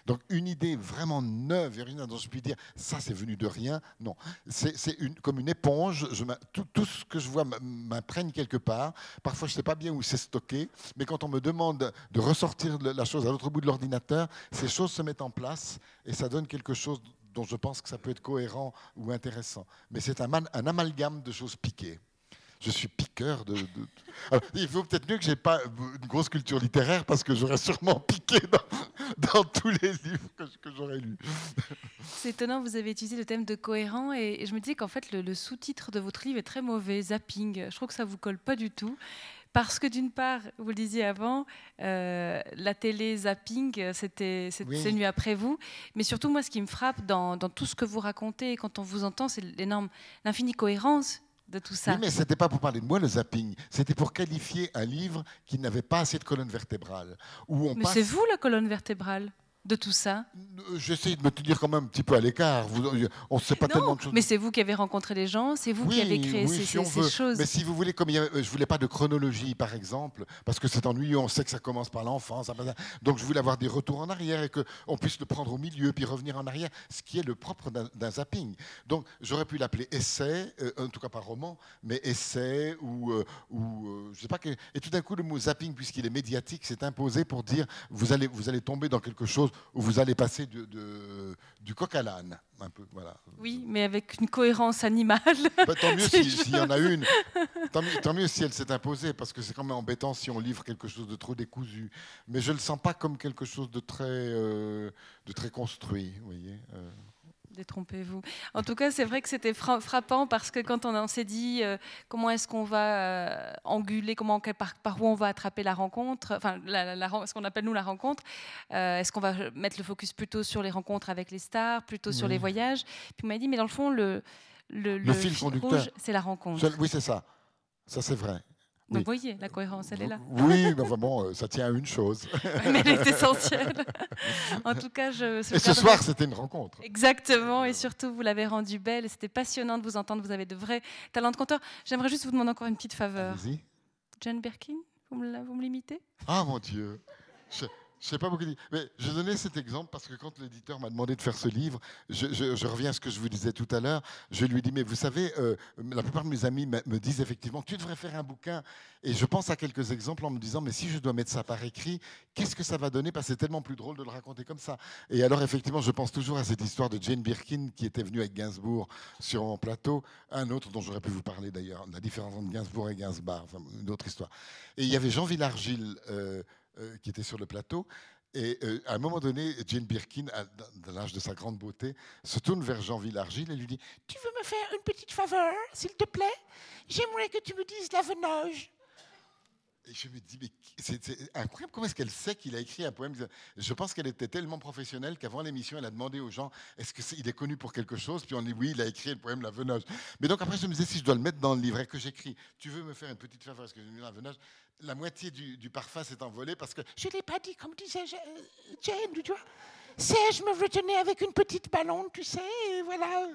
Donc une idée vraiment neuve et rien dont je puis dire, ça c'est venu de rien, non. C'est comme une éponge, tout, ce que je vois m'imprègne quelque part. Parfois je ne sais pas bien où c'est stocké, mais quand on me demande de ressortir la chose à l'autre bout de l'ordinateur, ces choses se mettent en place et ça donne quelque chose dont je pense que ça peut être cohérent ou intéressant. Mais c'est un amalgame de choses piquées je suis piqueur de. il vaut peut-être mieux que j'ai pas une grosse culture littéraire parce que j'aurais sûrement piqué dans, tous les livres que, j'aurais lus. C'est étonnant, vous avez utilisé le thème de cohérent et, je me disais qu'en fait le, sous-titre de votre livre est très mauvais, zapping. Je trouve que ça vous colle pas du tout. Parce que d'une part, vous le disiez avant, euh, la télé zapping, c'était c'est nuit après vous. Mais surtout, moi, ce qui me frappe dans, dans tout ce que vous racontez, quand on vous entend, c'est l'énorme, l'infinie cohérence de tout ça. Oui, mais ce n'était pas pour parler de moi le zapping, c'était pour qualifier un livre qui n'avait pas assez de colonne vertébrale. Où on mais c'est vous la colonne vertébrale de tout ça euh, J'essaie de me tenir quand même un petit peu à l'écart. On ne sait pas tellement de choses. Mais c'est vous qui avez rencontré les gens, c'est vous qui avez créé ces, choses. Mais si vous voulez, comme je ne voulais pas de chronologie, par exemple, parce que c'est ennuyeux, on sait que ça commence par l'enfance. Donc je voulais avoir des retours en arrière et qu'on puisse le prendre au milieu puis revenir en arrière, ce qui est le propre d'un zapping. Donc j'aurais pu l'appeler essai, euh, en tout cas pas roman, mais essai ou, euh, ou je sais pas. Et tout d'un coup, le mot zapping, puisqu'il est médiatique, s'est imposé pour dire vous allez, vous allez tomber dans quelque chose où vous allez passer du coq à l'âne. Un peu, voilà. Oui, mais avec une cohérence animale. Bah, tant mieux s'il y en a une. Tant mieux, si elle s'est imposée, parce que c'est quand même embêtant si on livre quelque chose de trop décousu. Mais je ne le sens pas comme quelque chose de très, euh, de très construit. Vous voyez euh. Détrompez-vous. En tout cas, c'est vrai que c'était frappant parce que quand on, s'est dit euh, comment est-ce qu'on va euh, anguler, comment, par, où on va attraper la rencontre, enfin, ce qu'on appelle nous la rencontre, euh, est-ce qu'on va mettre le focus plutôt sur les rencontres avec les stars, plutôt sur les voyages? Puis on m'a dit, mais dans le fond, le, le, fil, conducteur, c'est la rencontre. Oui, c'est ça. Ça, c'est vrai. Donc, vous voyez, la cohérence, elle est là. Oui, mais vraiment, euh, ça tient à une chose. mais elle est essentielle. en tout cas, je. Et ce soir, c'était une rencontre. Exactement, et surtout, vous l'avez rendue belle. C'était passionnant de vous entendre. Vous avez de vrais talents de conteur. J'aimerais juste vous demander encore une petite faveur. Jane Birkin, vous me, vous me l'imitez? Ah mon Dieu. Je sais pas beaucoup dit. Mais je donnais cet exemple parce que quand l'éditeur m'a demandé de faire ce livre, je, reviens à ce que je vous disais tout à l'heure. Je lui dis mais vous savez, euh, la plupart de mes amis me, disent effectivement tu devrais faire un bouquin. Et je pense à quelques exemples en me disant mais si je dois mettre ça par écrit, qu'est-ce que ça va donner? Parce que c'est tellement plus drôle de le raconter comme ça. Et alors effectivement, je pense toujours à cette histoire de Jane Birkin qui était venue avec Gainsbourg sur un plateau, un autre dont j'aurais pu vous parler d'ailleurs, la différence entre Gainsbourg et enfin, une autre histoire. Et il y avait Jean Villargil. Euh, euh, qui était sur le plateau. Et euh, à un moment donné, Jane Birkin, à, l'âge de sa grande beauté, se tourne vers Jean Villargil et lui dit Tu veux me faire une petite faveur, s'il te plaît? J'aimerais que tu me dises la venoge. Et je me dis, mais c'est incroyable, comment est-ce qu'elle sait qu'il a écrit un poème? Je pense qu'elle était tellement professionnelle qu'avant l'émission, elle a demandé aux gens, est-ce qu'il est, connu pour quelque chose? Puis on dit, oui, il a écrit le poème La Venoge. Mais donc après, je me disais, si je dois le mettre dans le livret que j'écris, tu veux me faire une petite faveur, parce que j'ai mis La Venoge? La moitié du, parfum s'est envolé parce que je ne l'ai pas dit, comme disait Jane, tu vois? C'est, je me retenais avec une petite ballon, tu sais, et voilà.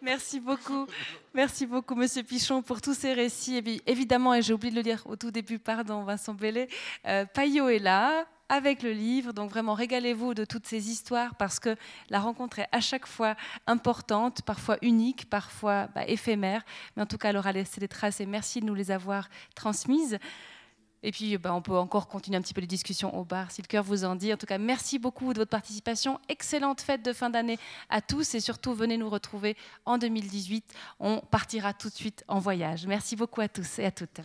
Merci beaucoup. Merci beaucoup, Monsieur Pichon, pour tous ces récits. Et évidemment, et j'ai oublié de le dire au tout début, pardon, Vincent Bellet, euh, Payot est là avec le livre. Donc vraiment, régalez-vous de toutes ces histoires parce que la rencontre est à chaque fois importante, parfois unique, parfois bah, éphémère. Mais en tout cas, elle aura laissé des traces et merci de nous les avoir transmises. Et puis, bah, on peut encore continuer un petit peu les discussions au bar si le cœur vous en dit. En tout cas, merci beaucoup de votre participation. Excellente fête de fin d'année à tous et surtout, venez nous retrouver en 2018. On partira tout de suite en voyage. Merci beaucoup à tous et à toutes.